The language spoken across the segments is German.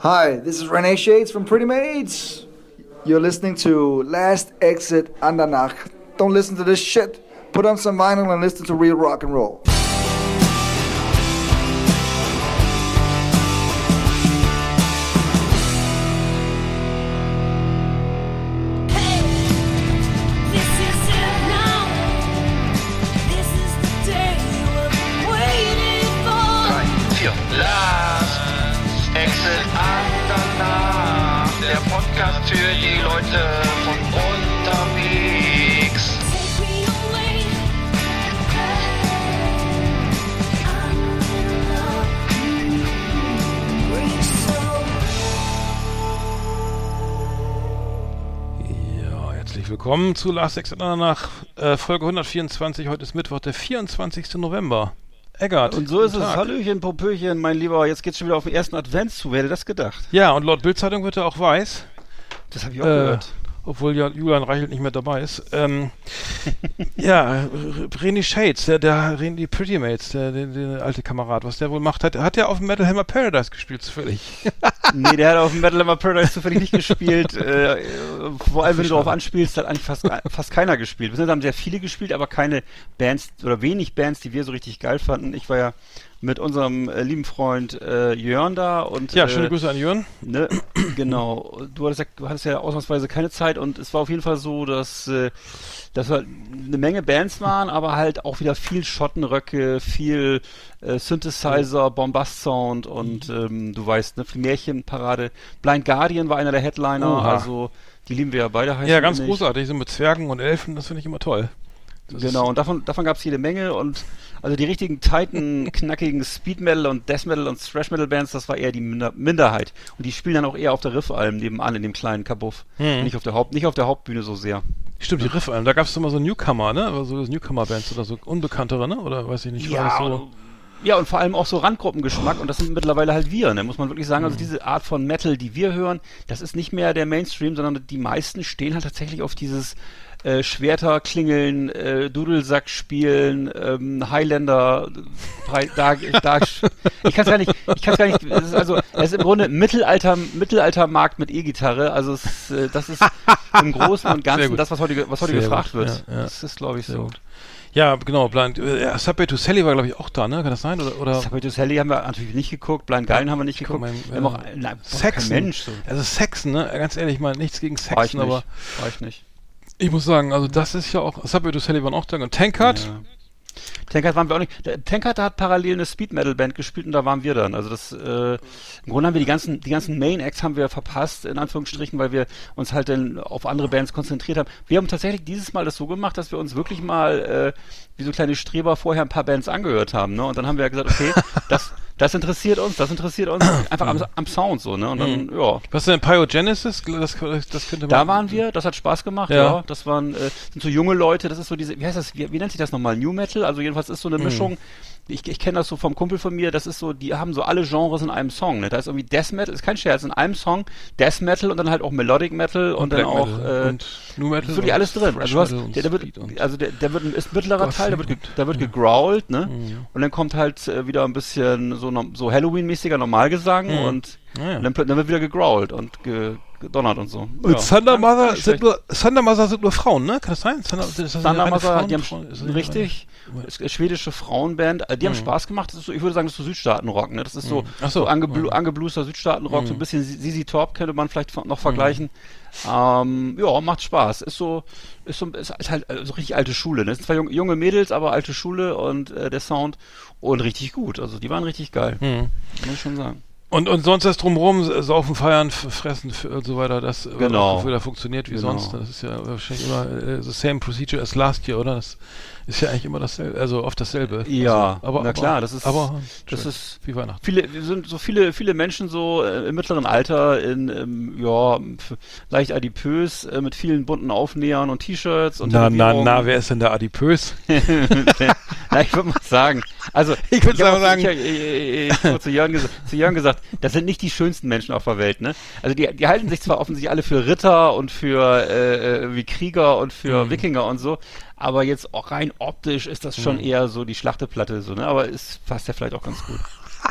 Hi, this is Renee Shades from Pretty Maids. You're listening to Last Exit Andernach. Don't listen to this shit. Put on some vinyl and listen to real rock and roll. Willkommen zu Last Exit nach äh, Folge 124. Heute ist Mittwoch, der 24. November. Eggert. Und so ist es. Tag. Hallöchen, Popöchen, mein Lieber. Jetzt geht's schon wieder auf den ersten Advent zu. Wer hätte das gedacht? Ja, und laut Bildzeitung wird er auch weiß. Das habe ich auch Äh, gehört. Obwohl ja Julian Reichelt nicht mehr dabei ist. Ähm, ja, René Shades, der, der René Pretty Mates, der, der, der alte Kamerad, was der wohl macht, hat, hat ja auf dem Metal Hammer Paradise gespielt, zufällig. Nee, der hat auf dem Metal Hammer Paradise zufällig nicht gespielt. Äh, vor allem, wenn du darauf anspielst, hat eigentlich fast, fast keiner gespielt. Wir haben sehr viele gespielt, aber keine Bands oder wenig Bands, die wir so richtig geil fanden. Ich war ja mit unserem äh, lieben Freund äh, Jörn da und Ja, äh, schöne Grüße an Jörn. Ne, genau. Du hattest ja, du hattest ja ausnahmsweise keine Zeit und es war auf jeden Fall so, dass, äh, dass halt eine Menge Bands waren, aber halt auch wieder viel Schottenröcke, viel äh, Synthesizer, Bombast-Sound und ähm, du weißt, ne, viel Märchenparade. Blind Guardian war einer der Headliner, Oha. also die lieben wir ja beide heißen Ja, ganz großartig, so mit Zwergen und Elfen, das finde ich immer toll. Das Genau, und davon, davon gab es jede Menge und also die richtigen tighten, knackigen Speed Metal und Death Metal und Thrash Metal Bands, das war eher die Minder Minderheit. Und die spielen dann auch eher auf der Riffalm nebenan in dem kleinen Kabuff. Hm. Nicht auf der Haupt, nicht auf der Hauptbühne so sehr. Stimmt, die Riffalm, da gab es immer so Newcomer, ne? So Newcomer-Bands oder so unbekanntere, ne? Oder weiß ich nicht, war das so. Ja, und vor allem auch so Randgruppengeschmack und das sind mittlerweile halt wir, ne? muss man wirklich sagen. Also Mhm. diese Art von Metal, die wir hören, das ist nicht mehr der Mainstream, sondern die meisten stehen halt tatsächlich auf dieses äh, Schwerter klingeln, äh, Dudelsack spielen, ähm, Highlander, da, da, ich kann es gar nicht, ich kann es gar nicht, es ist also, es ist im Grunde Mittelalter, Mittelaltermarkt mit E-Gitarre, also es, äh, das ist im Großen und Ganzen das, was heute, was heute Sehr gefragt gut, wird. ja, ja. Das ist, glaube ich, Sehr so. gut. Ja, genau, Blind. Äh, ja, Subway to Sally war, glaube ich, auch da, ne? Kann das sein? Oder, oder Sabato Sally haben wir natürlich nicht geguckt, Blind Guardian haben wir nicht Guck geguckt. mal, wir haben auch, äh, Saxon. kein Mensch. So. Also Saxon, ne? Ganz ehrlich, mal nichts gegen War ich nicht. aber War ich nicht. ich muss sagen, also das ist ja auch. Subway to Sally waren auch da. Und Tankard? Ja. Tankard waren wir auch nicht. Tankard hat parallel eine Speed Metal Band gespielt und da waren wir dann. Also das äh, im Grunde haben wir die ganzen die ganzen Main Acts haben wir verpasst in Anführungsstrichen, weil wir uns halt dann auf andere Bands konzentriert haben. Wir haben tatsächlich dieses Mal das so gemacht, dass wir uns wirklich mal äh, wie so kleine Streber vorher ein paar Bands angehört haben, ne? Und dann haben wir ja gesagt, okay, das das interessiert uns, das interessiert uns einfach am, am Sound so, ne? Und dann ja, Was ist denn Pyogenesis? Das, das könnte man. da waren wir, das hat Spaß gemacht, Ja. ja. Das waren äh, sind so junge Leute, das ist so diese, wie heißt das, wie, wie nennt sich das nochmal? New Metal? Also jedenfalls ist so Mhm. eine Mischung. Ich, ich kenne das so vom Kumpel von mir, das ist so, die haben so alle Genres in einem Song. Ne? Da ist irgendwie Death Metal, ist kein Scherz, in einem Song Death Metal und dann halt auch Melodic Metal und, dann Black auch Metal äh, und New Metal. ist wirklich alles und drin. Also du hast, und der, der wird, und- also der, der wird ein, ist ein mittlerer Gott, Teil, der wird, ge, der wird gegrowlt, ne? Mhm. Und dann kommt halt äh, wieder ein bisschen so, so Halloween-mäßiger Normalgesang Mhm. und, Ah, ja. und dann, pl- dann wird wieder gegrowlt und ge, gedonnert und so. Und Ja. Thunder Mother sind nur Thunder Mother sind nur Frauen, ne? Kann das sein? Thunder, das Thunder Mother, die haben Frauen- richtig, ist eine schwedische Frauenband, äh, die haben Spaß gemacht. Das ist so, ich würde sagen, das ist so Südstaatenrock, ne? Das ist so, Mhm. So. so angeblu Mhm. angebluster Südstaatenrock, so ein bisschen Sisi Top könnte man vielleicht noch vergleichen. Ähm, ja, macht Spaß. Ist so, ist so, ist halt äh, so richtig alte Schule. Ne? Es sind zwar junge, junge Mädels, aber alte Schule und äh, der Sound und richtig gut. Also die waren richtig geil, Mhm. muss ich schon sagen. Und, und sonst das drumherum, s- saufen, feiern, fressen und so weiter, das äh, Genau. wieder funktioniert wie Genau. sonst. Das ist ja wahrscheinlich immer äh, the same procedure as last year, oder? Das ist ja eigentlich immer dasselbe, also oft dasselbe. Ja, also, aber, na aber, klar, das ist- aber das ist- wie Weihnachten. Viele, wir sind so viele, viele Menschen so äh, im mittleren Alter in, ähm, ja, leicht adipös, äh, mit vielen bunten Aufnähern und T-Shirts und Na, na, na, wer ist denn da adipös? Na, ich würde mal sagen, also Ich würd hab aber auch- sagen- ich, ich, ich, ich zu, Jörn ges zu Jörn gesagt, das sind nicht die schönsten Menschen auf der Welt, ne? Also die, die halten sich zwar offensichtlich alle für Ritter und für äh, äh, wie Krieger und für Mhm. Wikinger und so, aber jetzt auch rein optisch ist das schon eher so die Schlachteplatte so, ne? Aber es passt ja vielleicht auch ganz gut.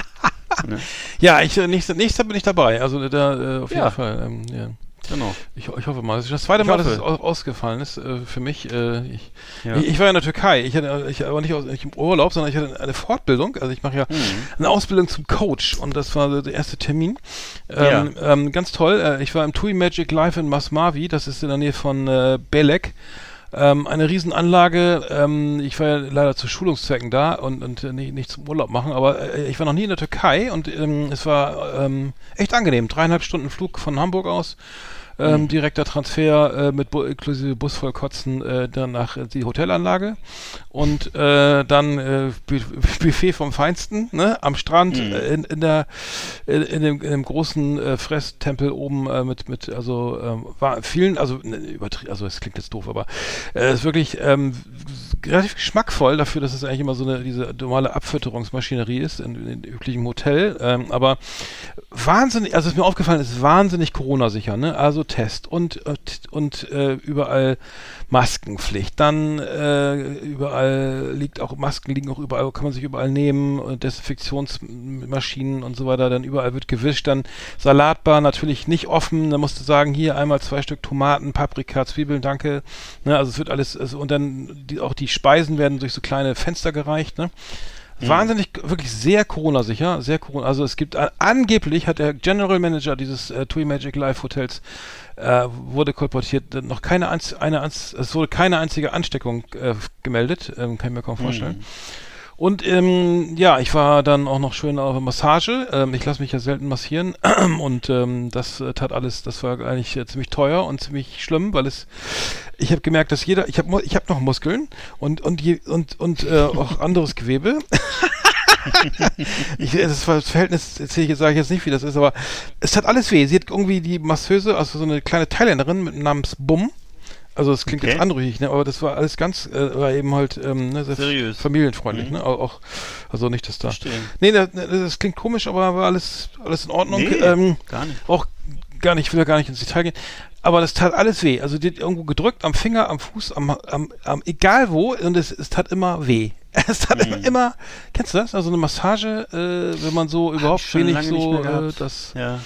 ne? Ja, ich, äh, nächstes, nächstes Jahr bin ich dabei. Also da äh, auf jeden Ja. Fall. Ähm, ja. Genau. Ich, ich hoffe mal. Das ist das zweite Ich Mal, dass hoffe. es au- ausgefallen ist äh, für mich. Äh, ich, Ja. ich, ich war ja in der Türkei. Ich hatte ich aber nicht, aus, nicht im Urlaub, sondern ich hatte eine Fortbildung. Also ich mache ja Mhm. eine Ausbildung zum Coach und das war der erste Termin. Ähm, ähm, ganz toll. Äh, ich war im TUI Magic Live in Masmavi. Das ist in der Nähe von äh, Belek. Ähm, eine Riesenanlage. Ähm, ich war ja leider zu Schulungszwecken da und, und äh, nicht, nicht zum Urlaub machen, aber äh, ich war noch nie in der Türkei und ähm, es war ähm, echt angenehm. Dreieinhalb Stunden Flug von Hamburg aus. Ähm, Direkter Transfer äh, mit Bu inklusive Bus voll Kotzen äh, dann nach äh, die Hotelanlage und äh, dann äh, Bu Buffet vom Feinsten ne? am Strand äh, in, in der in, in, dem, in dem großen Fresstempel oben mit mit also ähm, war vielen also ne, also es klingt jetzt doof aber es ist wirklich ähm, relativ geschmackvoll dafür dass es eigentlich immer so eine diese normale Abfütterungsmaschinerie ist in, in üblichem Hotel ähm, aber wahnsinnig, also ist mir aufgefallen, ist wahnsinnig Corona-sicher, ne? Also Test und und, und äh, überall Maskenpflicht. Dann äh, überall liegt auch Masken liegen auch überall, kann man sich überall nehmen, und Desinfektionsmaschinen und so weiter. Dann überall wird gewischt. Dann Salatbar natürlich nicht offen. Da musst du sagen, hier einmal zwei Stück Tomaten, Paprika, Zwiebeln, danke. Ne? Also es wird alles also, und dann die, auch die Speisen werden durch so kleine Fenster gereicht. Ne? Wahnsinnig, wirklich sehr Corona-sicher, sehr Corona. Also es gibt äh, angeblich hat der General Manager dieses äh, TUI Magic Life Hotels äh, wurde kolportiert, noch keine eine es wurde keine einzige Ansteckung äh, gemeldet, ähm, kann ich mir kaum vorstellen. Und ähm, ja, ich war dann auch noch schön auf Massage. Ähm, ich lasse mich ja selten massieren und ähm, das äh, tat alles, das war eigentlich äh, ziemlich teuer und ziemlich schlimm, weil es, ich habe gemerkt, dass jeder, ich habe ich hab noch Muskeln und und je, und und äh, auch anderes Gewebe. ich, das war das Verhältnis, erzähle ich sage ich jetzt nicht, wie das ist, aber es hat alles weh. Sie hat irgendwie die Masseuse, also so eine kleine Thailänderin mit namens Bum. Also es klingt Okay. jetzt anrüchig, ne? aber das war alles ganz, äh, war eben halt ähm, ne, Seriös. familienfreundlich, ne? Auch, auch, also nicht, dass da. Verstehe. Nee, das, das klingt komisch, aber war alles, alles in Ordnung. Nee, ähm, gar nicht. Auch gar nicht, ich will ja gar nicht ins Detail gehen. Aber das tat alles weh. Also die hat irgendwo gedrückt, am Finger, am Fuß, am, am, am egal wo, und es, es tat immer weh. Es tat Mhm. immer, kennst du das? Also eine Massage, äh, wenn man so überhaupt schon wenig so, äh, das Ja.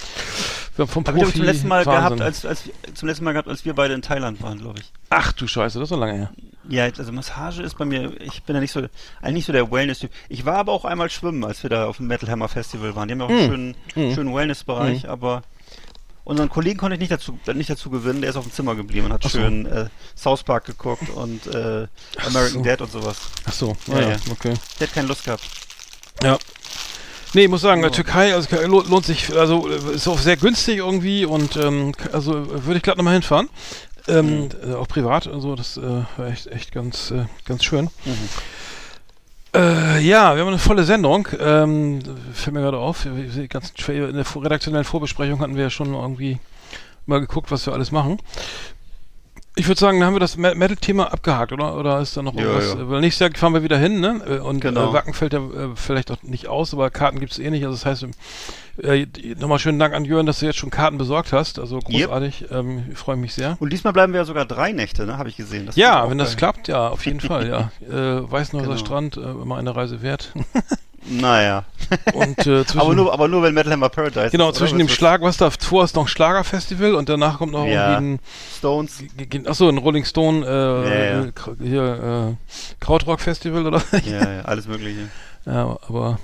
vom Hab ich Profi auch zum letzten Mal Wahnsinn. gehabt, als, als zum letzten Mal gehabt, als wir beide in Thailand waren, glaube ich. Ach du Scheiße, das ist so lange her. Ja, also Massage ist bei mir, ich bin ja nicht so, eigentlich nicht so der Wellness-Typ. Ich war aber auch einmal schwimmen, als wir da auf dem Metal Hammer Festival waren. Die haben ja auch einen schönen, Hm. schönen Wellness-Bereich, aber unseren Kollegen konnte ich nicht dazu, nicht dazu gewinnen. Der ist auf dem Zimmer geblieben und hat so. schön äh, South Park geguckt und äh, American so. Dad und sowas. Ach so, Ja, ja, ja, ja. okay. Der hat keine Lust gehabt. Ja. Nee, ich muss sagen, Ja. Türkei also, lohnt, sich, also äh, ist auch sehr günstig irgendwie und ähm, also äh, würde ich glatt nochmal hinfahren. Ähm, äh, auch privat, also das äh, war echt, echt ganz, äh, ganz schön. Äh, ja, wir haben eine volle Sendung. Ähm, fällt mir gerade auf, in der redaktionellen Vorbesprechung hatten wir ja schon irgendwie mal geguckt, was wir alles machen. Ich würde sagen, dann haben wir das Me- Metal-Thema abgehakt, oder? Oder ist da noch Ja, irgendwas? ja. Weil nächstes Jahr fahren wir wieder hin, ne? Äh, Und Genau. äh, Wacken fällt ja äh, vielleicht auch nicht aus, aber Karten gibt es eh nicht. Also das heißt, äh, nochmal schönen Dank an Jörn, dass du jetzt schon Karten besorgt hast. Also großartig. Ähm, ich freue mich sehr. Und diesmal bleiben wir ja sogar drei Nächte, ne? Habe ich gesehen. Das Ja, wenn das klappt, ja, auf jeden Fall, ja. Äh, Weißenhäuser Genau. Strand, äh, immer eine Reise wert. Naja. Und äh, zwischen, Aber nur, aber nur wenn Metal Hammer Paradise genau, ist, zwischen dem Schlag, was da vor ist noch ein Schlagerfestival und danach kommt noch Ja. irgendwie Stones. ein, ge- achso, ein Rolling Stone, äh, Ja, ja. Kra- hier, äh, Krautrock Festival oder? Ja, ja, alles mögliche. ja, aber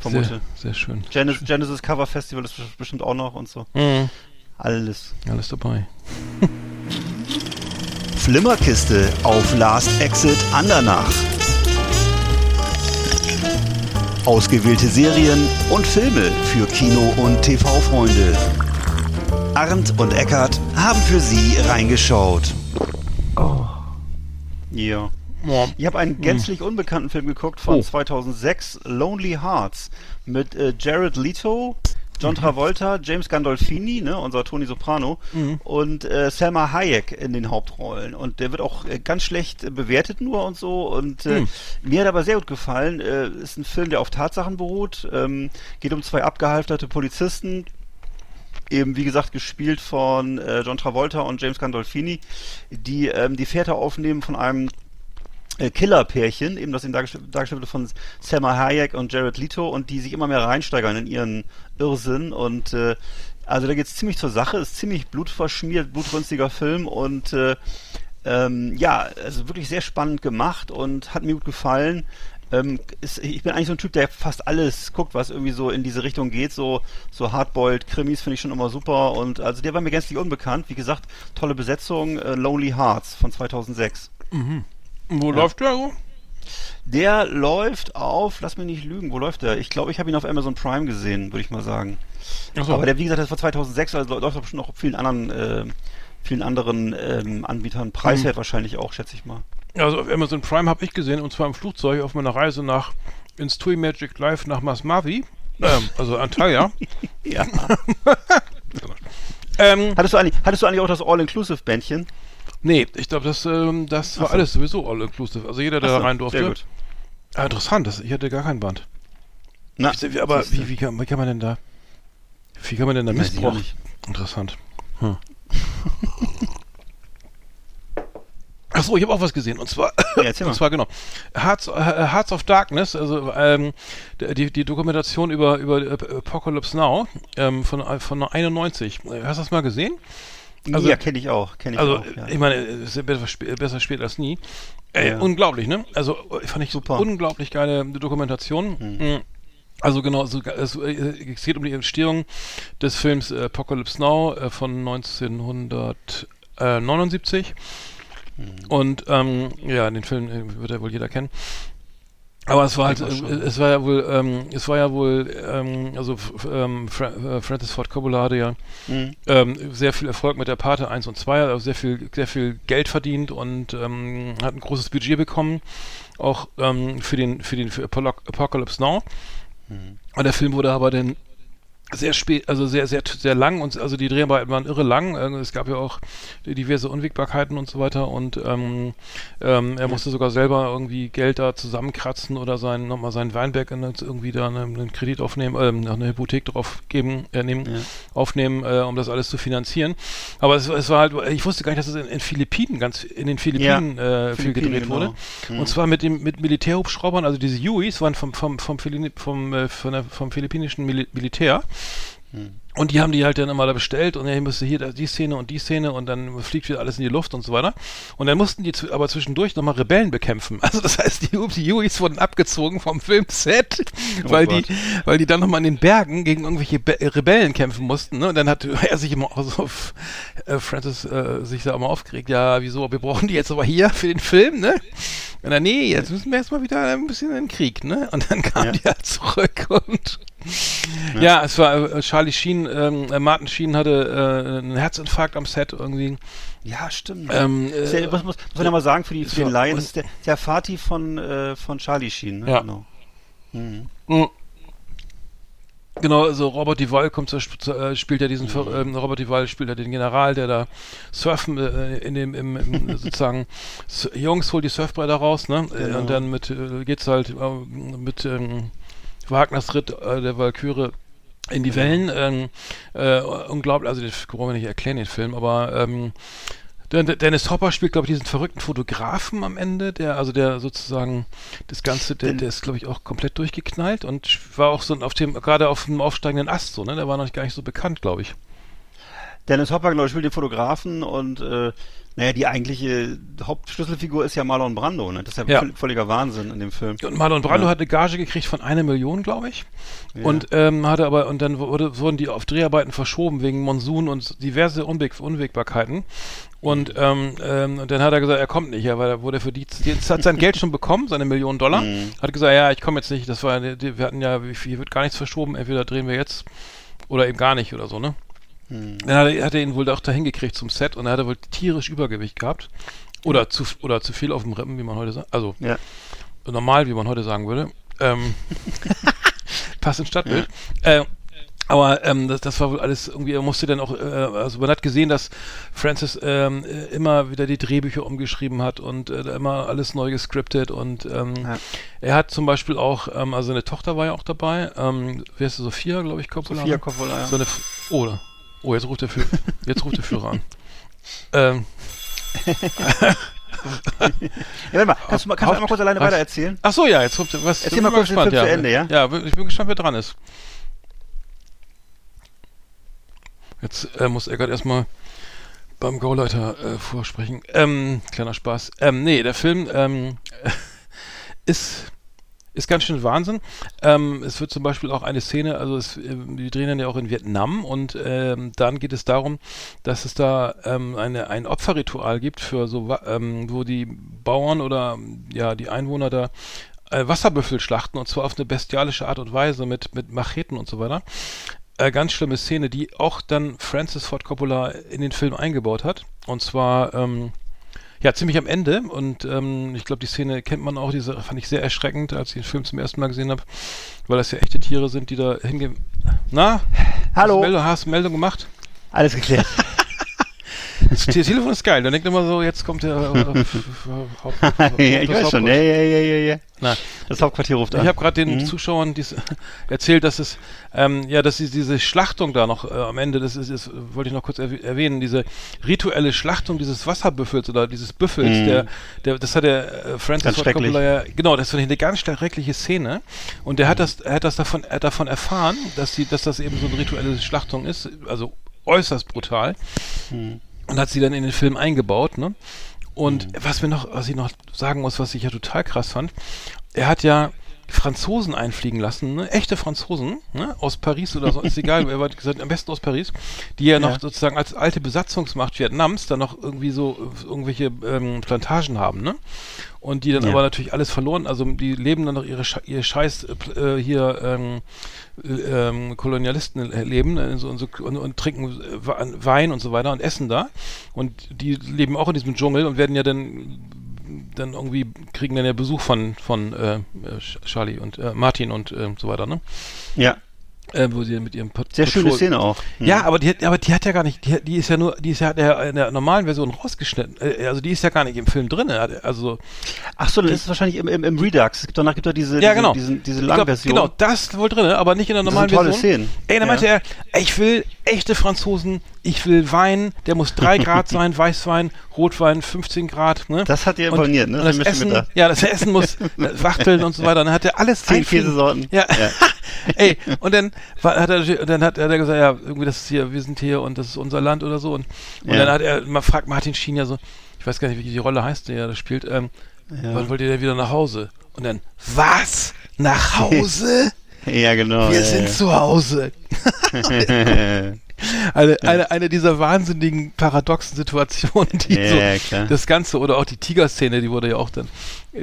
Vermute. sehr, sehr schön. Genesis, Genesis Cover Festival ist bestimmt auch noch und so. Mhm. Alles. Alles dabei. Flimmerkiste auf Last Exit Andernach. Ausgewählte Serien und Filme für Kino- und TV-Freunde. Arndt und Eckart haben für Sie reingeschaut. Ja. Ja. Ich habe einen gänzlich unbekannten Film geguckt von Hm. Oh. 2006, Lonely Hearts, mit äh, Jared Leto, John Travolta, James Gandolfini, ne, unser Tony Soprano, Mhm. und äh, Selma Hayek in den Hauptrollen. Und der wird auch äh, ganz schlecht äh, bewertet nur und so. Und äh, Hm. mir hat aber sehr gut gefallen. Äh, ist ein Film, der auf Tatsachen beruht. Ähm, geht um zwei abgehalfterte Polizisten, eben wie gesagt gespielt von äh, John Travolta und James Gandolfini, die ähm, die Fährte aufnehmen von einem Killer-Pärchen, eben das eben dargestellt, wird von Selma Hayek und Jared Leto und die sich immer mehr reinsteigern in ihren Irrsinn und äh, also da geht's ziemlich zur Sache, ist ziemlich blutverschmiert, blutrünstiger Film und äh, ähm, ja, also wirklich sehr spannend gemacht und hat mir gut gefallen. Ähm, ist, ich bin eigentlich so ein Typ, der fast alles guckt, was irgendwie so in diese Richtung geht. So, so Hardboiled Krimis finde ich schon immer super. Und also der war mir gänzlich unbekannt. Wie gesagt, tolle Besetzung. Äh, Lonely Hearts von 2006. Wo läuft der so? Der läuft auf, lass mich nicht lügen, wo läuft der? Ich glaube, ich habe ihn auf Amazon Prime gesehen, würde ich mal sagen. Achso. Aber der, wie gesagt, das war 2006, also läuft auch bestimmt noch auf vielen anderen, äh, vielen anderen ähm, Anbietern. Preiswert wahrscheinlich auch, schätze ich mal. Also auf Amazon Prime habe ich gesehen, und zwar im Flugzeug auf meiner Reise nach ins TUI Magic Live nach Masmavi. Ähm, also Antalya. Ja. ähm, hattest, du eigentlich, hattest du eigentlich auch das All-Inclusive-Bändchen? Nee, ich glaube, das, ähm, das war so. alles sowieso all inclusive. Also jeder, der da so, rein durfte. Sehr gut. Ah, interessant, das, ich hatte gar kein Band. Na, Ich, aber wie, wie, kann, wie kann man denn da. Wie kann man denn da Missbrauch? Interessant. Hm. Achso, ich habe auch was gesehen. Und zwar, Ja, und zwar genau. Hearts, äh, Hearts of Darkness, also ähm, die, die Dokumentation über, über Apocalypse Now ähm, von, äh, von 91. Hast du das mal gesehen? Also- ja, kenne ich auch. Kenn ich Also, auch ja. ich meine, es ist besser, spä- besser spät als nie. Äh, Ja. Unglaublich, ne? Also, fand ich Super. unglaublich geile Dokumentation. Mhm. Also genau, so, es, es geht um die Entstehung des Films Apocalypse Now äh, von 1979. Und ähm, ja, den Film äh, wird ja wohl jeder kennen. Aber es war halt, äh, es war ja wohl, ähm, es war ja wohl, ähm, also ähm, Fra äh, Francis Ford Coppola hatte ja Mhm. ähm, sehr viel Erfolg mit der Pate 1 und 2, also sehr viel, sehr viel Geld verdient und ähm, hat ein großes Budget bekommen, auch ähm, für den, für den für Apocalypse Now. Und der Film wurde aber dann sehr spät, also sehr, sehr, sehr lang und also die Dreharbeiten waren irre lang. Äh, Es gab ja auch diverse Unwägbarkeiten und so weiter und ähm, ähm, er musste sogar selber irgendwie Geld da zusammenkratzen oder sein, nochmal seinen Weinberg in, irgendwie da einen, einen Kredit aufnehmen, ähm, eine Hypothek drauf geben, äh, nehmen, Ja. aufnehmen, äh, um das alles zu finanzieren. Aber es, es war halt, ich wusste gar nicht, dass es in, in Philippinen, ganz in den Philippinen äh, viel Philippinen, gedreht wurde. genau. Und zwar mit dem mit Militärhubschraubern, also diese Hueys waren vom vom vom, Philini- vom, äh, der, vom philippinischen Mil Militär. Und die haben die halt dann immer da bestellt und musste hier da- die Szene und die Szene und dann fliegt wieder alles in die Luft und so weiter. Und dann mussten die aber zwischendurch nochmal Rebellen bekämpfen. Also das heißt, die, die wurden abgezogen vom Filmset, weil die, weil die dann nochmal in den Bergen gegen irgendwelche Be Rebellen kämpfen mussten. Ne? Und dann hat er sich immer auch so, äh, Francis äh, sich da immer aufgeregt, ja, wieso, wir brauchen die jetzt aber hier für den Film, ne? Und dann, nee, jetzt müssen wir erstmal wieder ein bisschen in den Krieg, ne? Und dann kamen Ja. die halt zurück und ja, es war äh, Charlie Sheen, ähm, äh, Martin Sheen hatte äh, einen Herzinfarkt am Set irgendwie. Ja, stimmt. Ähm, ja, äh, muss, muss, man ja mal sagen, für, die, für den Laien, das ist der, der Vati von, äh, von Charlie Sheen. Ne? Ja. Genau. Mhm. Mm. Genau, also Robert Duval kommt zur, äh, spielt ja diesen Ver- ähm, Robert Duval spielt ja den General, der da surfen äh, in dem im, im sozusagen Jungs holt die Surfbretter raus, ne? Äh, Genau. Und dann mit äh, geht's halt äh, mit ähm, Wagners Ritt äh, der Walküre in die Wellen. Ähm, äh, unglaublich, also brauchen wir nicht erklären, den Film, aber ähm, Den- Dennis Hopper spielt, glaube ich, diesen verrückten Fotografen am Ende, der, also der sozusagen das Ganze, der, der ist, glaube ich, auch komplett durchgeknallt und war auch so auf dem, gerade auf dem aufsteigenden Ast, so, ne? Der war noch gar nicht so bekannt, glaube ich. Dennis Hopper, glaube ich, spielt den Fotografen und äh, naja, die eigentliche Hauptschlüsselfigur ist ja Marlon Brando, ne? Das ist ja, Ja. völ- völliger Wahnsinn in dem Film. Und Marlon Brando Ja. hat eine Gage gekriegt von einer Million, glaube ich. Ja. Und ähm, hatte aber, und dann wurde, wurden die auf Dreharbeiten verschoben wegen Monsun und diverse Unweg, Unwägbarkeiten. Und ähm, ähm, und dann hat er gesagt, er kommt nicht, ja, weil er wurde für die, jetzt hat sein Geld schon bekommen, seine Million Dollar. Mhm. Hat gesagt, ja, ich komme jetzt nicht. Das war, wir hatten ja, hier wird gar nichts verschoben. Entweder drehen wir jetzt oder eben gar nicht oder so, ne? Mhm. Dann hat er, hat er ihn wohl auch dahin gekriegt zum Set und er hatte wohl tierisch Übergewicht gehabt. Oder zu, oder zu viel auf dem Rippen, wie man heute sagt. Also Ja. normal, wie man heute sagen würde. Ähm, passt ins Stadtbild. Äh, aber ähm, das, das war wohl alles irgendwie, er musste dann auch, äh, also man hat gesehen, dass Francis ähm, äh, immer wieder die Drehbücher umgeschrieben hat und äh, immer alles neu gescriptet und ähm, Ja. er hat zum Beispiel auch, ähm, also seine Tochter war ja auch dabei, ähm, wie heißt sie, Sophia, glaube ich, Coppola. Sophia ne? Coppola, ja. So eine, F- oh, jetzt ruft der Führer, jetzt ruft der Führer an. Ähm, warte mal, kannst du, mal, kannst du einmal kurz alleine weiter erzählen? Ach so, ja, jetzt kommt was. Erzähl mal kurz den gespannt, Film zu Ende, ja? Ja, ich bin gespannt, wer dran ist. Jetzt äh, muss Eckert erstmal beim Gauleiter äh, vorsprechen. Ähm, kleiner Spaß. Ähm, nee, der Film ähm, ist ist ganz schön Wahnsinn. Ähm, es wird zum Beispiel auch eine Szene, also es, äh, die drehen dann ja auch in Vietnam und ähm, dann geht es darum, dass es da ähm, eine, ein Opferritual gibt für so, ähm, wo die Bauern oder ja die Einwohner da äh, Wasserbüffel schlachten und zwar auf eine bestialische Art und Weise mit, mit Macheten und so weiter. Äh, ganz schlimme Szene, die auch dann Francis Ford Coppola in den Film eingebaut hat. Und zwar ähm, ja, ziemlich am Ende und ähm, ich glaube, die Szene kennt man auch, diese fand ich sehr erschreckend, als ich den Film zum ersten Mal gesehen habe, weil das ja echte Tiere sind, die da hingehen. Na? Hallo. Hast du Meldung, hast du Meldung gemacht? Alles geklärt. Das Te- Telefon ist geil, dann denkt immer so, jetzt kommt der äh, f- f- Haupt, ja, ich weiß schon. Hauptquartier. Ja, ja, ja, ja, ja. Das Hauptquartier ruft an. ich habe gerade den Mhm. Zuschauern erzählt, dass es ähm, ja, dass sie diese Schlachtung da noch äh, am Ende, das ist, ist wollte ich noch kurz erwäh- erwähnen, diese rituelle Schlachtung dieses Wasserbüffels oder dieses Büffels, Mhm. der, der, das hat der äh, Francis Ford. Coppola ja, genau, das finde ich eine ganz schreckliche Szene. Und der hat das, er hat das davon, er hat davon erfahren, dass die, dass das eben so eine rituelle Schlachtung ist, also äußerst brutal. Und hat sie dann in den Film eingebaut, ne? Und was mir noch, was ich noch sagen muss, was ich ja total krass fand, er hat ja Franzosen einfliegen lassen, ne? echte Franzosen, ne? aus Paris oder so, ist egal, wer hat gesagt, am besten aus Paris, die ja noch Ja. sozusagen als alte Besatzungsmacht Vietnams dann noch irgendwie so irgendwelche ähm, Plantagen haben, ne? Und die dann Ja. aber natürlich alles verloren, also die leben dann noch ihre ihr Scheiß äh, äh, hier ähm, äh, ähm, Kolonialisten äh, leben äh, so, und, so, und, und trinken Wein und so weiter und essen da. Und die leben auch in diesem Dschungel und werden ja dann dann irgendwie kriegen dann ja Besuch von von äh, Charlie und äh, Martin und äh, so weiter, ne? Ja, Äh, wo sie mit ihrem Pat sehr schöne Patrol- Szene auch. Mhm. Ja, aber die, hat- aber die hat ja gar nicht, die, die ist ja nur, die ist ja in der, in der normalen Version rausgeschnitten. Äh, Also die ist ja gar nicht im Film drin. Also Ach so, dann ist es wahrscheinlich im, im, im Redux. Es gibt danach gibt es diese, ja, diese, genau. diese, diese Ich lange glaub, Version. Genau, das ist wohl drin, aber nicht in der Das normalen sind tolle Version. Szenen. Ey, dann Ja. meinte er, ich will echte Franzosen, ich will Wein, der muss 3 Grad sein, Weißwein, Rotwein 15 Grad. Ne? Das hat dir imponiert, ne? Und das Das Essen, gedacht. ja, das Essen muss wachteln und so weiter. Dann hat er alles Zehn Käsesorten. Ja. Ja. Ey, und dann war, hat er dann hat, hat er gesagt, ja, irgendwie das ist hier, wir sind hier und das ist unser Land oder so. Und, und Ja. dann hat er, man fragt Martin Schien ja so, ich weiß gar nicht, wie die Rolle heißt, die er da spielt, ähm, wann wollt ihr denn wieder nach Hause? Und dann, was? Nach Hause? ja, genau. Wir ja, sind ja. zu Hause. Eine, eine, eine dieser wahnsinnigen paradoxen Situationen, die Ja, so ja, klar. das Ganze oder auch die Tiger-Szene, die wurde ja auch dann,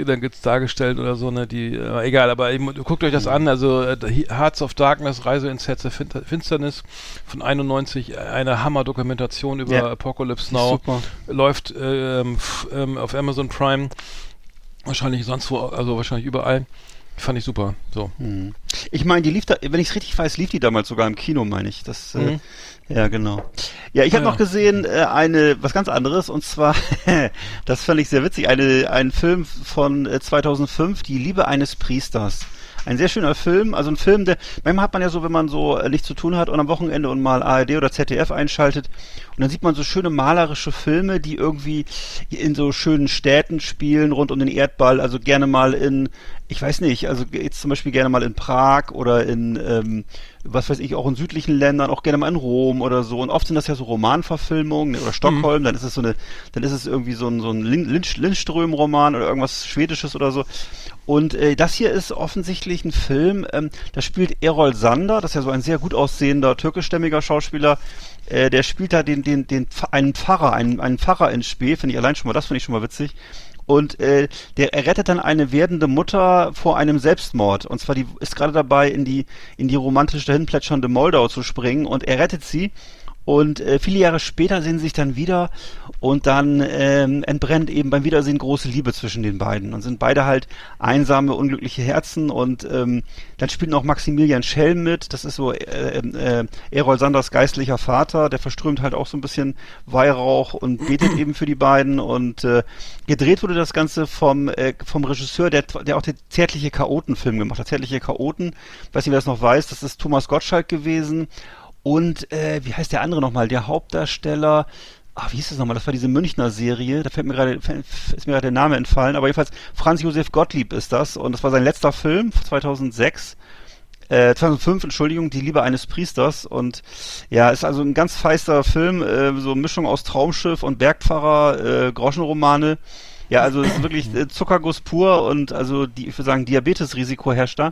dann gibt's dargestellt oder so, ne, die, äh, egal, aber eben, guckt euch das an, also äh, He- Hearts of Darkness, Reise ins Herz der Fin Finsternis von 91, äh, eine Hammer-Dokumentation über Ja. Apocalypse Now, Super. läuft ähm, ähm, auf Amazon Prime, wahrscheinlich sonst wo, also wahrscheinlich überall, fand ich super, so. Hm. Ich meine, die lief da, wenn ich es richtig weiß, lief die damals sogar im Kino, meine ich. Das, Mhm. äh, ja, genau. Ja, ich habe Ah, noch gesehen äh, eine was ganz anderes und zwar, das fand ich sehr witzig, eine ein Film von äh, 2005, Die Liebe eines Priesters. Ein sehr schöner Film, also ein Film, der manchmal hat man ja so, wenn man so äh, nichts zu tun hat und am Wochenende und mal ARD oder ZDF einschaltet und dann sieht man so schöne malerische Filme, die irgendwie in so schönen Städten spielen rund um den Erdball, also gerne mal in, ich weiß nicht, also jetzt zum Beispiel gerne mal in Prag oder in, ähm, was weiß ich, auch in südlichen Ländern, auch gerne mal in Rom oder so. Und oft sind das ja so Romanverfilmungen oder Stockholm, dann ist es so eine, dann ist es irgendwie so ein, so ein Lindström-Roman oder irgendwas Schwedisches oder so. Und äh, das hier ist offensichtlich ein Film, ähm, da spielt Errol Sander, das ist ja so ein sehr gut aussehender türkischstämmiger Schauspieler, äh, der spielt da den, den, den, einen Pfarrer, einen, einen Pfarrer in Spee, finde ich allein schon mal, das finde ich schon mal witzig. Und äh, der er rettet dann eine werdende Mutter vor einem Selbstmord. Und zwar die ist gerade dabei, in die in die romantisch dahin plätschernde Moldau zu springen und er rettet sie. Und äh, viele Jahre später sehen sie sich dann wieder und dann ähm, entbrennt eben beim Wiedersehen große Liebe zwischen den beiden und sind beide halt einsame, unglückliche Herzen und ähm, dann spielt noch Maximilian Schell mit, das ist so äh, äh, Errol Sanders geistlicher Vater, der verströmt halt auch so ein bisschen Weihrauch und betet eben für die beiden und äh, gedreht wurde das Ganze vom, äh, vom Regisseur, der, der auch den Zärtliche Chaoten-Film gemacht hat. Zärtliche Chaoten, weiß nicht, wer das noch weiß, das ist Thomas Gottschalk gewesen und äh, wie heißt der andere nochmal? Der Hauptdarsteller ah, wie hieß das nochmal? Das war diese Münchner Serie. Da fällt mir gerade, ist mir gerade der Name entfallen. Aber jedenfalls Franz Josef Gottlieb ist das. Und das war sein letzter Film 2006. Äh, 2005, Entschuldigung, Die Liebe eines Priesters. Und ja, ist also ein ganz feister Film, äh, so eine Mischung aus Traumschiff und Bergpfarrer, äh, Groschenromane. Ja, also ist wirklich äh, Zuckerguss pur und also die, ich würde sagen, Diabetesrisiko herrscht da.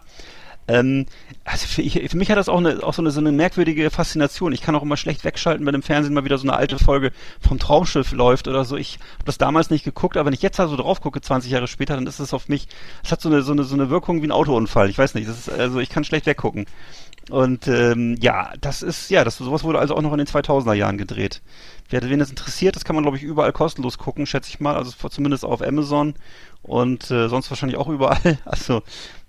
Ähm, also für, ich, für mich hat das auch, eine, auch so, eine, so eine merkwürdige Faszination. Ich kann auch immer schlecht wegschalten, wenn im Fernsehen mal wieder so eine alte Folge vom Traumschiff läuft oder so. Ich habe das damals nicht geguckt, aber wenn ich jetzt da so drauf gucke, 20 Jahre später, dann ist es auf mich, es hat so eine, so eine, so eine Wirkung wie ein Autounfall. Ich weiß nicht, das ist, also ich kann schlecht weggucken. Und ähm, ja, das ist, ja, das sowas wurde also auch noch in den 2000er Jahren gedreht. Wer wen das interessiert, das kann man glaube ich überall kostenlos gucken, schätze ich mal, also zumindest auf Amazon und äh, sonst wahrscheinlich auch überall. Also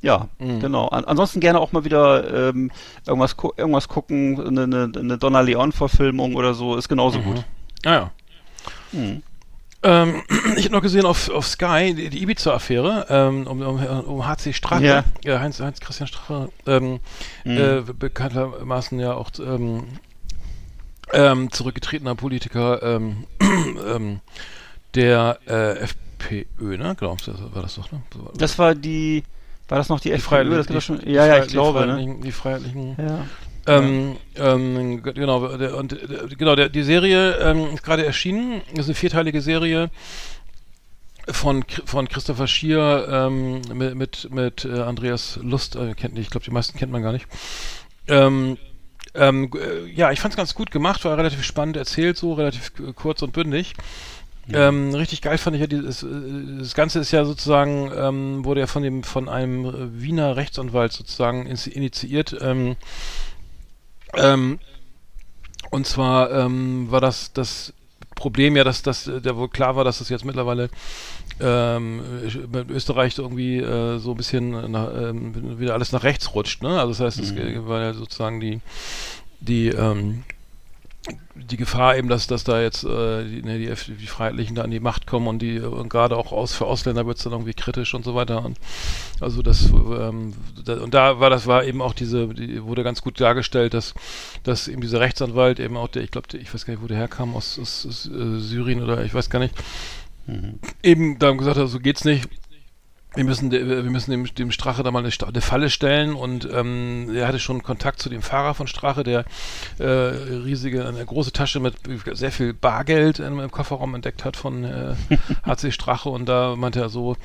ja, genau. An, ansonsten gerne auch mal wieder ähm, irgendwas gu irgendwas gucken, eine, eine, eine Donna Leon Verfilmung oder so, ist genauso gut. Ah ja. Mhm. Ähm, ich habe noch gesehen auf, auf Sky die, die Ibiza-Affäre ähm, um, um, um HC Strache, Ja. ja, Heinz, Heinz Christian Strache, ähm, Mhm. äh, bekanntermaßen ja auch ähm, ähm, zurückgetretener Politiker ähm, der äh, FPÖ, ne? Genau, das war das doch, ne? Das war die war das noch die, die FPÖ? Das doch schon, die ja, ja, ich glaube, die ne? Freiheitlichen, die Freiheitlichen Ja. ähm, ähm, genau, der, und äh, genau, der, die Serie ähm, ist gerade erschienen. Das ist eine vierteilige Serie von, von Christopher Schier ähm, mit, mit, mit äh, Andreas Lust. Äh, kennt nicht, ich glaube, die meisten kennt man gar nicht. Ähm, ähm, äh, ja, ich fand es ganz gut gemacht, war relativ spannend erzählt, so relativ kurz und bündig. Ähm, richtig geil fand ich ja dieses, äh, das Ganze ist ja sozusagen, ähm, wurde ja von dem, von einem äh, Wiener Rechtsanwalt sozusagen initiiert. Ähm, ähm, und zwar ähm, war das das Problem ja, dass das äh, der wohl klar war, dass das jetzt mittlerweile ähm, mit Österreich irgendwie äh, so ein bisschen nach, ähm, wieder alles nach rechts rutscht. Ne? Also das heißt, es Mhm. war ja sozusagen die die die Gefahr eben, dass, dass da jetzt äh, die, ne, die, die Freiheitlichen da an die Macht kommen und die und gerade auch aus für Ausländer wird es dann irgendwie kritisch und so weiter und also das ähm, da, und da war das war eben auch diese die wurde ganz gut dargestellt, dass dass eben dieser Rechtsanwalt eben auch der ich glaube ich weiß gar nicht wo der herkam aus, aus, aus äh, Syrien oder ich weiß gar nicht Mhm. eben da gesagt hat, so geht's nicht. Wir müssen, wir müssen dem, dem Strache da mal eine, eine Falle stellen und ähm, er hatte schon Kontakt zu dem Fahrer von Strache, der äh, riesige, eine große Tasche mit sehr viel Bargeld im, im Kofferraum entdeckt hat von äh, HC Strache und da meinte er so,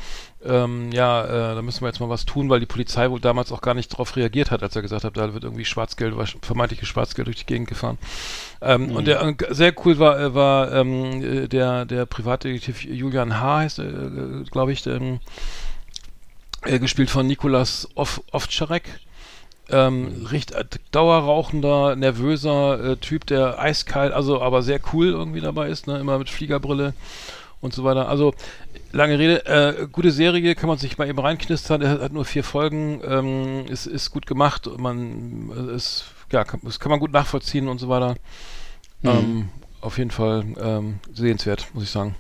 ähm, ja, äh, da müssen wir jetzt mal was tun, weil die Polizei wohl damals auch gar nicht darauf reagiert hat, als er gesagt hat, da wird irgendwie Schwarzgeld, vermeintliches Schwarzgeld durch die Gegend gefahren. Ähm, Und der äh, sehr cool war, äh, war ähm, äh, der, der Privatdetektiv Julian H. heißt, äh, glaube ich, ähm, äh, gespielt von Nikolas Ov Ovtcharek. Ähm, richt, äh, dauerrauchender, nervöser äh, Typ, der eiskalt, also aber sehr cool irgendwie dabei ist, ne? immer mit Fliegerbrille und so weiter. Also lange Rede, äh, gute Serie, kann man sich mal eben reinknistern. Er hat, nur vier Folgen, ähm, ist, ist gut gemacht, man äh, ist, ja, kann, das kann man gut nachvollziehen und so weiter. Ähm, auf jeden Fall ähm, sehenswert, muss ich sagen.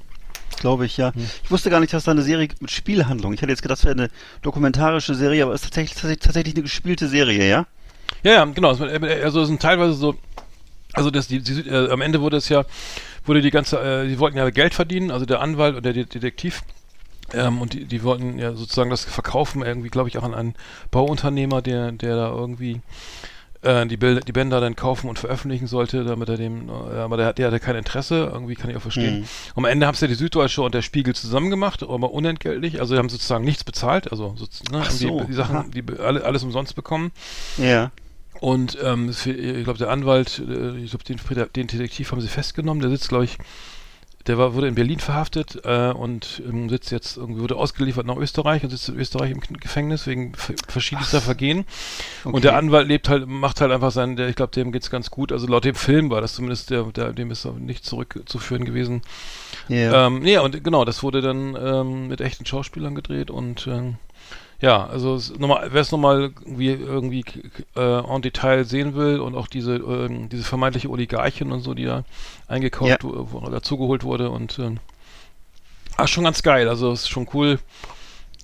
Glaube ich, ja. Ich wusste gar nicht, dass da eine Serie mit Spielhandlung. Ich hätte jetzt gedacht, das wäre eine dokumentarische Serie, aber es ist tatsächlich, tatsächlich, eine gespielte Serie, ja? Ja, ja, genau. Also es sind teilweise so, also das, die, die, äh, am Ende wurde es ja, wurde die ganze, äh, die wollten ja Geld verdienen, also der Anwalt und der De Detektiv. Ähm, und die, die wollten ja sozusagen das verkaufen, irgendwie, glaube ich, auch an einen Bauunternehmer, der, der da irgendwie äh, die, Bilder, die Bänder dann kaufen und veröffentlichen sollte, damit er dem, äh, aber der, hat- der hatte kein Interesse, irgendwie kann ich auch verstehen. Mhm. Am Ende haben es ja die Süddeutsche und der Spiegel zusammen gemacht, aber unentgeltlich, also die haben sozusagen nichts bezahlt, also so, ne, haben so, die, die Sachen, die alle, alles umsonst bekommen. Ja. Und ähm, ich glaube, der Anwalt, äh, ich glaube, den, den Detektiv haben sie festgenommen. Der sitzt, glaube ich, der war, wurde in Berlin verhaftet äh, und ähm, sitzt jetzt irgendwie, wurde ausgeliefert nach Österreich und sitzt in Österreich im Gefängnis wegen ver- verschiedenster Vergehen. Okay. Und der Anwalt lebt halt, macht halt einfach seinen, der, ich glaube, dem geht's ganz gut. Also laut dem Film war das zumindest, der, der, dem ist nicht zurückzuführen gewesen. Ja. Ähm, nee, und genau, das wurde dann ähm, mit echten Schauspielern gedreht und ähm, ja, also wer es nochmal irgendwie, irgendwie äh, en Detail sehen will und auch diese, ähm, diese vermeintliche Oligarchin und so, die da eingekauft, Ja. wo dazugeholt wurde und ähm, ah, schon ganz geil, also es ist schon cool,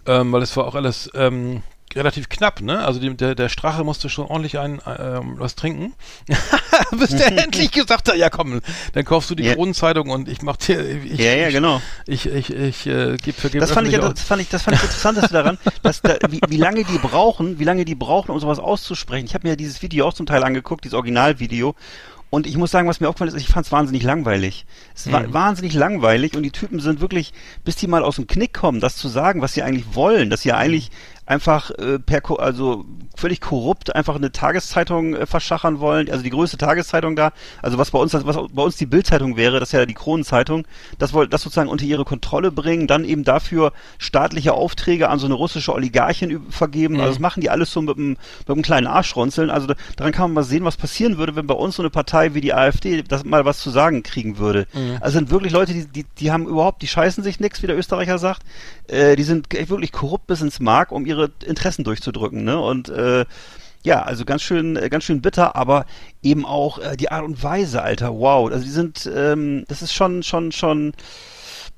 ähm, weil es war auch alles, ähm, relativ knapp, ne? Also die, der, der Strache musste schon ordentlich ein, ähm, was trinken. Bis der endlich gesagt hat, ja komm, dann kaufst du die Ja. Kronenzeitung und ich mach dir, ich, Ja, ja, ich, genau. ich, ich, ich, äh, geb, vergebe Das fand ich, das fand ich, das fand ich interessanteste daran, dass da, wie, wie lange die brauchen, wie lange die brauchen, um sowas auszusprechen. Ich habe mir ja dieses Video auch zum Teil angeguckt, dieses Originalvideo. Und ich muss sagen, was mir aufgefallen ist, ich fand es wahnsinnig langweilig. Es war Mhm. wahnsinnig langweilig und die Typen sind wirklich, bis die mal aus dem Knick kommen, das zu sagen, was sie eigentlich wollen, dass sie eigentlich einfach äh, per, also völlig korrupt einfach eine Tageszeitung äh, verschachern wollen, also die größte Tageszeitung da, also was bei uns, was bei uns die Bildzeitung wäre, das ist ja die Kronenzeitung, das wollen, das sozusagen unter ihre Kontrolle bringen, dann eben dafür staatliche Aufträge an so eine russische Oligarchin vergeben, also das machen die alles so mit einem, mit einem kleinen Arschrunzeln, also da, daran kann man mal sehen, was passieren würde, wenn bei uns so eine Partei wie die AfD das mal was zu sagen kriegen würde. Also sind wirklich Leute, die, die, die haben überhaupt, die scheißen sich nix, wie der Österreicher sagt, äh, die sind wirklich korrupt bis ins Mark, um ihre Interessen durchzudrücken, ne? Und äh, ja, also ganz schön, ganz schön bitter, aber eben auch äh, die Art und Weise, Alter, wow. Also die sind, ähm, das ist schon, schon, schon,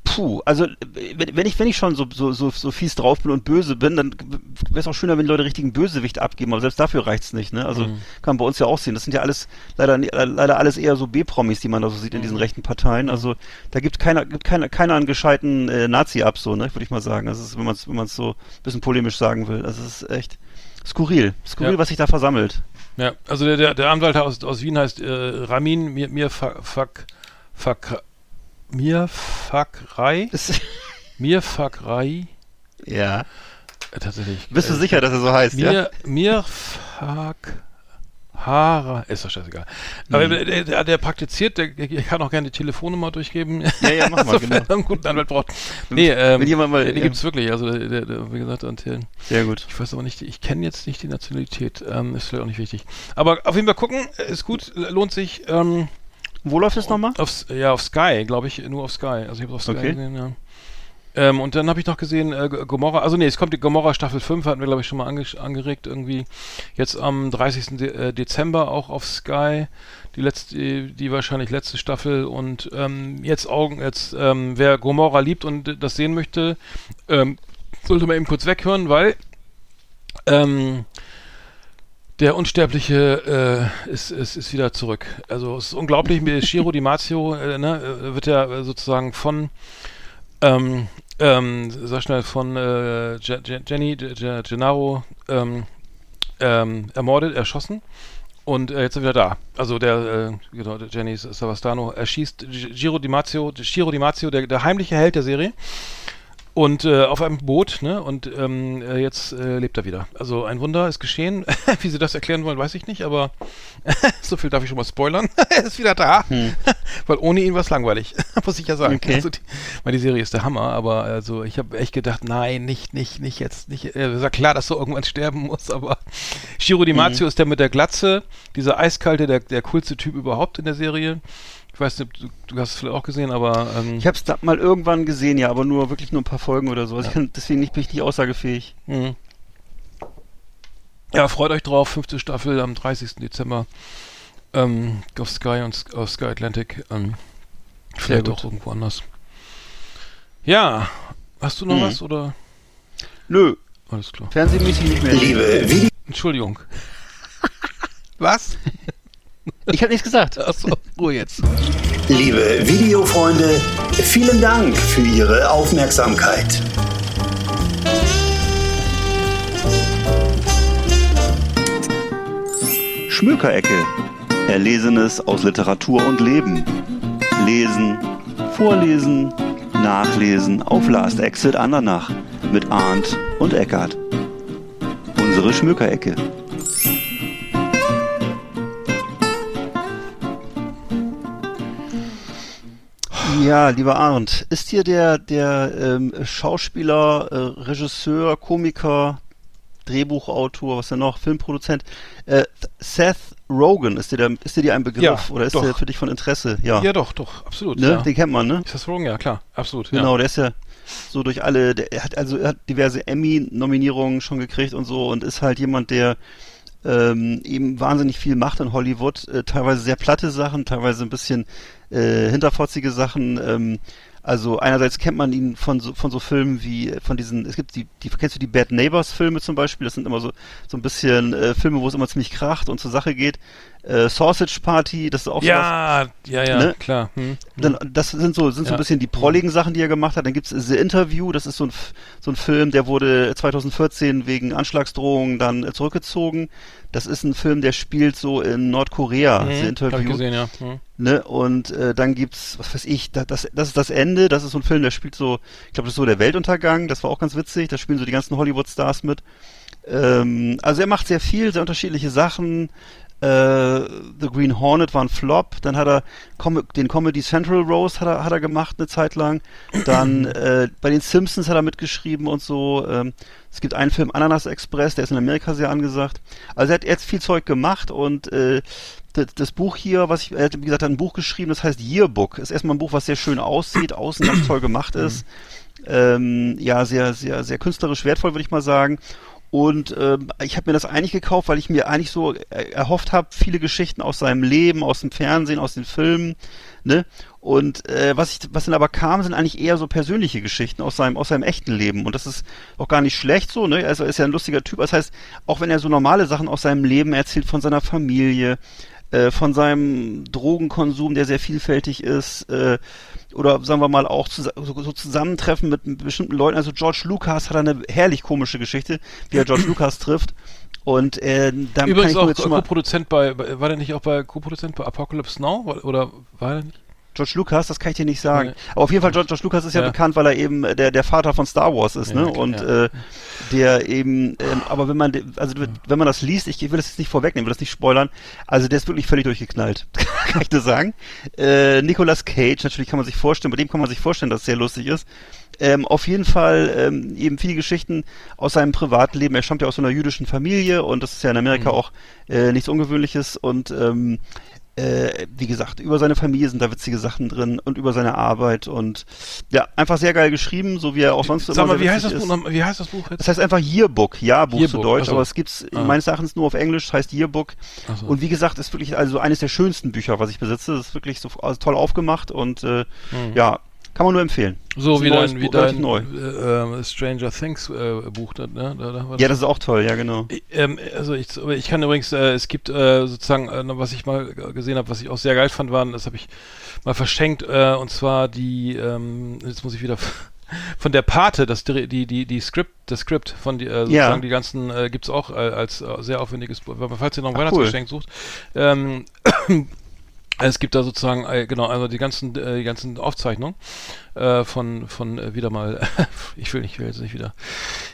puh. Also wenn, ich, wenn ich schon so, so, so, so fies drauf bin und böse bin, dann wäre es auch schöner, wenn die Leute richtigen Bösewicht abgeben. Aber selbst dafür reicht's nicht, ne? Also kann man bei uns ja auch sehen. Das sind ja alles leider, leider alles eher so B-Promis, die man da so sieht in diesen rechten Parteien. Also da gibt keiner, gibt keiner, keiner einen gescheiten äh, Nazi ab, so, ne? Würde ich mal sagen. Das ist, wenn man es, wenn man es so ein bisschen polemisch sagen will. Also es ist echt skurril, skurril, Ja. was sich da versammelt. Ja, also der, der, der Anwalt aus, aus Wien heißt äh, Ramin Mir, Mir Fuck, Fuck, Mir Fuckrei, Das, Mir Fuckrei, ja. äh, tatsächlich. Bist du äh, sicher, dass er so heißt, ja? Mir, mir fuck Hara, ist doch scheißegal. Aber der, der, der, der praktiziert, der, ich kann auch gerne die Telefonnummer durchgeben. Ja, ja, mach mal, genau. einen guten Anwalt braucht. Nee, ähm, jemand mal- die ja. gibt's wirklich, also der, der, der, wie gesagt, und der, Sehr gut. ich weiß aber nicht, ich kenne jetzt nicht die Nationalität, ähm, ist vielleicht auch nicht wichtig. Aber auf jeden Fall gucken, ist gut, lohnt sich, ähm, Wo läuft es nochmal? Aufs, ja, auf Sky, glaube ich, nur auf Sky. Also ich habe auf Sky Okay. gesehen, ja. Ähm, und dann habe ich noch gesehen, äh, Gomorra, also nee, es kommt die Gomorra Staffel 5, hatten wir, glaube ich, schon mal ange angeregt, irgendwie jetzt am 30. De äh, Dezember auch auf Sky, die letzte, die, die wahrscheinlich letzte Staffel und ähm, jetzt Augen, jetzt, ähm, wer Gomorra liebt und das sehen möchte, ähm, sollte man eben kurz weghören, weil ähm, der Unsterbliche äh, ist, ist, ist wieder zurück. Also es ist unglaublich, mit Shiro Di Marzio äh, ne, äh, wird ja äh, sozusagen von ähm, ähm, sag schnell, von äh, Je Je Jenny Je Je Gennaro ähm, ähm, ermordet, erschossen. Und äh, jetzt er wieder da. Also der, äh, genau, der Jenny Savastano erschießt Giro Di Marzio, Giro Di Marzio, der, der heimliche Held der Serie. Und äh, auf einem Boot, ne? Und ähm, äh, jetzt äh, lebt er wieder. Also ein Wunder ist geschehen. Wie sie das erklären wollen, weiß ich nicht, aber so viel darf ich schon mal spoilern. er ist wieder da. Weil ohne ihn war es langweilig, muss ich ja sagen. Okay. Also die, weil die Serie ist der Hammer, aber also ich habe echt gedacht, nein, nicht, nicht, nicht jetzt, nicht. Äh, ist ja klar, dass er irgendwann sterben muss, aber Shiro Di Marzio ist der mit der Glatze, dieser eiskalte, der, der coolste Typ überhaupt in der Serie. Ich weiß nicht, du, du hast es vielleicht auch gesehen, aber ähm, Ich habe es mal irgendwann gesehen, ja, aber nur wirklich nur ein paar Folgen oder so. Also kann, deswegen nicht, bin ich nicht aussagefähig. Mhm. Ja, freut euch drauf. Fünfte Staffel am 30. Dezember ähm, auf Sky und auf Sky Atlantic. Ähm, vielleicht auch irgendwo anders. Ja, hast du noch Mhm. was oder? Nö, Alles klar. fernsehmäßig nicht mehr. Liebe Entschuldigung. was? Ich habe nichts gesagt. Achso, Ruhe jetzt. Liebe Videofreunde, vielen Dank für Ihre Aufmerksamkeit. Schmökerecke. Erlesenes aus Literatur und Leben. Lesen, vorlesen, nachlesen auf Last Exit Andernach mit Arndt und Eckart. Unsere Schmökerecke. Ja, lieber Arndt, ist dir der, der ähm, Schauspieler, äh, Regisseur, Komiker, Drehbuchautor, was denn noch, Filmproduzent, äh, Seth Rogen, ist dir, der, ist dir die ein Begriff Ja, oder ist doch. der für dich von Interesse? Ja, Ja, doch, doch, absolut. ne? Ja. den kennt man, ne? Das wrong? Ja, klar, absolut. Genau, Ja. der ist ja so durch alle, der, er hat also er hat diverse Emmy-Nominierungen schon gekriegt und so und ist halt jemand, der ähm, eben wahnsinnig viel macht in Hollywood, äh, teilweise sehr platte Sachen, teilweise ein bisschen äh, hinterfotzige Sachen, ähm, Also einerseits kennt man ihn von so, von so Filmen wie, von diesen, es gibt die, die kennst du die Bad Neighbors Filme zum Beispiel? Das sind immer so, so ein bisschen äh, Filme, wo es immer ziemlich kracht und zur Sache geht. Äh, Sausage Party, das ist auch. Ja, ja, ja, Ne? klar. Hm, Dann, das sind so, sind so Ja. ein bisschen die prolligen Sachen, die er gemacht hat. Dann gibt's The Interview, das ist so ein, so ein Film, der wurde 2014 wegen Anschlagsdrohungen dann äh, zurückgezogen. Das ist ein Film, der spielt so in Nordkorea, hm, The Hab ich Interview. gesehen, ja. Hm. Ne? Und äh, dann gibt's, was weiß ich, da, das, das ist das Ende, das ist so ein Film, der spielt so, ich glaube, das ist so der Weltuntergang, das war auch ganz witzig, da spielen so die ganzen Hollywood-Stars mit. Ähm, also er macht sehr viel, sehr unterschiedliche Sachen. Äh, The Green Hornet war ein Flop, dann hat er Com den Comedy Central Rose hat er, hat er gemacht eine Zeit lang. Dann äh, bei den Simpsons hat er mitgeschrieben und so. Ähm, es gibt einen Film Ananas Express, der ist in Amerika sehr angesagt. Also er hat jetzt viel Zeug gemacht und äh, das, das Buch hier, was ich, er hat, wie gesagt, hat ein Buch geschrieben, das heißt Yearbook. Ist erstmal ein Buch, was sehr schön aussieht, außen ganz toll gemacht ist. Ähm, ja, sehr, sehr, sehr künstlerisch wertvoll, würde ich mal sagen. Und ähm, ich habe mir das eigentlich gekauft, weil ich mir eigentlich so äh, erhofft habe, viele Geschichten aus seinem Leben, aus dem Fernsehen, aus den Filmen, ne? Und äh, was ich, was dann aber kam, sind eigentlich eher so persönliche Geschichten aus seinem, aus seinem echten Leben. Und das ist auch gar nicht schlecht so, ne? Also er ist ja ein lustiger Typ. Das heißt, auch wenn er so normale Sachen aus seinem Leben erzählt, von seiner Familie, äh, von seinem Drogenkonsum, der sehr vielfältig ist, äh, oder sagen wir mal auch zus so, so Zusammentreffen mit bestimmten Leuten. Also George Lucas hat eine herrlich komische Geschichte, wie er George Lucas trifft. Und äh, da Übrigens kann ich auch Co-Produzent bei, war der nicht auch bei Co-Produzent bei Apocalypse Now? Oder war er nicht? George Lucas, das kann ich dir nicht sagen. Nee. Aber auf jeden Fall, George, George Lucas ist ja, Ja. bekannt, weil er eben der, der Vater von Star Wars ist, Ja, ne? okay, Und ja. äh, der eben, ähm, aber wenn man, also wenn man das liest, ich will das jetzt nicht vorwegnehmen, will das nicht spoilern, also der ist wirklich völlig durchgeknallt, kann ich dir sagen. Äh, Nicolas Cage, natürlich kann man sich vorstellen, bei dem kann man sich vorstellen, dass es sehr lustig ist. Ähm, auf jeden Fall ähm, eben viele Geschichten aus seinem Privatleben. Er stammt ja aus so einer jüdischen Familie und das ist ja in Amerika Mhm. auch äh, nichts Ungewöhnliches und ähm, äh, wie gesagt, über seine Familie sind da witzige Sachen drin und über seine Arbeit und ja, einfach sehr geil geschrieben, so wie er auch sonst Sag immer mal, wie heißt, das. Buch, noch- wie heißt das Buch jetzt? Das heißt einfach Yearbook, Jahrbuch zu Yearbook, Deutsch, ach so. aber es gibt's Ah. meines Erachtens nur auf Englisch, das heißt Yearbook. So. Und wie gesagt, ist wirklich also eines der schönsten Bücher, was ich besitze. Das ist wirklich so also toll aufgemacht und äh, ja, kann man nur empfehlen. so wie dein, wie dein äh, Stranger Things äh, Buch, ne? Da, da Ja, das ist auch toll, ja genau. Ich, Ähm, also ich, ich kann übrigens, äh, es gibt äh, sozusagen, äh, was ich mal gesehen habe, was ich auch sehr geil fand, waren, das habe ich mal verschenkt, äh, und zwar die, ähm, jetzt muss ich wieder von der Pate, das die die die Skript, das Skript von die, äh, sozusagen die ganzen äh, gibt's auch äh, als äh, sehr aufwendiges, Buch. Falls ihr noch ein Ach, Weihnachtsgeschenk sucht. Ähm, es gibt da sozusagen äh, genau also die ganzen äh, die ganzen Aufzeichnungen äh, von von wieder mal ich will nicht ich will jetzt nicht wieder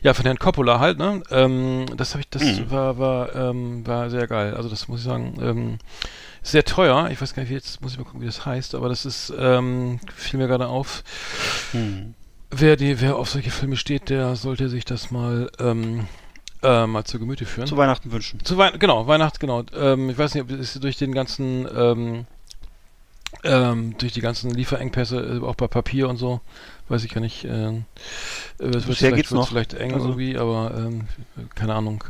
ja von Herrn Coppola halt ne ähm, das habe ich das Mhm. war war ähm, war sehr geil also das muss ich sagen ähm, sehr teuer ich weiß gar nicht wie jetzt muss ich mal gucken wie das heißt aber das ist ähm, fiel mir gerade auf Hm. wer die wer auf solche Filme steht der sollte sich das mal ähm, äh, mal zu Gemüte führen Zu Weihnachten wünschen. zu Weihnachten, genau, Weihnachten, genau. Ähm, ich weiß nicht, ob es durch den ganzen, ähm, ähm, durch die ganzen Lieferengpässe, äh, auch bei Papier und so, weiß ich gar nicht. Äh, äh, es wird Bisher vielleicht, geht's noch. vielleicht eng Also- irgendwie, aber ähm, keine Ahnung.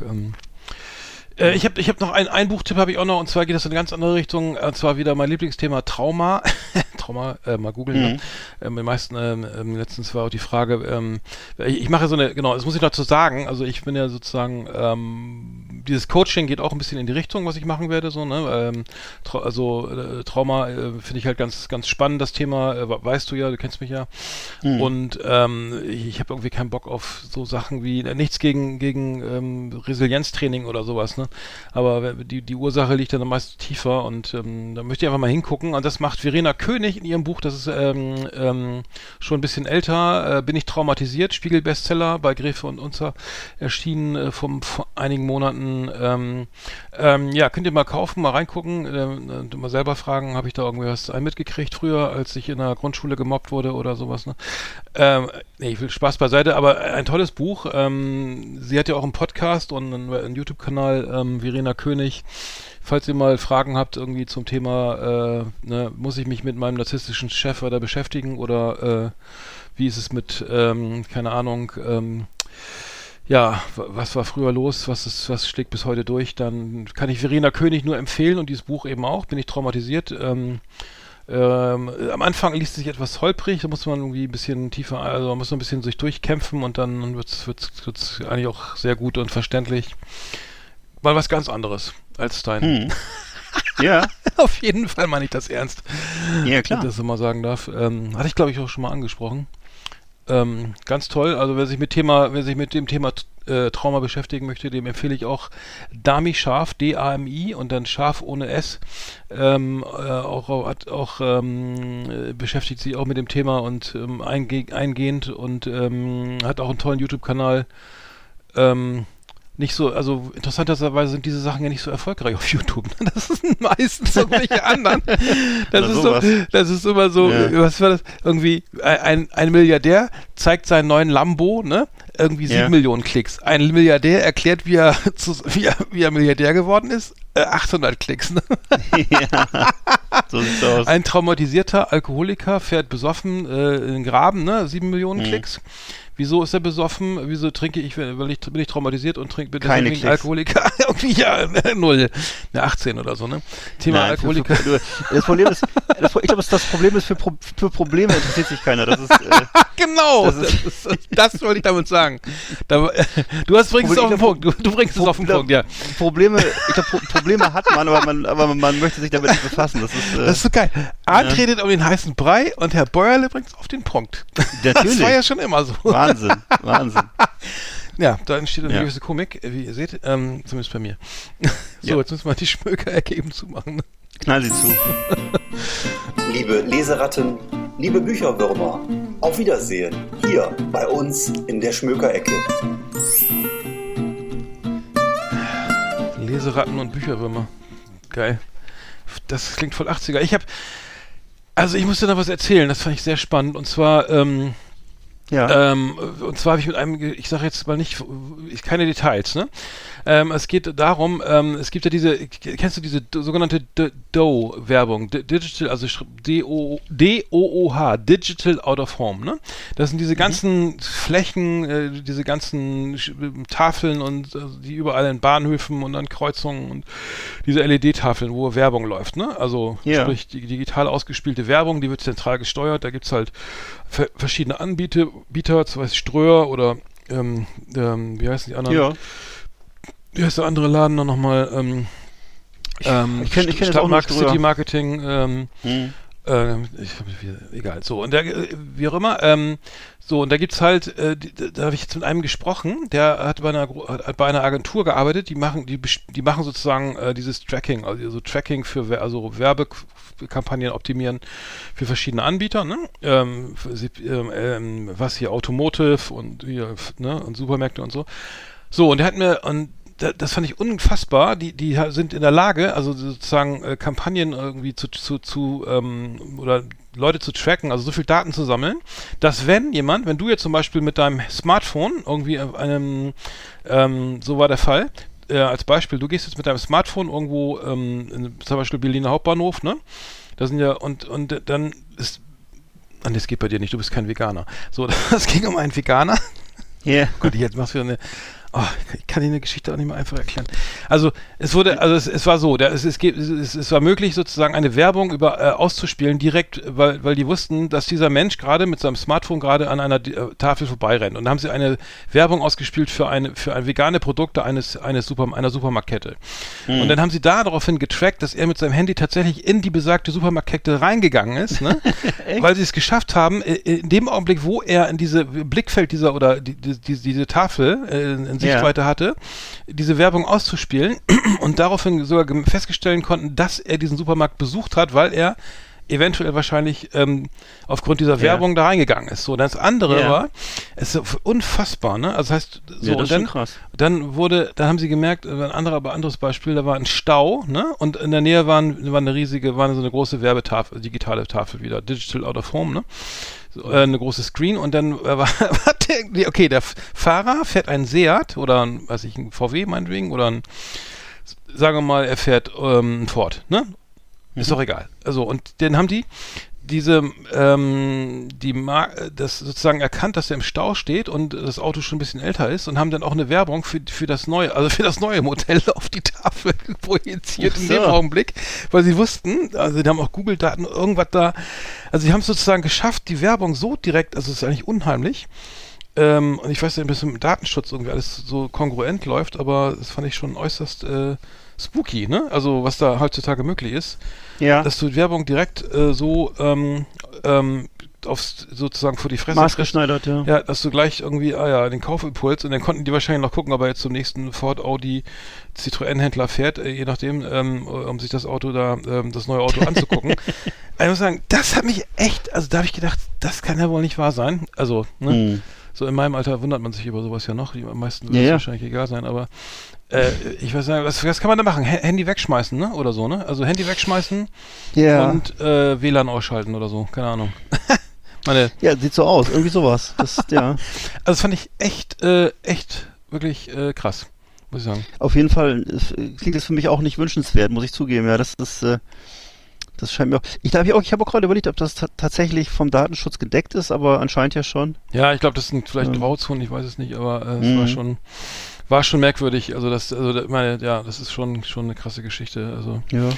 Ähm, äh, ich habe ich hab noch ein, ein Buchtipp habe ich auch noch und zwar geht das in eine ganz andere Richtung und zwar wieder mein Lieblingsthema Trauma. Trauma, äh, mal googeln. Mhm. Ne? Ähm, die meisten, ähm, ähm, letztens war auch die Frage, ähm, ich, ich mache so eine, genau, das muss ich dazu sagen, also ich bin ja sozusagen, ähm, dieses Coaching geht auch ein bisschen in die Richtung, was ich machen werde, so, ne, ähm, Trau also äh, Trauma äh, finde ich halt ganz, ganz spannend, das Thema, äh, we- weißt du ja, du kennst mich ja, Mhm. und ähm, ich, ich habe irgendwie keinen Bock auf so Sachen wie, äh, nichts gegen, gegen ähm, Resilienztraining oder sowas, ne, aber wer- die, die Ursache liegt dann meist tiefer und ähm, da möchte ich einfach mal hingucken und das macht Verena König in ihrem Buch, das ist ähm, ähm, schon ein bisschen älter, äh, bin ich traumatisiert, Spiegel-Bestseller bei Gräfe und Unzer erschienen äh, vom, vor einigen Monaten. Ähm, ähm, ja, könnt ihr mal kaufen, mal reingucken, und mal selber fragen, habe ich da irgendwie was mitgekriegt früher, als ich in der Grundschule gemobbt wurde oder sowas. Ne? Ähm, nee, ich will Spaß beiseite, aber ein tolles Buch. Ähm, sie hat ja auch einen Podcast und einen, einen YouTube-Kanal, ähm, Verena König. Falls ihr mal Fragen habt irgendwie zum Thema, äh, ne, muss ich mich mit meinem narzisstischen Chef weiter beschäftigen oder äh, wie ist es mit, ähm, keine Ahnung, ähm, ja, was war früher los, was ist, was schlägt bis heute durch, dann kann ich Verena König nur empfehlen und dieses Buch eben auch, bin ich traumatisiert. Ähm, Ähm, am Anfang liest es sich etwas holprig, da muss man irgendwie ein bisschen tiefer, also man muss man ein bisschen sich durchkämpfen und dann wird es eigentlich auch sehr gut und verständlich. Mal was ganz anderes als dein. Hm. Ja, Auf jeden Fall meine ich das ernst. ja Wenn ich klar. das so mal sagen darf. Ähm, hatte ich, glaube ich, auch schon mal angesprochen. Ähm, ganz toll. Also wer sich mit Thema, wer sich mit dem Thema äh, Trauma beschäftigen möchte, dem empfehle ich auch Dami Scharf, D-A-M-I und dann Scharf ohne S. Ähm, äh, auch hat auch ähm, äh, beschäftigt sich auch mit dem Thema und ähm, einge eingehend und ähm, hat auch einen tollen YouTube-Kanal. Ähm, nicht so, also interessanterweise sind diese Sachen ja nicht so erfolgreich auf YouTube. ne? Das sind meistens irgendwelche anderen. Das ist so, das ist immer so, Ja. was war das? Irgendwie ein, ein Milliardär zeigt seinen neuen Lambo, ne? Irgendwie sieben Ja. Millionen Klicks. Ein Milliardär erklärt, wie er, wie er, wie er Milliardär geworden ist. Äh, 800 Klicks, ne? ja. So sieht's aus. Ein traumatisierter Alkoholiker fährt besoffen äh, in den Graben, ne? Sieben Millionen Mhm. Klicks. Wieso ist er besoffen? Wieso trinke ich, weil ich bin ich traumatisiert und trinke bin Keine deswegen. Alkoholiker? Irgendwie ja, ne, null. Eine 18 oder so, ne? Thema Nein, Alkoholiker. Das Problem ist, das, ich glaube, das Problem ist, für, Pro, für Probleme interessiert sich keiner. Das ist, äh, genau, Das das, ist- das, wollte ich damit sagen. Da, du hast bringst es auf den Punkt. Du, du bringst es auf den Pro- Punkt, ja. Probleme, ich glaube, Pro, Probleme hat man, aber man, aber man möchte sich damit nicht befassen. Das ist, äh, Das ist so geil. Arndt redet um den heißen Brei und Herr Bäuerle bringt es auf den Punkt. Das Natürlich. war ja schon immer so. Wahnsinn, Wahnsinn. Ja, da entsteht eine Ja. gewisse Komik, wie ihr seht, ähm, zumindest bei mir. so, Ja. jetzt müssen wir die Schmökerecke eben zumachen. Knall sie zu. Liebe Leseratten, liebe Bücherwürmer, auf Wiedersehen hier bei uns in der Schmökerecke. Leseratten und Bücherwürmer. Geil. Das klingt voll 80er. Ich habe, also ich musste da was erzählen, das fand ich sehr spannend. Und zwar, ähm, Ja. Ähm, und zwar habe ich mit einem, ich sage jetzt mal nicht, ich, keine Details, ne? Ähm, es geht darum, ähm, es gibt ja diese, kennst du diese sogenannte D- DOH-Werbung, D- Digital, also D-O-O-H, Digital Out of Home, ne? Das sind diese ganzen Flächen, äh, diese ganzen Sch- Tafeln und äh, die überall in Bahnhöfen und an Kreuzungen und diese LED-Tafeln, wo Werbung läuft, ne? Also Ja. sprich die digital ausgespielte Werbung, die wird zentral gesteuert, da gibt's halt ver verschiedene Anbieter, Bieter, zum Beispiel Ströer oder ähm, ähm, wie heißen die anderen? ja. Wie heißt der andere Laden noch nochmal? Ähm, ähm, ich kenn- ich kenn jetzt auch Ströer. City Marketing, ähm, Hm. ähm, ich egal. So, und der, äh, wie auch immer, ähm, so, und da gibt's halt, äh, da habe ich jetzt mit einem gesprochen, der hat bei einer, hat bei einer Agentur gearbeitet, die machen, die, die machen sozusagen äh, dieses Tracking, also so Tracking für, also Werbekampagnen optimieren für verschiedene Anbieter, ne? Ähm, für, ähm, ähm, was hier Automotive und hier, ne, und Supermärkte und so. So, und der hat mir, und das fand ich unfassbar. Die, die sind in der Lage, also sozusagen äh, Kampagnen irgendwie zu, zu, zu ähm, oder Leute zu tracken, also so viel Daten zu sammeln, dass wenn jemand, wenn du jetzt zum Beispiel mit deinem Smartphone irgendwie auf einem, ähm, so war der Fall, äh, als Beispiel, du gehst jetzt mit deinem Smartphone irgendwo, ähm, in, zum Beispiel Berliner Hauptbahnhof, ne? Da sind ja, und, und dann ist, ah, das geht bei dir nicht, du bist kein Veganer. So, das ging um einen Veganer. Ja. Gott, jetzt machst du eine. Oh, ich kann dir eine Geschichte auch nicht mehr einfach erklären. Also es wurde, also es, es war so, der, es, es, es, es war möglich sozusagen eine Werbung über äh, auszuspielen direkt, weil, weil die wussten, dass dieser Mensch gerade mit seinem Smartphone gerade an einer äh, Tafel vorbeirennt. Und dann haben sie eine Werbung ausgespielt für eine für ein vegane Produkte eines eines Super, einer Supermarktkette. Und dann haben sie da daraufhin getrackt, dass er mit seinem Handy tatsächlich in die besagte Supermarktkette reingegangen ist, ne? weil sie es geschafft haben, äh, in dem Augenblick, wo er in diese Blickfeld dieser oder die, die, die, diese Tafel äh, in Sichtweite hatte, diese Werbung auszuspielen und daraufhin sogar feststellen konnten, dass er diesen Supermarkt besucht hat, weil er eventuell wahrscheinlich ähm, aufgrund dieser Ja. Werbung da reingegangen ist. So, das andere Ja. war, es ist unfassbar, ne? Also das heißt, so Ja, das und dann, krass. dann wurde, dann haben sie gemerkt, äh, ein anderer, aber anderes Beispiel, da war ein Stau, ne? Und in der Nähe waren, war eine riesige, war so eine große Werbetafel, digitale Tafel wieder, Digital Out of Home, ne? So, äh, eine große Screen und dann äh, war, war der, okay, der Fahrer fährt ein Seat oder ein, weiß ich, ein VW meinetwegen oder ein, sagen wir mal, er fährt ähm, ein Ford, ne? Ist doch egal. Also, und dann haben die diese, ähm, die Mar das sozusagen erkannt, dass er im Stau steht und das Auto schon ein bisschen älter ist und haben dann auch eine Werbung für, für das neue, also für das neue Modell auf die Tafel projiziert Ach in so. dem Augenblick, weil sie wussten, also die haben auch Google-Daten, irgendwas da, also sie haben es sozusagen geschafft, die Werbung so direkt, also es ist eigentlich unheimlich, ähm, und ich weiß nicht, bis mit dem Datenschutz irgendwie alles so kongruent läuft, aber das fand ich schon äußerst äh, spooky, ne? Also was da heutzutage möglich ist Ja. dass du die Werbung direkt äh, so ähm, ähm, aufs, sozusagen vor die Fresse. Maßgeschneidert, ja. Ja, dass du gleich irgendwie, ah ja, den Kaufimpuls und dann konnten die wahrscheinlich noch gucken, ob er jetzt zum nächsten Ford, Audi, Citroën-Händler fährt, äh, je nachdem, ähm, um sich das Auto da, ähm, das neue Auto anzugucken. ich muss sagen, das hat mich echt, also da habe ich gedacht, das kann ja wohl nicht wahr sein. Also, ne? Hm. So in meinem Alter wundert man sich über sowas ja noch. Die am meisten wird Ja, es ja. wahrscheinlich egal sein, aber äh, ich weiß nicht, was, was kann man da machen? H Handy wegschmeißen, ne? Oder so, ne? Also Handy wegschmeißen Ja. und äh, WLAN ausschalten oder so, keine Ahnung. Meine, ja, sieht so aus. Irgendwie sowas. Das, ja. also das fand ich echt, äh, echt wirklich äh, krass, muss ich sagen. Auf jeden Fall äh, klingt es für mich auch nicht wünschenswert, muss ich zugeben. Ja, das ist, äh, das scheint mir auch. Ich glaube, ich, auch- ich habe auch gerade überlegt, ob das ta tatsächlich vom Datenschutz gedeckt ist, aber anscheinend ja schon. Ja, ich glaube, das sind vielleicht Ähm. Grauzonen, ich weiß es nicht, aber äh, es Mhm. war schon, war schon merkwürdig. Also das, also meine, ja, das ist schon, schon eine krasse Geschichte. Also, Ja.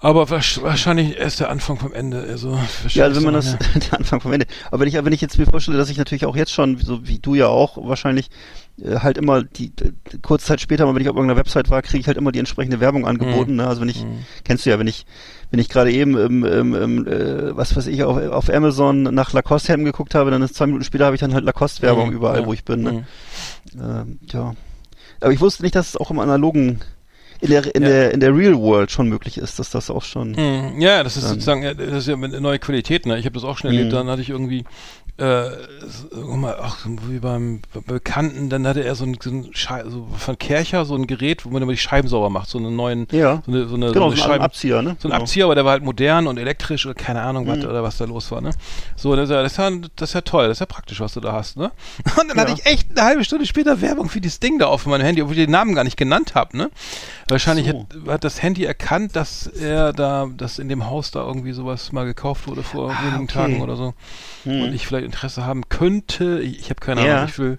aber wahrsch- wahrscheinlich erst der Anfang vom Ende. Also Ja, also wenn man das, der Anfang vom Ende. Aber wenn ich, wenn ich jetzt mir vorstelle, dass ich natürlich auch jetzt schon, so wie du ja auch, wahrscheinlich äh, halt immer die, äh, kurze Zeit später, mal wenn ich auf irgendeiner Website war, kriege ich halt immer die entsprechende Werbung angeboten. Ne? Also wenn ich, Mhm. kennst du ja, wenn ich, wenn ich gerade eben, im, im, im, äh, was weiß ich, auf, auf Amazon nach Lacoste-Hemden geguckt habe, dann ist zwei Minuten später habe ich dann halt Lacoste-Werbung Mhm, überall, ja, wo ich bin. Ne? Ähm, ja. Aber ich wusste nicht, dass es auch im analogen, in der, in Ja. der, in der Real World schon möglich ist, dass das auch schon. Mhm. Ja, das ist sozusagen, das ist ja eine neue Qualität, ne? Ich habe das auch schon erlebt, Mhm. dann hatte ich irgendwie, äh, guck mal, ach, wie beim Be- Bekannten, dann hatte er so ein, so ein so von Kercher, so ein Gerät, wo man immer die Scheiben sauber macht, so einen neuen, Ja. so eine, so eine, Genau, so eine Scheiben, Abzieher, ne? so ein Genau. Abzieher, aber der war halt modern und elektrisch oder keine Ahnung was Mhm. oder was da los war, ne? So, das ist, ja, das, ist ja, das ist ja toll, das ist ja praktisch, was du da hast, ne? Und dann hatte Ja. ich echt eine halbe Stunde später Werbung für dieses Ding da auf meinem Handy, obwohl ich den Namen gar nicht genannt habe, ne? Wahrscheinlich So. hat, hat das Handy erkannt, dass er da, dass in dem Haus da irgendwie sowas mal gekauft wurde vor Ah, wenigen okay. Tagen oder so. Hm. Und ich vielleicht Interesse haben könnte. Ich, ich habe keine Ahnung, Ja. ich will.